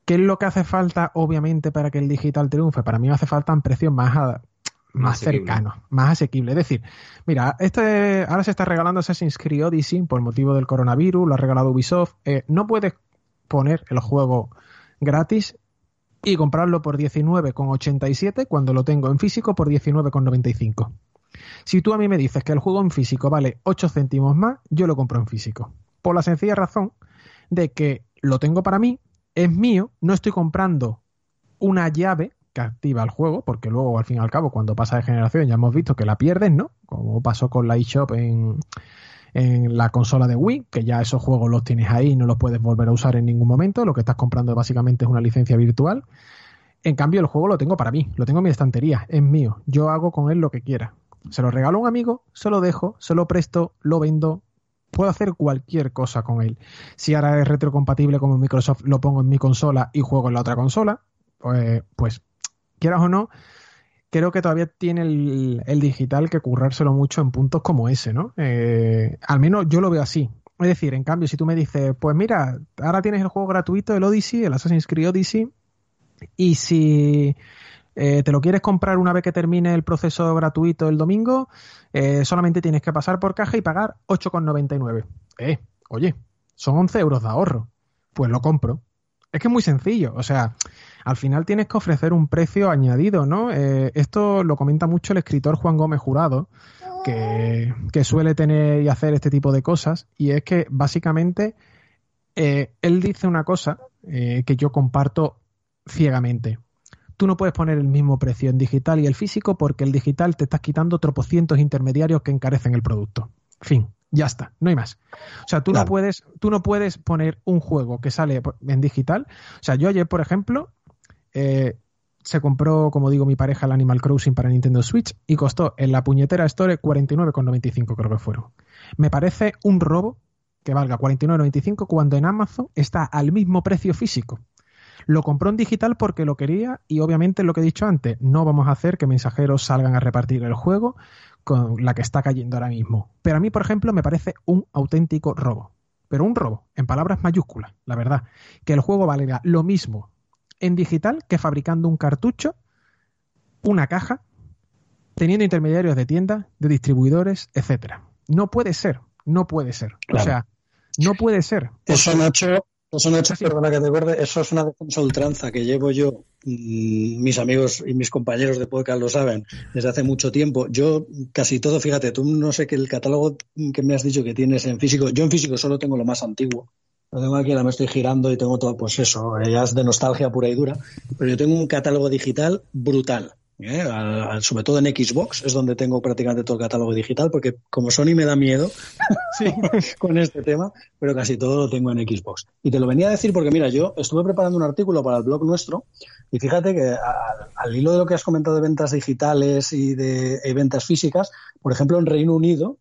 ¿Qué es lo que hace falta, obviamente, para que el digital triunfe? Para mí hace falta un precio más, cercano, más asequible. Es decir, mira, este ahora se está regalando Assassin's Creed Odyssey por motivo del coronavirus, lo ha regalado Ubisoft. Eh, no puedes poner el juego gratis y comprarlo por 19,87 cuando lo tengo en físico por 19,95. Si tú a mí me dices que el juego en físico vale 8 céntimos más, yo lo compro en físico. Por la sencilla razón de que lo tengo para mí, es mío, no estoy comprando una llave activa el juego, porque luego al fin y al cabo cuando pasa de generación ya hemos visto que la pierdes, ¿no? Como pasó con la eShop en, en la consola de Wii, que ya esos juegos los tienes ahí y no los puedes volver a usar en ningún momento, lo que estás comprando básicamente es una licencia virtual. En cambio el juego lo tengo para mí, lo tengo en mi estantería, es mío, yo hago con él lo que quiera. Se lo regalo a un amigo, se lo dejo, se lo presto, lo vendo, puedo hacer cualquier cosa con él. Si ahora es retrocompatible como Microsoft, lo pongo en mi consola y juego en la otra consola, pues, pues quieras o no, creo que todavía tiene el, digital que currárselo mucho en puntos como ese, ¿no? Eh, al menos yo lo veo así. Es decir, en cambio, si tú me dices, pues mira, ahora tienes el juego gratuito, el Odyssey, el Assassin's Creed Odyssey, y si eh, te lo quieres comprar una vez que termine el proceso gratuito el domingo, eh, solamente tienes que pasar por caja y pagar 8,99. Eh, oye, son 11 euros de ahorro. Pues lo compro. Es que es muy sencillo. O sea, al final tienes que ofrecer un precio añadido, ¿no? Eh, esto lo comenta mucho el escritor Juan Gómez Jurado, que, suele tener y hacer este tipo de cosas, y es que básicamente eh, él dice una cosa eh, que yo comparto ciegamente. Tú no puedes poner el mismo precio en digital y el físico porque el digital te estás quitando tropocientos intermediarios que encarecen el producto. Fin. Ya está, no hay más. O sea, tú no puedes, tú no puedes poner un juego que sale en digital. O sea, yo ayer, por ejemplo, eh, se compró, como digo, mi pareja el Animal Crossing para Nintendo Switch y costó en la puñetera Store 49,95 creo que fueron. Me parece un robo que valga 49,95 cuando en Amazon está al mismo precio físico. Lo compró en digital porque lo quería y obviamente lo que he dicho antes, no vamos a hacer que mensajeros salgan a repartir el juego con la que está cayendo ahora mismo. Pero a mí, por ejemplo, me parece un auténtico robo. Pero un robo, en palabras mayúsculas, la verdad. Que el juego valga lo mismo en digital que fabricando un cartucho, una caja, teniendo intermediarios de tiendas, de distribuidores, etcétera. No puede ser, no puede ser. O sea, no puede ser. Eso, Nacho, eso, Nacho, perdona que te acuerde, eso es una defensa ultranza que llevo yo, mm, mis amigos y mis compañeros de podcast lo saben, desde hace mucho tiempo. Yo casi todo, fíjate, tú no sé que el catálogo que me has dicho que tienes en físico, yo en físico solo tengo lo más antiguo lo tengo aquí, ahora me estoy girando y tengo todo, pues eso, ya es de nostalgia pura y dura. Pero yo tengo un catálogo digital brutal. ¿eh? sobre todo en Xbox es donde tengo prácticamente todo el catálogo digital, porque como Sony me da miedo con este tema, pero casi todo lo tengo en Xbox. Y te lo venía a decir porque, mira, yo estuve preparando un artículo para el blog nuestro y fíjate que al, hilo de lo que has comentado de ventas digitales y de ventas físicas, por ejemplo, en Reino Unido,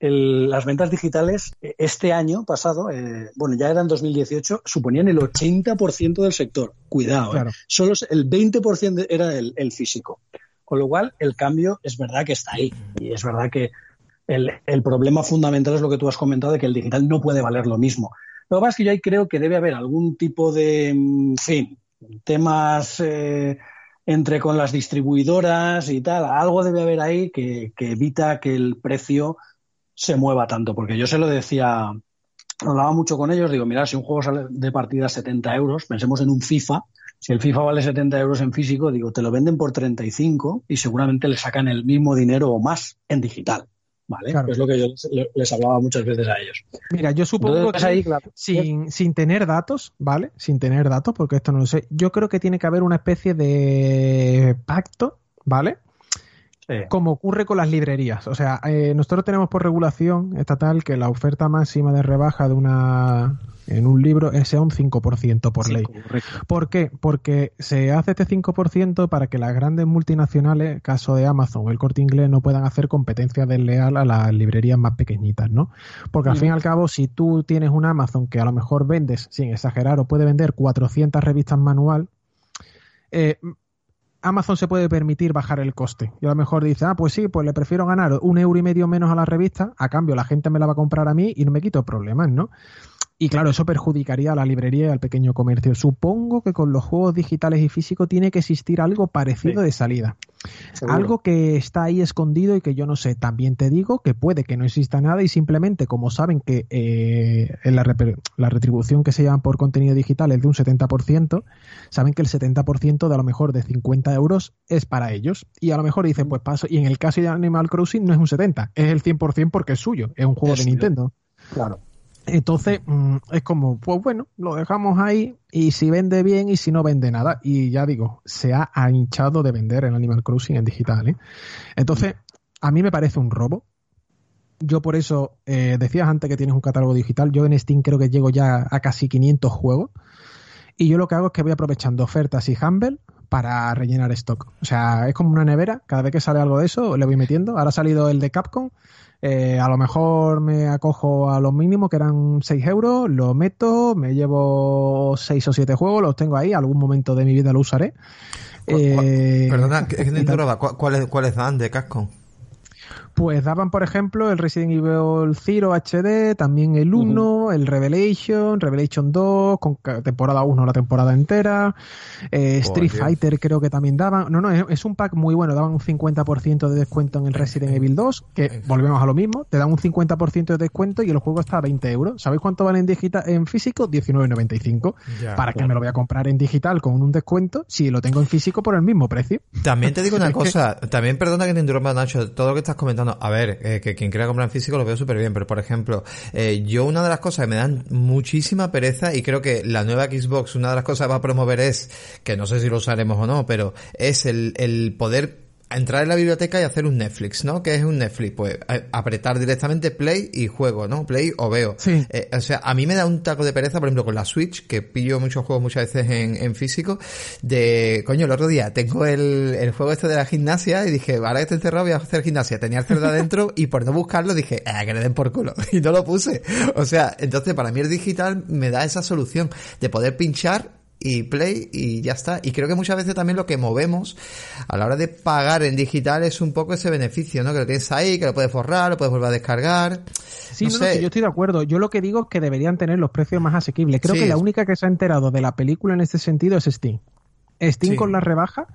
las ventas digitales eh, este año pasado, eh, bueno, ya era en 2018, suponían el 80% del sector. Cuidado, eh. solo el 20% era el, físico. Con lo cual, el cambio es verdad que está ahí. Y es verdad que el, el, problema fundamental es lo que tú has comentado de que el digital no puede valer lo mismo. Lo que pasa es que yo ahí creo que debe haber algún tipo de, en fin, temas eh, entre con las distribuidoras y tal, algo debe haber ahí que, que evita que el precio se mueva tanto, porque yo se lo decía, hablaba mucho con ellos, digo, mira, si un juego sale de partida 70 euros, pensemos en un FIFA, si el FIFA vale 70 euros en físico, digo, te lo venden por 35 y seguramente le sacan el mismo dinero o más en digital. ¿Vale? Es lo que yo les, hablaba muchas veces a ellos. Mira, yo supongo que sin, sin tener datos, ¿vale? Sin tener datos, porque esto no lo sé, yo creo que tiene que haber una especie de pacto, ¿vale? Como ocurre con las librerías. O sea, eh, nosotros tenemos por regulación estatal que la oferta máxima de rebaja de una en un libro sea un 5% por ley. ¿Por qué? Porque se hace este 5% para que las grandes multinacionales, caso de Amazon o el corte inglés, no puedan hacer competencia desleal a las librerías más pequeñitas, ¿no? Porque al fin y al cabo, si tú tienes un Amazon que a lo mejor vendes, sin exagerar, o puede vender 400 revistas manual, eh, Amazon se puede permitir bajar el coste. Y a lo mejor dice, ah, pues sí, pues le prefiero ganar un euro y medio menos a la revista, a cambio la gente me la va a comprar a mí y no me quito problemas, ¿no? Y claro, eso perjudicaría a la librería y al pequeño comercio. Supongo que con los juegos digitales y físicos tiene que existir algo parecido de salida. Algo que está ahí escondido y que yo no sé. También te digo que puede que no exista nada y simplemente como saben que eh, la, la, retribución que se llama por contenido digital es de un 70%, saben que el 70% de a lo mejor de 50 euros es para ellos. Y a lo mejor dicen, pues paso. Y en el caso de Animal Crossing no es un 70, es el 100% porque es suyo, es un juego de Nintendo. Claro. Entonces, mm, es como, pues bueno, lo dejamos ahí y si vende bien y si no vende nada. Y ya digo, se ha hinchado de vender el Animal Crossing en digital. ¿eh? Entonces, a mí me parece un robo. Yo por eso, eh, decías antes que tienes un catálogo digital, yo en Steam creo que llego ya a casi 500 juegos. Y yo lo que hago es que voy aprovechando ofertas y Humble para rellenar stock. O sea, es como una nevera, cada vez que sale algo de eso le voy metiendo. Ahora ha salido el de Capcom, eh, a lo mejor me acojo a los mínimos, que eran 6 euros, lo meto, me llevo 6 o 7 juegos, los tengo ahí, algún momento de mi vida lo usaré. Eh, perdona, que, que ¿cuáles, ¿cuáles dan de Capcom? Pues daban, por ejemplo, el Resident Evil 0 HD, también el 1, el Revelation, Revelation 2, con temporada 1 la temporada entera, eh, Street Fighter creo que también daban. No, no, es, un pack muy bueno, daban un 50% de descuento en el Resident Evil 2, que volvemos a lo mismo, te dan un 50% de descuento y el juego está a 20 euros. ¿Sabéis cuánto vale en, digital, en físico? 19,95. ¿Para qué me lo voy a comprar en digital con un descuento si lo tengo en físico por el mismo precio? También te digo una cosa, también perdona que te interrumpa Nacho, todo lo que estás comentando a ver, eh, que quien quiera comprar en físico lo veo súper bien, pero por ejemplo, eh, yo una de las cosas que me dan muchísima pereza y creo que la nueva Xbox, una de las cosas que va a promover es, que no sé si lo usaremos o no, pero es el, el poder entrar en la biblioteca y hacer un Netflix, ¿no? ¿Qué es un Netflix? Pues apretar directamente play y juego, ¿no? Play o veo. Sí. Eh, o sea, a mí me da un taco de pereza, por ejemplo, con la Switch, que pillo muchos juegos muchas veces en, en físico, de, coño, el otro día tengo el, el juego este de la gimnasia y dije, ahora que estoy encerrado voy a hacer gimnasia. Tenía el cerdo adentro y por no buscarlo dije, ah, que le den por culo. Y no lo puse. O sea, entonces para mí el digital me da esa solución de poder pinchar y Play y ya está. Y creo que muchas veces también lo que movemos a la hora de pagar en digital es un poco ese beneficio, ¿no? Que lo tienes ahí, que lo puedes borrar, lo puedes volver a descargar. Sí, no, sé. yo estoy de acuerdo. Yo lo que digo es que deberían tener los precios más asequibles. Creo que la única que se ha enterado de la película en este sentido es Steam. Steam con la rebaja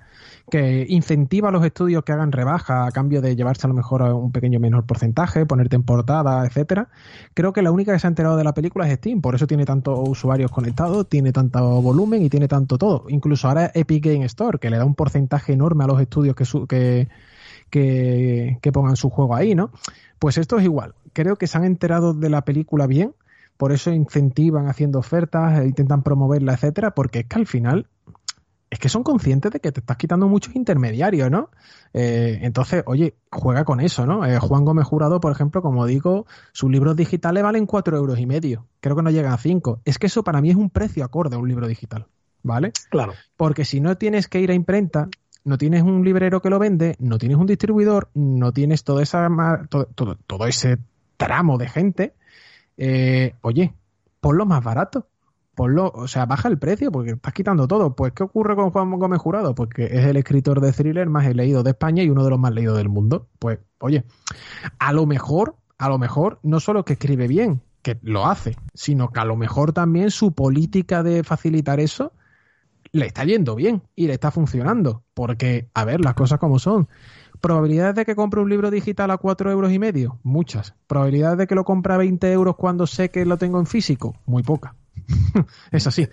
que incentiva a los estudios que hagan rebaja a cambio de llevarse a lo mejor a un pequeño menor porcentaje, ponerte en portada, etcétera. Creo que la única que se ha enterado de la película es Steam, por eso tiene tantos usuarios conectados, tiene tanto volumen y tiene tanto todo. Incluso ahora Epic Game Store, que le da un porcentaje enorme a los estudios que, que, que pongan su juego ahí, ¿no? Pues esto es igual. Creo que se han enterado de la película bien, por eso incentivan haciendo ofertas, e intentan promoverla, etcétera, porque es que al final es que son conscientes de que te estás quitando muchos intermediarios, ¿no? Eh, entonces, oye, juega con eso, ¿no? Eh, Juan Gómez Jurado, por ejemplo, como digo, sus libros digitales valen cuatro euros y medio. Creo que no llegan a cinco. Es que eso para mí es un precio acorde a un libro digital, ¿vale? Claro. Porque si no tienes que ir a imprenta, no tienes un librero que lo vende, no tienes un distribuidor, no tienes todo, esa, todo, todo, ese tramo de gente, eh, oye, ponlo más barato ponlo, o sea, baja el precio porque estás quitando todo. Pues, ¿qué ocurre con Juan Gómez Jurado? Porque es el escritor de thriller más leído de España y uno de los más leídos del mundo. Pues, oye, a lo mejor, a lo mejor, no solo que escribe bien, que lo hace, sino que a lo mejor también su política de facilitar eso le está yendo bien y le está funcionando. Porque, a ver, las cosas como son. ¿Probabilidades de que compre un libro digital a cuatro euros y medio? Muchas. ¿Probabilidades de que lo compre a 20 euros cuando sé que lo tengo en físico? Muy poca. es así.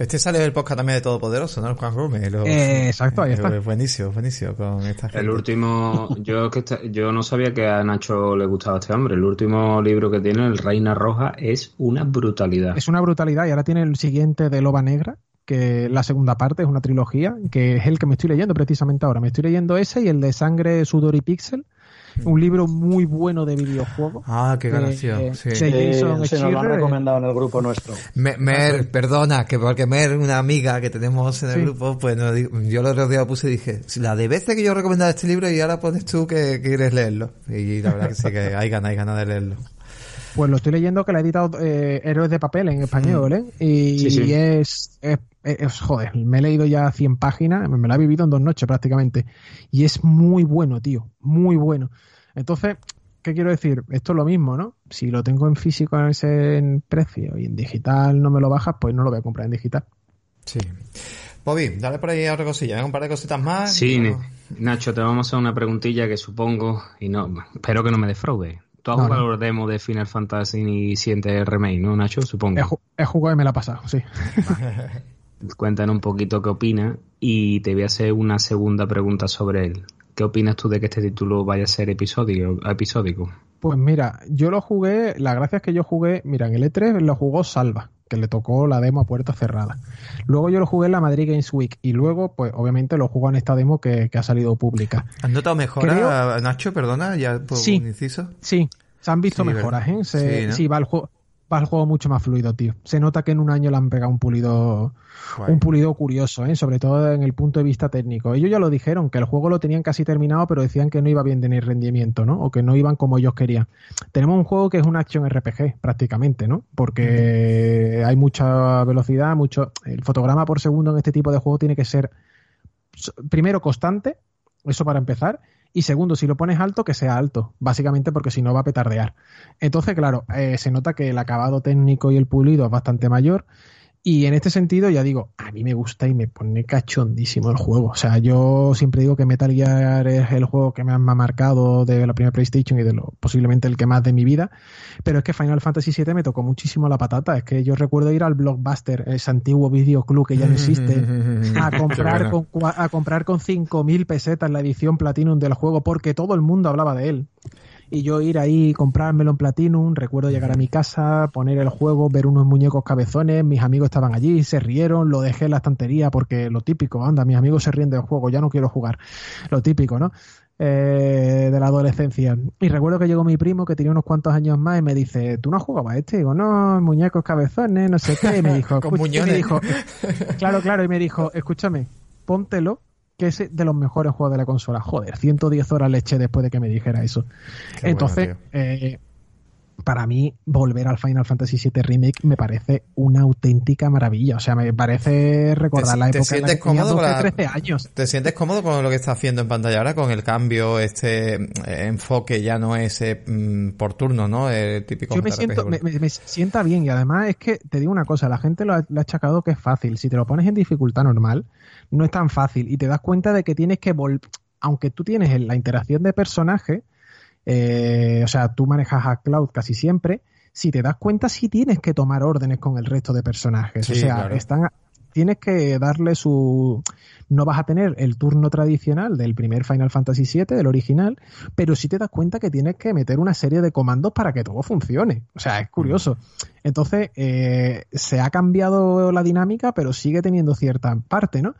Este sale del podcast también de Todopoderoso, ¿no? El Juan Rume. Eh, exacto, ahí está. Buenísimo, buenísimo con esta El último, yo que yo no sabía que a Nacho le gustaba este hombre. El último libro que tiene, El Reina Roja, es una brutalidad. Es una brutalidad y ahora tiene el siguiente de Loba Negra, que la segunda parte es una trilogía, que es el que me estoy leyendo precisamente ahora. Me estoy leyendo ese y el de Sangre, Sudor y Pixel un libro muy bueno de videojuegos. Ah, qué gracia. Eh, sí. se nos lo han recomendado en el grupo nuestro. Mer, perdona, que porque Mer, una amiga que tenemos en el grupo, pues no, yo lo otro día puse y dije, la de veces que yo he recomendado este libro y ahora pones tú que, quieres leerlo. Y la verdad que sí, que hay ganas, hay ganas de leerlo. Pues lo estoy leyendo que le ha editado eh, Héroes de Papel en español, mm. ¿eh? Y, es, es, joder, me he leído ya 100 páginas, me lo he vivido en dos noches prácticamente. Y es muy bueno, tío, muy bueno. Entonces, ¿qué quiero decir? Esto es lo mismo, ¿no? Si lo tengo en físico en ese precio y en digital no me lo bajas, pues no lo voy a comprar en digital. Sí. Bobby, dale por ahí otra cosilla, ¿eh? un par de cositas más. Sí, Nacho, te vamos a hacer una preguntilla que supongo, y no, espero que no me defraude. Tú has jugado el demo de Final Fantasy y sientes remake, ¿no, Nacho? Supongo. He, jugado y me la ha pasado, sí. Cuéntanos un poquito qué opinas y te voy a hacer una segunda pregunta sobre él. ¿Qué opinas tú de que este título vaya a ser episódico? episódico? Pues mira, yo lo jugué, la gracia es que yo jugué, mira, en el E3 lo jugó Salva, que le tocó la demo a puerta cerrada. Luego yo lo jugué en la Madrid Games Week y luego, pues obviamente lo jugó en esta demo que, ha salido pública. ¿Has notado mejoras, Nacho? Perdona, ya por sí, un inciso. Sí, se han visto mejoras, ¿eh? sí, va el juego va el juego mucho más fluido, tío. Se nota que en un año le han pegado un pulido, un pulido curioso, ¿eh? sobre todo en el punto de vista técnico. Ellos ya lo dijeron, que el juego lo tenían casi terminado, pero decían que no iba bien tener rendimiento, ¿no? O que no iban como ellos querían. Tenemos un juego que es un action RPG, prácticamente, ¿no? Porque hay mucha velocidad, mucho. El fotograma por segundo en este tipo de juego tiene que ser, primero, constante, eso para empezar, y segundo, si lo pones alto, que sea alto, básicamente porque si no va a petardear. Entonces, claro, eh, se nota que el acabado técnico y el pulido es bastante mayor y en este sentido, ya digo, a mí me gusta y me pone cachondísimo el juego. O sea, yo siempre digo que Metal Gear es el juego que me ha marcado de la primera PlayStation y de lo posiblemente el que más de mi vida. Pero es que Final Fantasy VII me tocó muchísimo la patata. Es que yo recuerdo ir al Blockbuster, ese antiguo videoclub que ya no existe, a comprar con, a comprar con 5.000 pesetas la edición Platinum del juego porque todo el mundo hablaba de él y yo ir ahí, comprármelo en Platinum, recuerdo llegar a mi casa, poner el juego, ver unos muñecos cabezones, mis amigos estaban allí, se rieron, lo dejé en la estantería porque lo típico, anda, mis amigos se ríen del juego, ya no quiero jugar, lo típico, ¿no? Eh, de la adolescencia. Y recuerdo que llegó mi primo que tenía unos cuantos años más y me dice, ¿tú no jugabas este? Y digo, no, muñecos cabezones, no sé qué. Y me dijo, me dijo, claro, claro, y me dijo, escúchame, póntelo que es de los mejores juegos de la consola. Joder, 110 horas le eché después de que me dijera eso. Entonces, eh, para mí, volver al Final Fantasy VII Remake me parece una auténtica maravilla. O sea, me parece recordar la época en la que cómodo 13 años. ¿Te sientes cómodo con lo que está haciendo en pantalla ahora? Con el cambio, este eh, enfoque ya no es eh, mm, por turno, ¿no? El típico Yo me siento, me, sienta bien y además es que te digo una cosa, la gente lo ha, lo ha achacado que es fácil. Si te lo pones en dificultad normal, no es tan fácil y te das cuenta de que tienes que volver, aunque tú tienes la interacción de personaje, eh, o sea, tú manejas a Cloud casi siempre, si te das cuenta sí tienes que tomar órdenes con el resto de personajes, o sea, están tienes que darle su no vas a tener el turno tradicional del primer Final Fantasy VII, del original, pero sí te das cuenta que tienes que meter una serie de comandos para que todo funcione. O sea, es curioso. Entonces, eh, se ha cambiado la dinámica, pero sigue teniendo cierta parte, ¿no?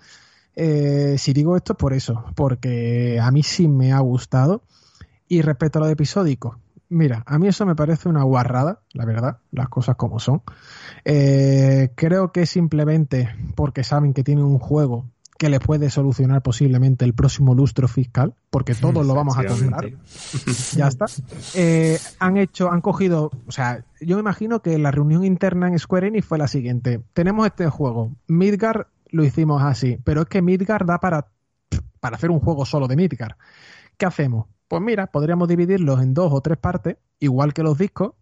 Eh, si digo esto es por eso, porque a mí sí me ha gustado. Y respecto a lo de episódico, mira, a mí eso me parece una guarrada, la verdad, las cosas como son. Eh, creo que simplemente porque saben que tienen un juego que le puede solucionar posiblemente el próximo lustro fiscal, porque todos lo vamos a comprar. ya está. Eh, han hecho, han cogido, o sea, yo me imagino que la reunión interna en Square Enix fue la siguiente. Tenemos este juego, Midgar lo hicimos así, pero es que Midgar da para, para hacer un juego solo de Midgar. ¿Qué hacemos? Pues mira, podríamos dividirlos en dos o tres partes, igual que los discos.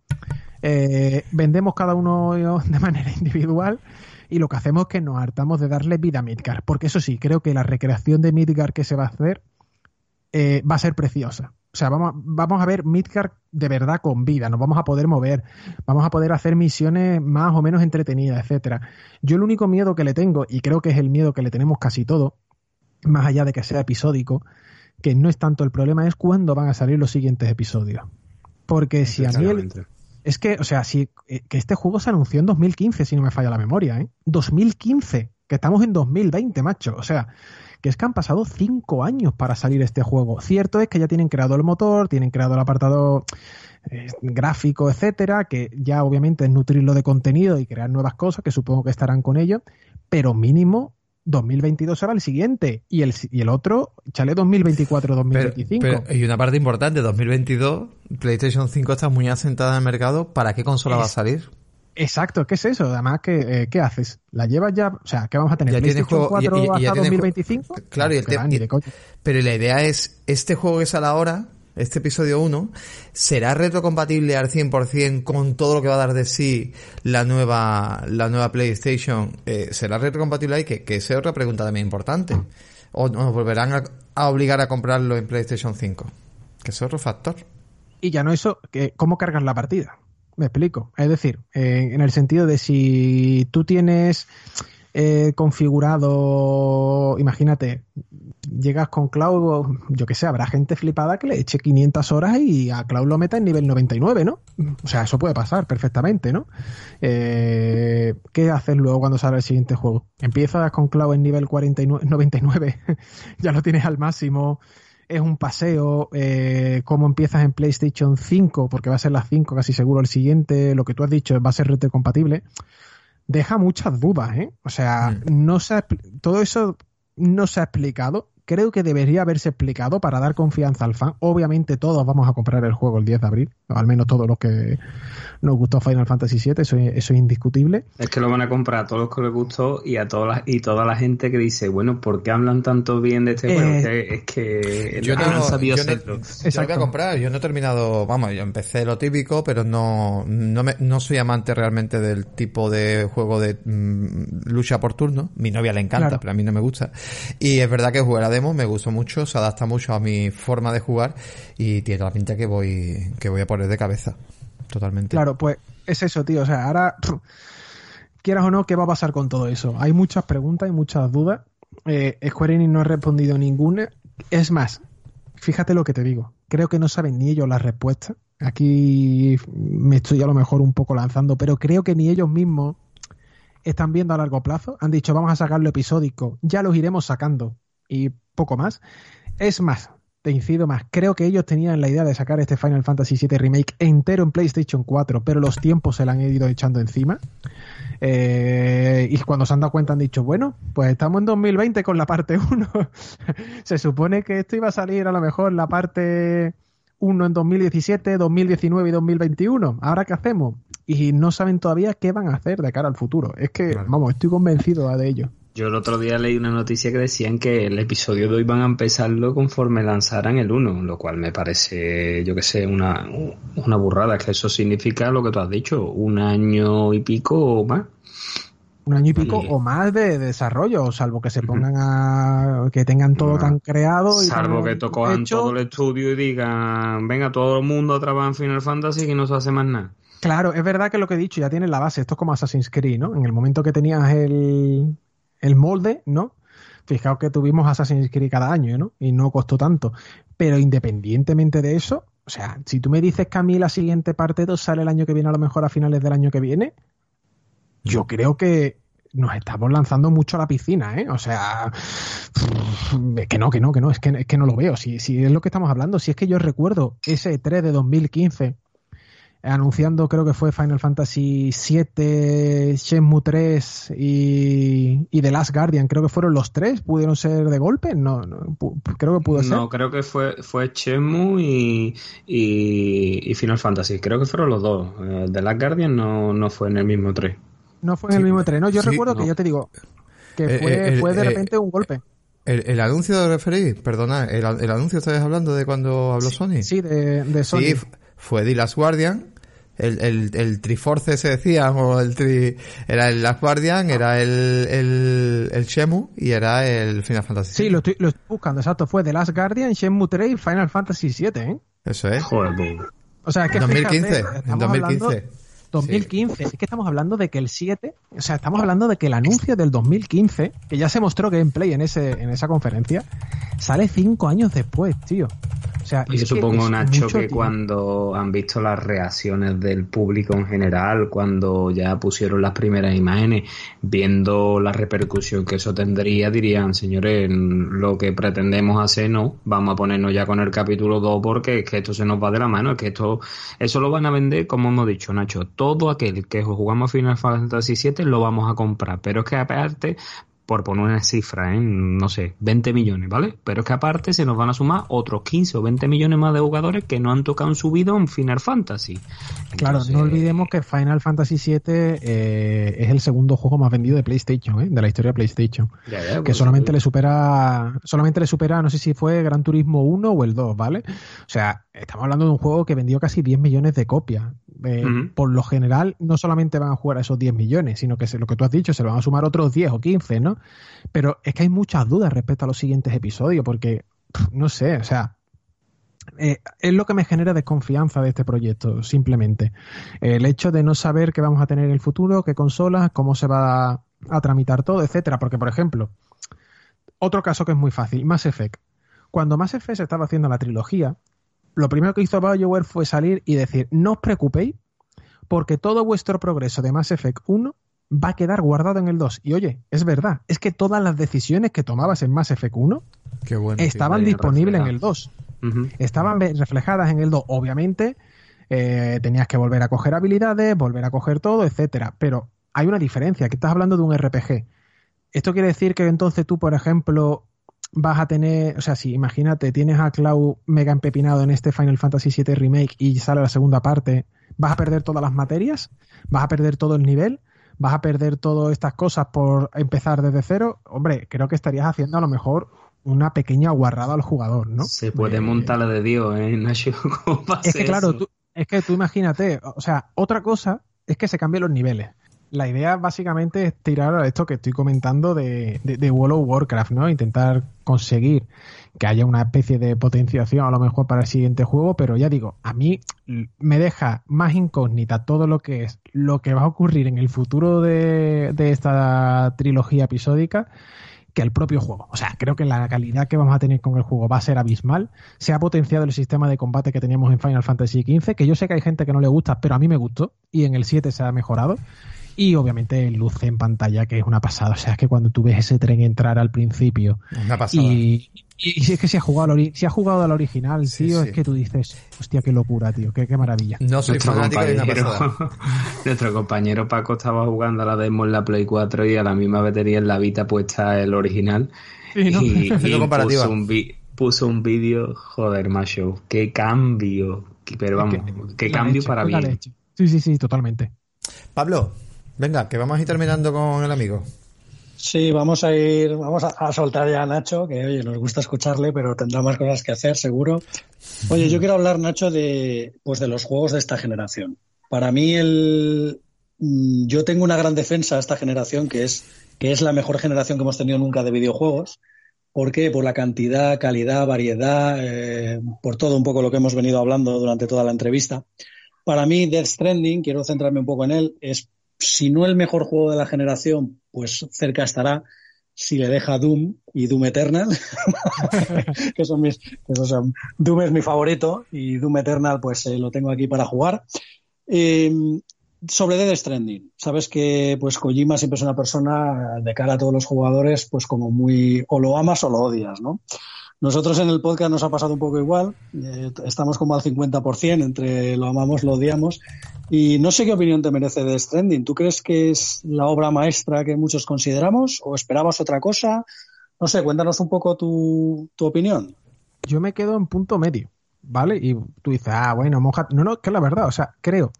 Eh, vendemos cada uno de manera individual y lo que hacemos es que nos hartamos de darle vida a Midgar. Porque eso sí, creo que la recreación de Midgar que se va a hacer eh, va a ser preciosa. O sea, vamos, vamos a ver Midgar de verdad con vida, nos vamos a poder mover, vamos a poder hacer misiones más o menos entretenidas, etcétera. Yo el único miedo que le tengo, y creo que es el miedo que le tenemos casi todo, más allá de que sea episódico, que no es tanto el problema, es cuándo van a salir los siguientes episodios. Porque si a mí es que, o sea, si eh, que este juego se anunció en 2015, si no me falla la memoria, ¿eh? 2015, que estamos en 2020, macho. O sea, que es que han pasado cinco años para salir este juego. Cierto es que ya tienen creado el motor, tienen creado el apartado eh, gráfico, etcétera, que ya obviamente es nutrirlo de contenido y crear nuevas cosas, que supongo que estarán con ello, pero mínimo 2022 será el siguiente y el, y el otro, chale 2024-2025. Pero, y una parte importante, 2022, PlayStation 5 está muy asentada en el mercado, ¿para qué consola va a salir? Exacto, ¿qué es eso? Además, ¿qué, eh, ¿qué haces? ¿La llevas ya? O sea, ¿qué vamos a tener? Ya ¿PlayStation 4 hasta 2025? Claro, y el tema, pero la idea es, este juego que sale ahora, este episodio 1, ¿será retrocompatible al 100% con todo lo que va a dar de sí la nueva, la nueva PlayStation? Eh, ¿Será retrocompatible ahí? Que, que esa es otra pregunta también importante. ¿O nos volverán a, obligar a comprarlo en PlayStation 5? Que es otro factor. Y ya no eso, ¿cómo cargas la partida? Me explico. Es decir, en el sentido de si tú tienes configurado, imagínate, llegas con Cloud, yo que sé, habrá gente flipada que le eche 500 horas y a Cloud lo meta en nivel 99, ¿no? O sea, eso puede pasar perfectamente, ¿no? Eh, ¿Qué haces luego cuando sale el siguiente juego? Empiezas con Cloud en nivel 49, 99, ya lo tienes al máximo, es un paseo, eh, cómo empiezas en PlayStation 5, porque va a ser la 5 casi seguro el siguiente, lo que tú has dicho va a ser compatible deja muchas dudas, ¿eh? O sea, mm. no se todo eso no se ha explicado creo que debería haberse explicado para dar confianza al fan. Obviamente todos vamos a comprar el juego el 10 de abril, al menos todos los que nos gustó Final Fantasy VII, eso, eso es indiscutible. Es que lo van a comprar a todos los que les gustó y a toda la, y toda la gente que dice, bueno, ¿por qué hablan tanto bien de este juego? Eh, es que yo no, sabía yo yo voy a comprar, yo no he terminado, vamos, yo empecé lo típico, pero no, no, me, no soy amante realmente del tipo de juego de mm, lucha por turno. Mi novia le encanta, pero a mí no me gusta. Y es verdad que jugar me gustó mucho, se adapta mucho a mi forma de jugar y tiene la pinta que voy, que voy a poner de cabeza. Totalmente. Claro, pues es eso, tío. O sea, ahora, quieras o no, ¿qué va a pasar con todo eso? Hay muchas preguntas y muchas dudas. Eh, Square Enix no ha respondido ninguna. Es más, fíjate lo que te digo. Creo que no saben ni ellos la respuesta. Aquí me estoy a lo mejor un poco lanzando, pero creo que ni ellos mismos están viendo a largo plazo. Han dicho, vamos a sacarlo episódico. Ya los iremos sacando. Y poco más. Es más, te incido más, creo que ellos tenían la idea de sacar este Final Fantasy VII Remake entero en PlayStation 4, pero los tiempos se la han ido echando encima. Eh, y cuando se han dado cuenta han dicho, bueno, pues estamos en 2020 con la parte 1. se supone que esto iba a salir a lo mejor la parte 1 en 2017, 2019 y 2021. ¿Ahora qué hacemos? Y no saben todavía qué van a hacer de cara al futuro. Es que, vamos, estoy convencido de ello. Yo el otro día leí una noticia que decían que el episodio de hoy van a empezarlo conforme lanzaran el 1, lo cual me parece, yo que sé, una, una burrada, que eso significa lo que tú has dicho, un año y pico o más. Un año y pico o más de desarrollo, salvo que se pongan a. que tengan todo tan creado. Y salvo que tocan todo el estudio y digan, venga, todo el mundo a trabajar en Final Fantasy y no se hace más nada. Claro, es verdad que lo que he dicho ya tiene la base. Esto es como Assassin's Creed, ¿no? En el momento que tenías el, el molde, ¿no? Fijaos que tuvimos Assassin's Creed cada año, ¿no? Y no costó tanto. Pero independientemente de eso, o sea, si tú me dices que a mí la siguiente parte 2 sale el año que viene, a lo mejor a finales del año que viene, yo creo que nos estamos lanzando mucho a la piscina, ¿eh? O sea, que no, que no, que no, es que, es que no lo veo. Si, si es lo que estamos hablando, si es que yo recuerdo ese 3 de 2015 anunciando creo que fue Final Fantasy VII, Shenmue 3 y, y, The Last Guardian. Creo que fueron los tres, pudieron ser de golpe. No, creo que pudo ser. No, creo que fue, fue Shenmue y, y, Final Fantasy. Creo que fueron los dos. Eh, The Last Guardian no, no fue en el mismo 3. No fue en el mismo 3. No, yo recuerdo que yo te digo que eh, fue, eh, fue de repente un golpe. El, anuncio de referir, perdona, el, el anuncio estabas hablando de cuando habló Sony. Sí, de, de Sony. Sí, fue The Last Guardian, el, el, el Triforce se decía, o el tri, era el Last Guardian, era el, el, el Shemu y era el Final Fantasy Sí, lo estoy, lo estoy buscando, exacto. Fue The Last Guardian, Shenmue 3 y Final Fantasy 7, ¿eh? Eso es. Joder. O sea, es que En 2015, fíjate, en estamos 2015. hablando- 2015, es que estamos hablando de que el 7, o sea, estamos hablando de que el anuncio del 2015, que ya se mostró gameplay en ese en esa conferencia, sale cinco años después, tío. Sea, Yo supongo, Nacho, mucho que cuando han visto las reacciones del público en general, cuando ya pusieron las primeras imágenes, viendo la repercusión que eso tendría, dirían, señores, lo que pretendemos hacer no, vamos a ponernos ya con el capítulo 2 porque es que esto se nos va de la mano, es que esto, eso lo van a vender, como hemos dicho, Nacho, todo aquel que jugamos a Final Fantasy VII lo vamos a comprar, pero es que aparte, por poner una cifra, ¿eh? no sé, 20 millones, ¿vale? Pero es que aparte se nos van a sumar otros 15 o 20 millones más de jugadores que no han tocado un subido en Final Fantasy. Claro, no olvidemos que Final Fantasy VII eh, es el segundo juego más vendido de PlayStation, ¿eh? de la historia de PlayStation. ya, ya, que solamente le supera solamente le supera no sé si fue Gran Turismo 1 o el 2 vale o sea estamos hablando de un juego que vendió casi 10 millones de copias Eh, por lo general no solamente van a jugar a esos 10 millones sino que se- lo que tú has dicho se le van a sumar otros 10 o 15 no pero es que hay muchas dudas respecto a los siguientes episodios porque pff, no sé o sea eh, es lo que me genera desconfianza de este proyecto, simplemente. El hecho de no saber qué vamos a tener en el futuro, qué consolas, cómo se va a, a tramitar todo, etcétera. Porque, por ejemplo, otro caso que es muy fácil, Mass Effect. Cuando Mass Effect se estaba haciendo la trilogía, lo primero que hizo BioWare fue salir y decir, no os preocupéis, porque todo vuestro progreso de Mass Effect 1 va a quedar guardado en el 2. Y oye, es verdad, es que todas las decisiones que tomabas en Mass Effect 1 Qué bueno. tío. estaban disponibles en el 2 ujú. estaban reflejadas en el 2. Obviamente, eh, tenías que volver a coger habilidades, volver a coger todo, etcétera. Pero hay una diferencia, que estás hablando de un RPG. Esto quiere decir que entonces tú, por ejemplo, vas a tener, o sea, si imagínate, tienes a Cloud mega empepinado en este Final Fantasy VII Remake y sale la segunda parte, ¿vas a perder todas las materias? ¿Vas a perder todo el nivel? ¿Vas a perder todas estas cosas por empezar desde cero? Hombre, creo que estarías haciendo a lo mejor una pequeña guarrada al jugador, ¿no? Se puede Eh, montar la de Dios, ¿eh, Nacho? ¿Cómo va a es que claro, tú, es que tú imagínate, o sea, otra cosa es que se cambien los niveles. La idea básicamente es tirar a esto que estoy comentando de, de, de World of Warcraft, ¿no? Intentar conseguir que haya una especie de potenciación a lo mejor para el siguiente juego, pero ya digo, a mí me deja más incógnita todo lo que es lo que va a ocurrir en el futuro de, de esta trilogía episódica que el propio juego. O sea, creo que la calidad que vamos a tener con el juego va a ser abismal. Se ha potenciado el sistema de combate que teníamos en Final Fantasy XV, que yo sé que hay gente que no le gusta, pero a mí me gustó. Y en el 7 se ha mejorado. Y obviamente luce en pantalla, que es una pasada. O sea, es que cuando tú ves ese tren entrar al principio Una pasada. y, y si es que si ha jugado al, ori- si ha jugado al original, Sí, tío, sí. es que tú dices, hostia, qué locura, tío, qué, qué maravilla. No soy Nuestro fanático de una compañero, pasada. nuestro compañero Paco estaba jugando a la demo en la Play 4 y a la misma vez tenía en la Vita puesta el original. Sí, ¿no? Y, y puso un, vi- puso un vídeo, joder, macho, qué cambio. Pero vamos, qué cambio para bien. Sí, sí, sí, totalmente. Pablo, venga, que vamos a ir terminando con el amigo. Sí, vamos a ir, vamos a, soltar ya a Nacho, que oye, nos gusta escucharle, pero tendrá más cosas que hacer, seguro. Oye, yo quiero hablar, Nacho, de, pues de los juegos de esta generación. Para mí, el, mm, yo tengo una gran defensa a esta generación, que es, que es la mejor generación que hemos tenido nunca de videojuegos. ¿Por qué? Por la cantidad, calidad, variedad, eh, por todo un poco lo que hemos venido hablando durante toda la entrevista. Para mí, Death Stranding, quiero centrarme un poco en él, es si no el mejor juego de la generación, pues cerca estará si le deja Doom y Doom Eternal, que son mis, que son- Doom es mi favorito y Doom Eternal pues eh, lo tengo aquí para jugar. Eh, sobre Death Stranding, sabes que pues Kojima siempre es una persona de cara a todos los jugadores pues como muy o lo amas o lo odias, ¿no? Nosotros en el podcast nos ha pasado un poco igual, eh, estamos como al 50% entre lo amamos, lo odiamos y no sé qué opinión te merece de Stranding. ¿Tú crees que es la obra maestra que muchos consideramos o esperabas otra cosa? No sé, cuéntanos un poco tu, tu opinión. yo me quedo en punto medio, ¿vale? Y tú dices, ah, bueno, moja. No, no, que es la verdad, o sea, creo.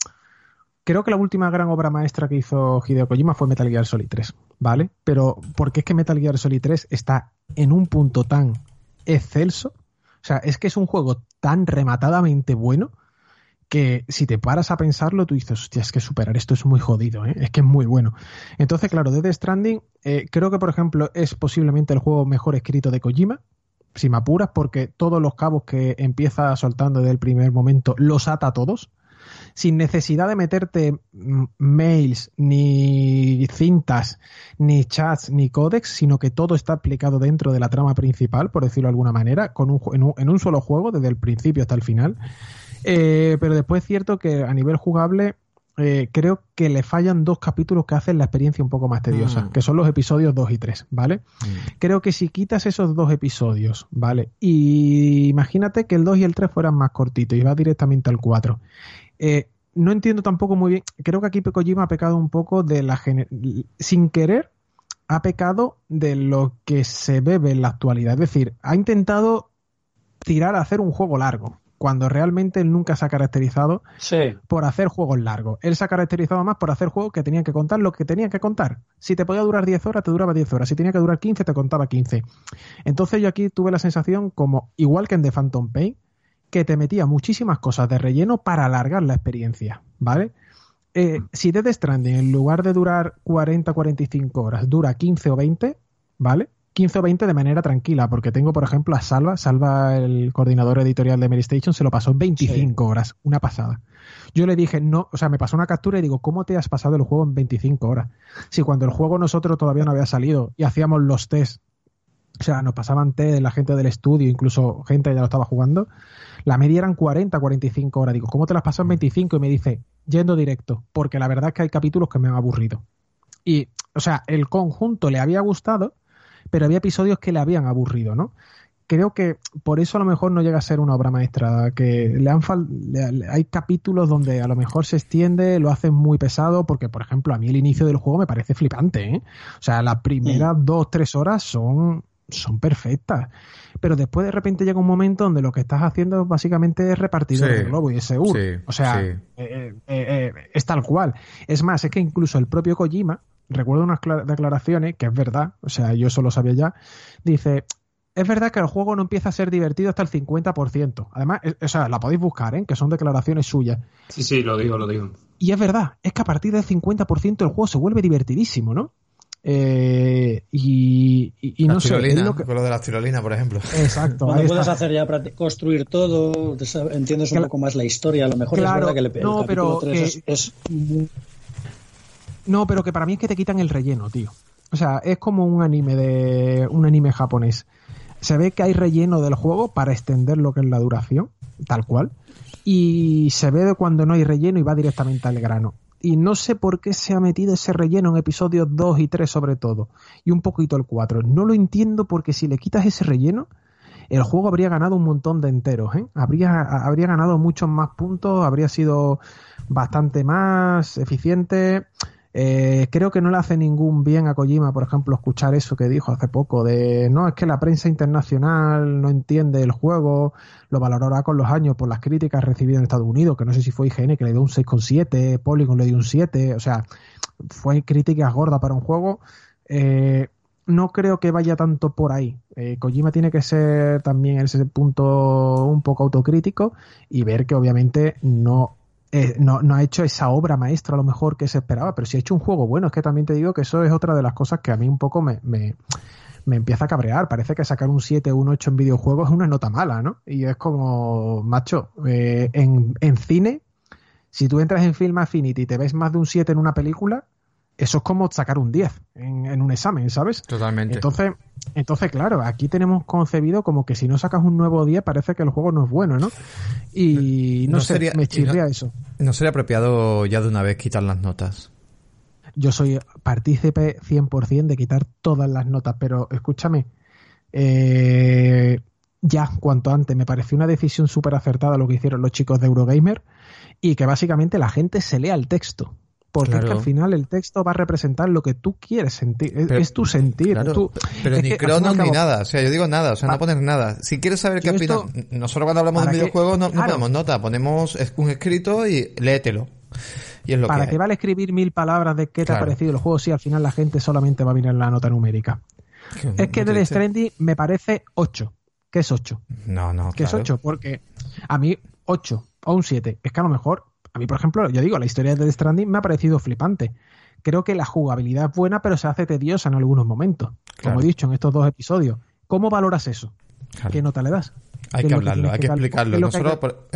Creo que la última gran obra maestra que hizo Hideo Kojima fue Metal Gear Solid 3, ¿vale? Pero porque es que Metal Gear Solid 3 está en un punto tan excelso, o sea, es que es un juego tan rematadamente bueno que si te paras a pensarlo, tú dices, hostia, es que superar esto es muy jodido, ¿eh? es que es muy bueno. Entonces, claro, Dead Stranding, eh, creo que, por ejemplo, es posiblemente el juego mejor escrito de Kojima, si me apuras, porque todos los cabos que empieza soltando desde el primer momento los ata a todos, sin necesidad de meterte mm, mails, ni cintas, ni chats, ni códex, sino que todo está aplicado dentro de la trama principal, por decirlo de alguna manera, con un, en, un, en un solo juego, desde el principio hasta el final. Eh, pero después es cierto que a nivel jugable eh, creo que le fallan dos capítulos que hacen la experiencia un poco más tediosa, Mm. que son los episodios 2 y 3, ¿vale? Creo que si quitas esos dos episodios, ¿vale? Y imagínate que el 2 y el 3 fueran más cortitos y va directamente al 4. Eh, no entiendo tampoco muy bien, creo que aquí Kojima ha pecado un poco de la... Sin querer, ha pecado de lo que se bebe en la actualidad. Es decir, ha intentado tirar a hacer un juego largo, cuando realmente él nunca se ha caracterizado Sí. por hacer juegos largos. Él se ha caracterizado más por hacer juegos que tenían que contar lo que tenían que contar. Si te podía durar 10 horas, te duraba 10 horas. Si tenía que durar 15, te contaba 15. Entonces yo aquí tuve la sensación, como igual que en The Phantom Pain, que te metía muchísimas cosas de relleno para alargar la experiencia, ¿vale? Eh, si Dead Stranding, en lugar de durar 40 45 horas, dura 15 o 20, ¿vale? 15 o 20 de manera tranquila, porque tengo, por ejemplo, a Salva, Salva, el coordinador editorial de Mary Station, se lo pasó en 25 horas, una pasada. Yo le dije, no, o sea, me pasó una captura y digo, ¿cómo te has pasado el juego en 25 horas? Si cuando el juego nosotros todavía no había salido y hacíamos los test, o sea, nos pasaban test la gente del estudio, incluso gente que ya lo estaba jugando, la media eran 40, 45 horas. Digo, ¿cómo te las pasas en 25? Y me dice, yendo directo, porque la verdad es que hay capítulos que me han aburrido. Y, o sea, el conjunto le había gustado, pero había episodios que le habían aburrido, ¿no? Creo que por eso a lo mejor no llega a ser una obra maestra, que le han fal- le- le- hay capítulos donde a lo mejor se extiende, lo hacen muy pesado, porque por ejemplo a mí el inicio del juego me parece flipante, ¿eh? O sea, las primeras dos, tres horas son, son perfectas, pero después de repente llega un momento donde lo que estás haciendo básicamente es repartir Sí, el globo y es seguro. sí, o sea, sí. eh, eh, eh, es tal cual. Es más, es que incluso el propio Kojima, recuerdo unas cla- declaraciones, que es verdad, o sea, yo eso lo sabía ya, dice, es verdad que el juego no empieza a ser divertido hasta el 50%. Además, es- o sea, la podéis buscar, ¿eh? que son declaraciones suyas. Sí, sí, lo digo, lo digo. Y es verdad, es que a partir del 50% el juego se vuelve divertidísimo, ¿no? Eh, y, y- y La no sé, lo que- con lo de la tirolina, por ejemplo. Exacto, Cuando puedes está. hacer ya construir todo, entiendes un poco más la historia. A lo mejor Claro, es verdad que el no, pero 3 que- es, es No, pero que para mí es que te quitan el relleno, tío. O sea, es como un anime de un anime japonés. Se ve que hay relleno del juego para extender lo que es la duración, tal cual. Y se ve de cuando no hay relleno y va directamente al grano. Y no sé por qué se ha metido ese relleno en episodios 2 y 3 sobre todo. Y un poquito el 4. No lo entiendo porque si le quitas ese relleno, el juego habría ganado un montón de enteros, ¿eh? Habría, habría ganado muchos más puntos, habría sido bastante más eficiente. Eh, creo que no le hace ningún bien a Kojima, por ejemplo, escuchar eso que dijo hace poco de no, es que la prensa internacional no entiende el juego, lo valorará con los años por las críticas recibidas en Estados Unidos, que no sé si fue IGN que le dio un 6,7, Polygon le dio un 7, o sea, fue críticas gordas para un juego. Eh, no creo que vaya tanto por ahí. Eh, Kojima tiene que ser también en ese punto un poco autocrítico y ver que obviamente no, eh, no, no ha hecho esa obra maestra a lo mejor que se esperaba, pero si ha hecho un juego bueno, es que también te digo que eso es otra de las cosas que a mí un poco me, me, me empieza a cabrear. Parece que sacar un 7 o un 8 en videojuegos es una nota mala, ¿no? Y es como, macho, eh, en, en cine, si tú entras en Film Affinity y te ves más de un 7 en una película, eso es como sacar un 10 en, en un examen, ¿sabes? Totalmente. Entonces, entonces, claro, aquí tenemos concebido como que si no sacas un nuevo 10 parece que el juego no es bueno, ¿no? Y no, No sé, sería- me chirría no- eso. ¿No sería apropiado ya de una vez quitar las notas? Yo soy partícipe 100% de quitar todas las notas, pero escúchame, eh, ya cuanto antes, me pareció una decisión súper acertada lo que hicieron los chicos de Eurogamer y que básicamente la gente se lea el texto. Porque es que al final el texto va a representar lo que tú quieres sentir, es, Pero- es tu sentir. Claro, tú- pero ni cronos ni nada. O sea, yo digo nada, o sea, no pones nada. Si quieres saber qué opinas, nosotros cuando hablamos de ¿Para un qué? videojuego no, no Claro. ponemos nota, ponemos un escrito y léetelo. Y es lo ¿Para que vale escribir mil palabras de qué te ha parecido el juego si al final la gente solamente va a mirar la nota numérica? Es que dice- Stranding me parece 8. ¿Qué es 8? No, no, ¿Qué es claro. 8? Porque a mí 8 o un 7. Es que a lo mejor, a mí, por ejemplo, yo digo, la historia de Death Stranding me ha parecido flipante. Creo que la jugabilidad es buena, pero se hace tediosa en algunos momentos. Como he dicho en estos dos episodios. ¿Cómo valoras eso? ¿Qué nota le das? Hay que hablarlo, hay que explicarlo. Es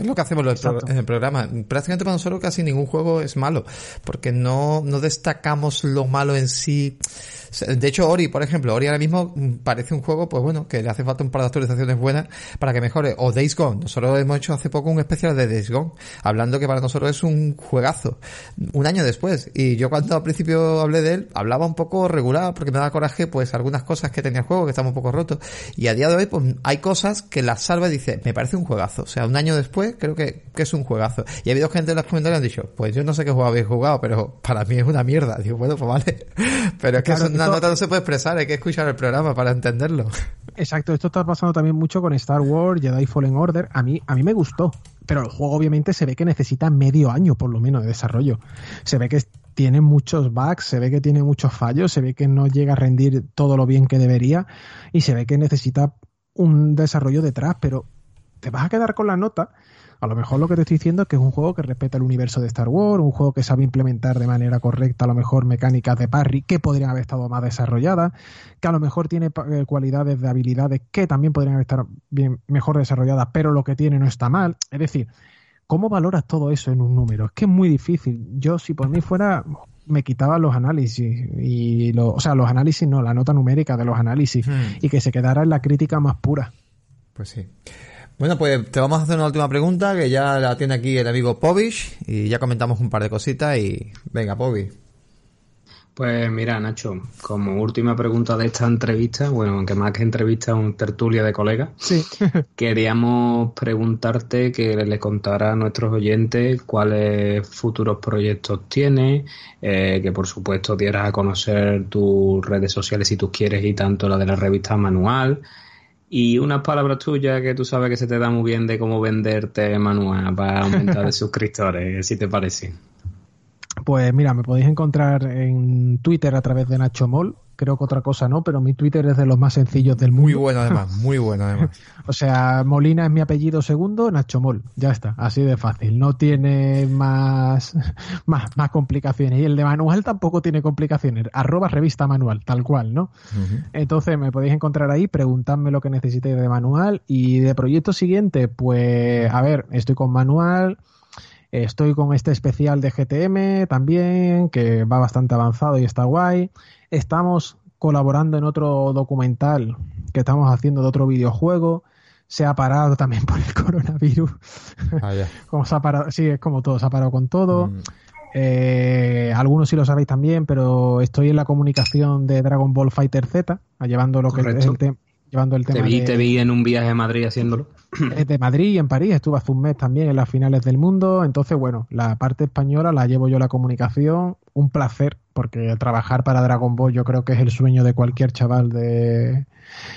lo, que hacemos en el programa. Prácticamente para nosotros casi ningún juego es malo, porque no, no destacamos lo malo en sí de hecho, Ori, por ejemplo, Ori ahora mismo parece un juego, pues bueno, que le hace falta un par de actualizaciones buenas para que mejore. O Days Gone. Nosotros hemos hecho hace poco un especial de Days Gone, hablando que para nosotros es un juegazo. Un año después. Y yo cuando al principio hablé de él, hablaba un poco regular, porque me daba coraje, pues algunas cosas que tenía el juego, que estaba un poco roto. Y a día de hoy, pues hay cosas que las salva dice, me parece un juegazo. O sea, un año después, creo que, que es un juegazo. Y ha habido gente en los comentarios que han dicho, pues yo no sé qué juego habéis jugado, pero para mí es una mierda. Digo, bueno, pues vale. Pero es que eso, una nota no se puede expresar, hay que escuchar el programa para entenderlo. Exacto, esto está pasando también mucho con Star Wars, Jedi Fallen Order. A mí, a mí me gustó, pero el juego obviamente se ve que necesita medio año por lo menos de desarrollo. Se ve que tiene muchos bugs, se ve que tiene muchos fallos, se ve que no llega a rendir todo lo bien que debería y se ve que necesita un desarrollo detrás, pero te vas a quedar con la nota a lo mejor lo que te estoy diciendo es que es un juego que respeta el universo de Star Wars, un juego que sabe implementar de manera correcta a lo mejor mecánicas de parry que podrían haber estado más desarrolladas, que a lo mejor tiene eh, cualidades de habilidades que también podrían estado bien, mejor desarrolladas, pero lo que tiene no está mal. Es decir, ¿cómo valoras todo eso en un número? Es que es muy difícil. Yo, si por mí fuera, me quitaba los análisis y o sea, los análisis no, la nota numérica de los análisis hmm. y que se quedara en la crítica más pura. Pues sí. Bueno, pues te vamos a hacer una última pregunta que ya la tiene aquí el amigo Povich y ya comentamos un par de cositas y venga, Povich. Pues mira, Nacho, como última pregunta de esta entrevista, bueno, aunque más que entrevista, un tertulia de colegas, sí. queríamos preguntarte que le contara a nuestros oyentes cuáles futuros proyectos tienes, eh, que por supuesto dieras a conocer tus redes sociales si tú quieres y tanto la de la revista Manual, y unas palabras tuyas que tú sabes que se te da muy bien de cómo venderte manual para aumentar de suscriptores, si te parece. Pues mira, me podéis encontrar en Twitter a través de Nacho Mol. Creo que otra cosa no, pero mi Twitter es de los más sencillos del mundo. Muy bueno además, muy bueno además. o sea, Molina es mi apellido segundo, Nacho Mol. Ya está, así de fácil. No tiene más, más, más complicaciones. Y el de manual tampoco tiene complicaciones. Arroba revista manual, tal cual, ¿no? Entonces me podéis encontrar ahí, preguntadme lo que necesitéis de manual. Y de proyecto siguiente, pues, a ver, estoy con manual. Estoy con este especial de GTM también, que va bastante avanzado y está guay. Estamos colaborando en otro documental que estamos haciendo de otro videojuego. Se ha parado también por el coronavirus. Ah, como se ha parado, sí, es como todo, se ha parado con todo. Mm. Eh, algunos sí lo sabéis también, pero estoy en la comunicación de Dragon Ball Fighter Z, llevando lo que es el tema llevando el tema. Te vi, te vi en un viaje a Madrid haciéndolo. De Madrid y en París, estuve hace un mes también en las finales del mundo. Entonces, bueno, la parte española la llevo yo la comunicación. Un placer, porque trabajar para Dragon Ball yo creo que es el sueño de cualquier chaval de,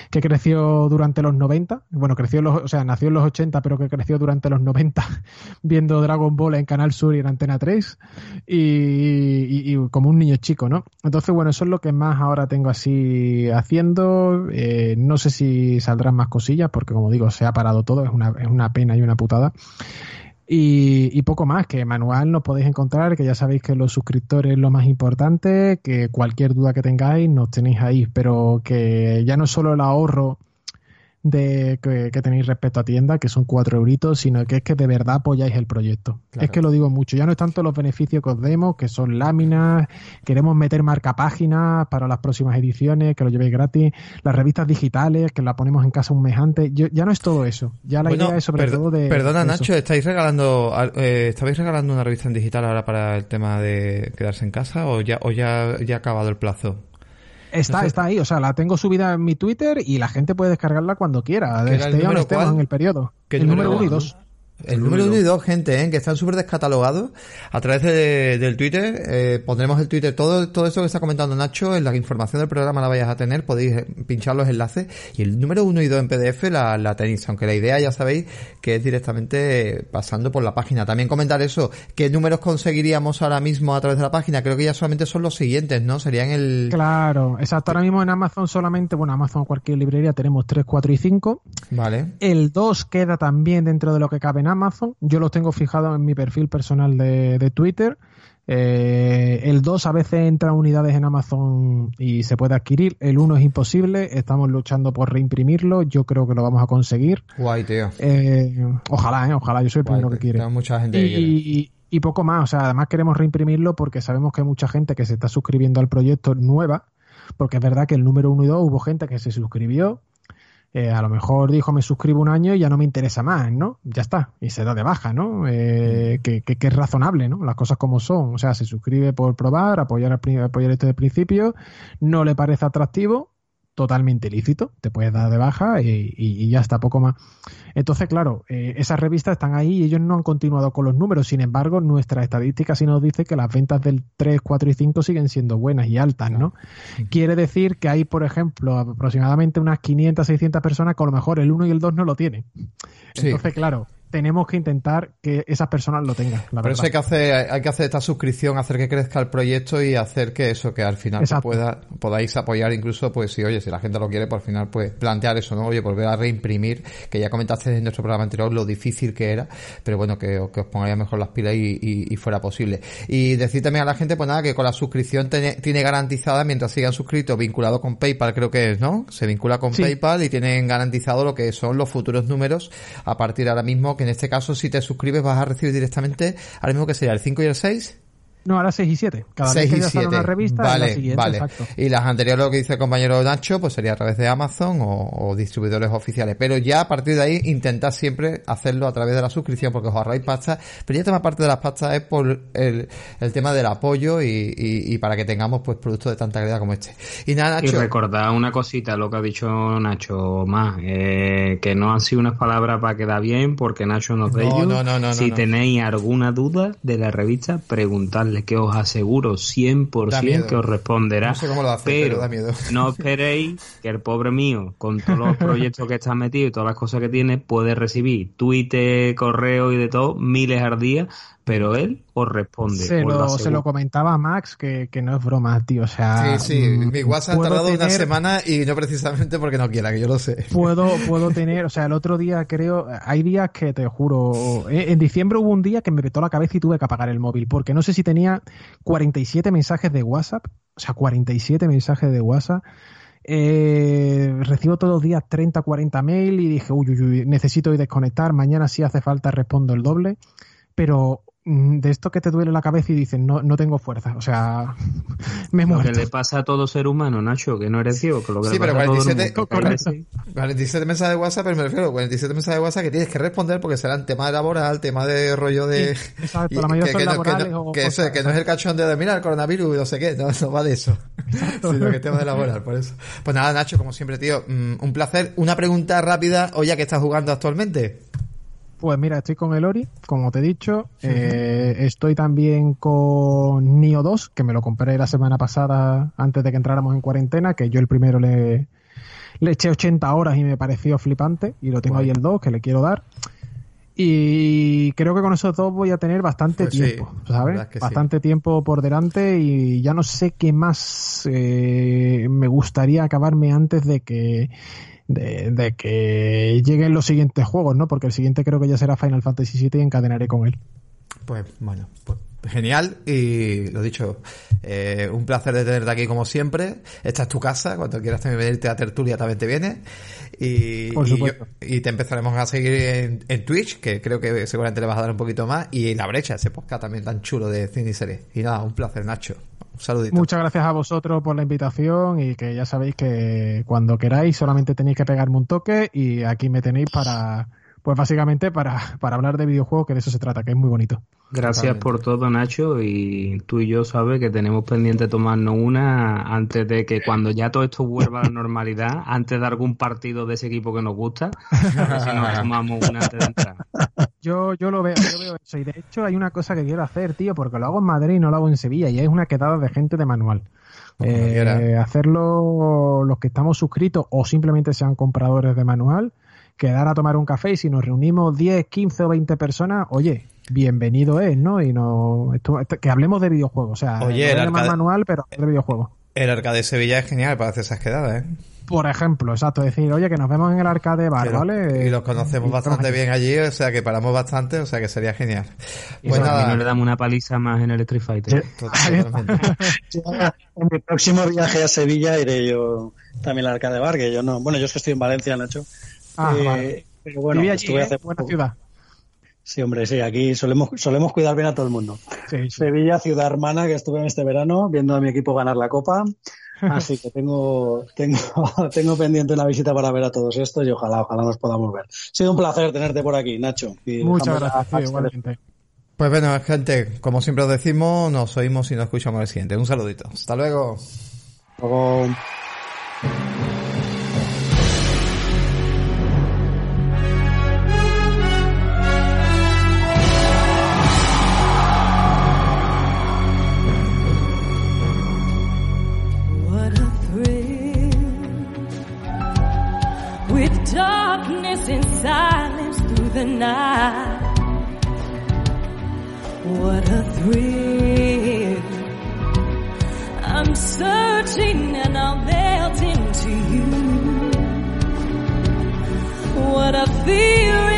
que creció durante los 90, bueno, creció los, o sea, nació en los 80, pero que creció durante los 90 viendo Dragon Ball en Canal Sur y en Antena 3 y, como un niño chico, ¿no? Entonces, bueno, eso es lo que más ahora tengo así haciendo. Eh, no sé si saldrán más cosillas, porque como digo, se ha parado todo, es una, es una pena y una putada. Y, poco más, que manual nos podéis encontrar, que ya sabéis que los suscriptores es lo más importante, que cualquier duda que tengáis nos tenéis ahí, pero que ya no solo el ahorro de que, tenéis respecto a tienda, que son cuatro euritos, sino que es que de verdad apoyáis el proyecto. Es que lo digo mucho, ya no es tanto los beneficios que os demos, que son láminas, queremos meter marca páginas para las próximas ediciones, que lo llevéis gratis, las revistas digitales, que la ponemos en casa un mes antes, ya no es todo eso, ya la idea es sobre todo de... Perdona Nacho, ¿estáis regalando, eh, ¿estabais regalando una revista en digital ahora para el tema de quedarse en casa o ya, o ya, ya ha acabado el plazo? Está, está ahí, o sea, la tengo subida en mi Twitter y la gente puede descargarla cuando quiera, esté o en el periodo. El número 1 y 2. El número uno y dos, gente, ¿eh? que están súper descatalogados. A través de, del Twitter, eh, pondremos el Twitter, todo, todo eso que está comentando Nacho, en la información del programa la vayas a tener, podéis eh, pinchar los enlaces. Y el número uno y dos en PDF la, la tenéis, aunque la idea ya sabéis que es directamente pasando por la página. También comentar eso, qué números conseguiríamos ahora mismo a través de la página. Creo que ya solamente son los siguientes, ¿no? Serían el... Claro, exacto. Ahora mismo en Amazon solamente, bueno, Amazon cualquier librería tenemos 3, 4 y 5. Vale. El 2 queda también dentro de lo que cabe en Amazon. Yo los tengo fijados en mi perfil personal de, de Twitter. Eh, el 2 a veces entra unidades en Amazon y se puede adquirir. El 1 es imposible. Estamos luchando por reimprimirlo. Yo creo que lo vamos a conseguir. Guay, tío. Eh, ojalá, eh, ojalá. Yo soy el primero que quiere. Mucha gente que y, y poco más. O sea, además queremos reimprimirlo porque sabemos que hay mucha gente que se está suscribiendo al proyecto nueva. Porque es verdad que el número 1 y 2 hubo gente que se suscribió eh, a lo mejor dijo me suscribo un año y ya no me interesa más, ¿no? Ya está, y se da de baja, ¿no? Eh, que, que, que, es razonable, ¿no? Las cosas como son, o sea, se suscribe por probar, apoyar, apoyar esto de principio, no le parece atractivo, totalmente lícito, te puedes dar de baja y, ya está, poco más. Entonces, claro, eh, esas revistas están ahí y ellos no han continuado con los números, sin embargo, nuestra estadística sí nos dice que las ventas del 3, 4 y 5 siguen siendo buenas y altas, ¿no? Quiere decir que hay, por ejemplo, aproximadamente unas 500, 600 personas que a lo mejor el 1 y el 2 no lo tienen. Entonces, claro, tenemos que intentar que esas personas lo tengan. La Por eso hay que hacer, hay que hacer esta suscripción, hacer que crezca el proyecto y hacer que eso, que al final pueda, podáis apoyar incluso, pues si oye, si la gente lo quiere, pues al final pues plantear eso, ¿no? Oye, volver a reimprimir, que ya comentaste en nuestro programa anterior lo difícil que era, pero bueno, que, que os pongáis mejor las pilas y, y, y, fuera posible. Y decir también a la gente, pues nada, que con la suscripción tiene, tiene garantizada, mientras sigan suscritos, vinculado con PayPal, creo que es, ¿no? Se vincula con sí. PayPal y tienen garantizado lo que son los futuros números a partir de ahora mismo, que en este caso si te suscribes vas a recibir directamente, ahora mismo que sería el 5 y el 6. No, ahora 6 y 7. Cada 6 vez que ya sale una revista, vale, la siguiente, vale. exacto. Y las anteriores, lo que dice el compañero Nacho, pues sería a través de Amazon o, o, distribuidores oficiales. Pero ya a partir de ahí, intentad siempre hacerlo a través de la suscripción porque os ahorráis pasta. Pero ya tema parte de las pastas es por el, el tema del apoyo y, y, y, para que tengamos pues productos de tanta calidad como este. Y nada, Nacho. Y recordad una cosita, lo que ha dicho Nacho más, eh, que no han sido unas palabras para quedar bien porque Nacho nos no, de ello. No, no, no, si tenéis alguna duda de la revista, preguntadle que os aseguro seguro 100% que os responderá. No sé cómo lo hace, pero, pero da miedo. no esperéis que el pobre mío, con todos los proyectos que está metido y todas las cosas que tiene, puede recibir Twitter, correo y de todo, miles al día, pero él os responde. Se, lo, se lo, comentaba Max que, que, no es broma, tío. O sea, sí, sí. Mi WhatsApp ha tardado tener... una semana y no precisamente porque no quiera, que yo lo sé. Puedo, puedo tener, o sea, el otro día creo, hay días que te juro, eh, en diciembre hubo un día que me petó la cabeza y tuve que apagar el móvil, porque no sé si tenía 47 mensajes de WhatsApp, o sea, 47 mensajes de WhatsApp. Eh, recibo todos los días 30, 40 mail y dije, uy, uy, uy, necesito ir desconectar, mañana si hace falta respondo el doble, pero mm, de esto que te duele la cabeza y dices, no, no tengo fuerza, o sea, me muero. Lo que le pasa a todo ser humano, Nacho, que no eres ciego, que lo que sí, le pero pasa 47, a todo 47, 47 mensajes de WhatsApp, pero me refiero, 47 mensajes de WhatsApp que tienes que responder porque serán tema de laboral, tema de rollo de... Sí, exacto, la mayoría que, son que, laborales que, no, o que, cosas, eso, que no es el cachondeo de, mira, el coronavirus y no sé qué, no, no va de eso, Exacto. sino que es tema de laboral, por eso. Pues nada, Nacho, como siempre, tío, mm, un placer. Una pregunta rápida, o ya que estás jugando actualmente. Pues mira, estoy con el Ori, como te he dicho. Eh, estoy también con Nio 2, que me lo compré la semana pasada antes de que entráramos en cuarentena, que yo el primero le, le eché 80 horas y me pareció flipante. Y lo tengo ahí el 2, que le quiero dar. Y creo que con esos dos voy a tener bastante Pues tiempo, sí, ¿sabes? que bastante tiempo por delante y ya no sé qué más eh, me gustaría acabarme antes de que de, de, que lleguen los siguientes juegos, ¿no? Porque el siguiente creo que ya será Final Fantasy VII y encadenaré con él. Pues bueno, pues genial y lo dicho, eh, un placer de tenerte aquí como siempre. Esta es tu casa, cuando quieras también venirte a tertulia también te viene. Y, Por y, yo, supuesto. y, te empezaremos a seguir en, en, Twitch, que creo que seguramente le vas a dar un poquito más, y en la brecha, ese podcast también tan chulo de cine y series. Y nada, un placer, Nacho. Un saludito. Muchas gracias a vosotros por la invitación y que ya sabéis que cuando queráis solamente tenéis que pegarme un toque y aquí me tenéis para, pues básicamente para, para hablar de videojuegos, que de eso se trata, que es muy bonito. Gracias por todo, Nacho. Y tú y yo sabes que tenemos pendiente tomarnos una antes de que cuando ya todo esto vuelva a la normalidad, antes de algún partido de ese equipo que nos gusta, a ver si nos tomamos una antes de entrar. Yo, yo lo veo, yo veo eso. Y de hecho hay una cosa que quiero hacer, tío, porque lo hago en Madrid y no lo hago en Sevilla, y es una quedada de gente de manual. Eh, hacerlo los que estamos suscritos o simplemente sean compradores de manual, quedar a tomar un café y si nos reunimos 10, 15 o 20 personas, oye, bienvenido es, ¿no? Y no esto, esto, que hablemos de videojuegos, o sea, Oye, no más manual, pero de videojuegos. El Arcade de Sevilla es genial para hacer esas quedadas, ¿eh? Por ejemplo, exacto, decir, oye, que nos vemos en el arcade bar, ¿vale? Y los conocemos bastante bien allí, o sea que paramos bastante, o sea que sería genial. Y pues nada. no le damos una paliza más en el Street Fighter. en mi próximo viaje a Sevilla iré yo también al arcade bar, que yo no. Bueno, yo es que estoy en Valencia, Nacho. Ah, eh, Pero bueno, estuve hace buena ciudad. Sí, hombre, sí, aquí solemos, solemos cuidar bien a todo el mundo. Sevilla, ciudad hermana, que estuve en este verano viendo a mi equipo ganar la copa. Así que tengo, tengo, tengo pendiente una visita para ver a todos estos y ojalá, ojalá nos podamos ver. Ha sido un placer tenerte por aquí, Nacho. Muchas gracias, igualmente. Pues bueno, gente, como siempre os decimos, nos oímos y nos escuchamos el siguiente. Un saludito. Hasta luego. Hasta luego. Night. What a thrill. I'm searching and I'll melt into you. What a fear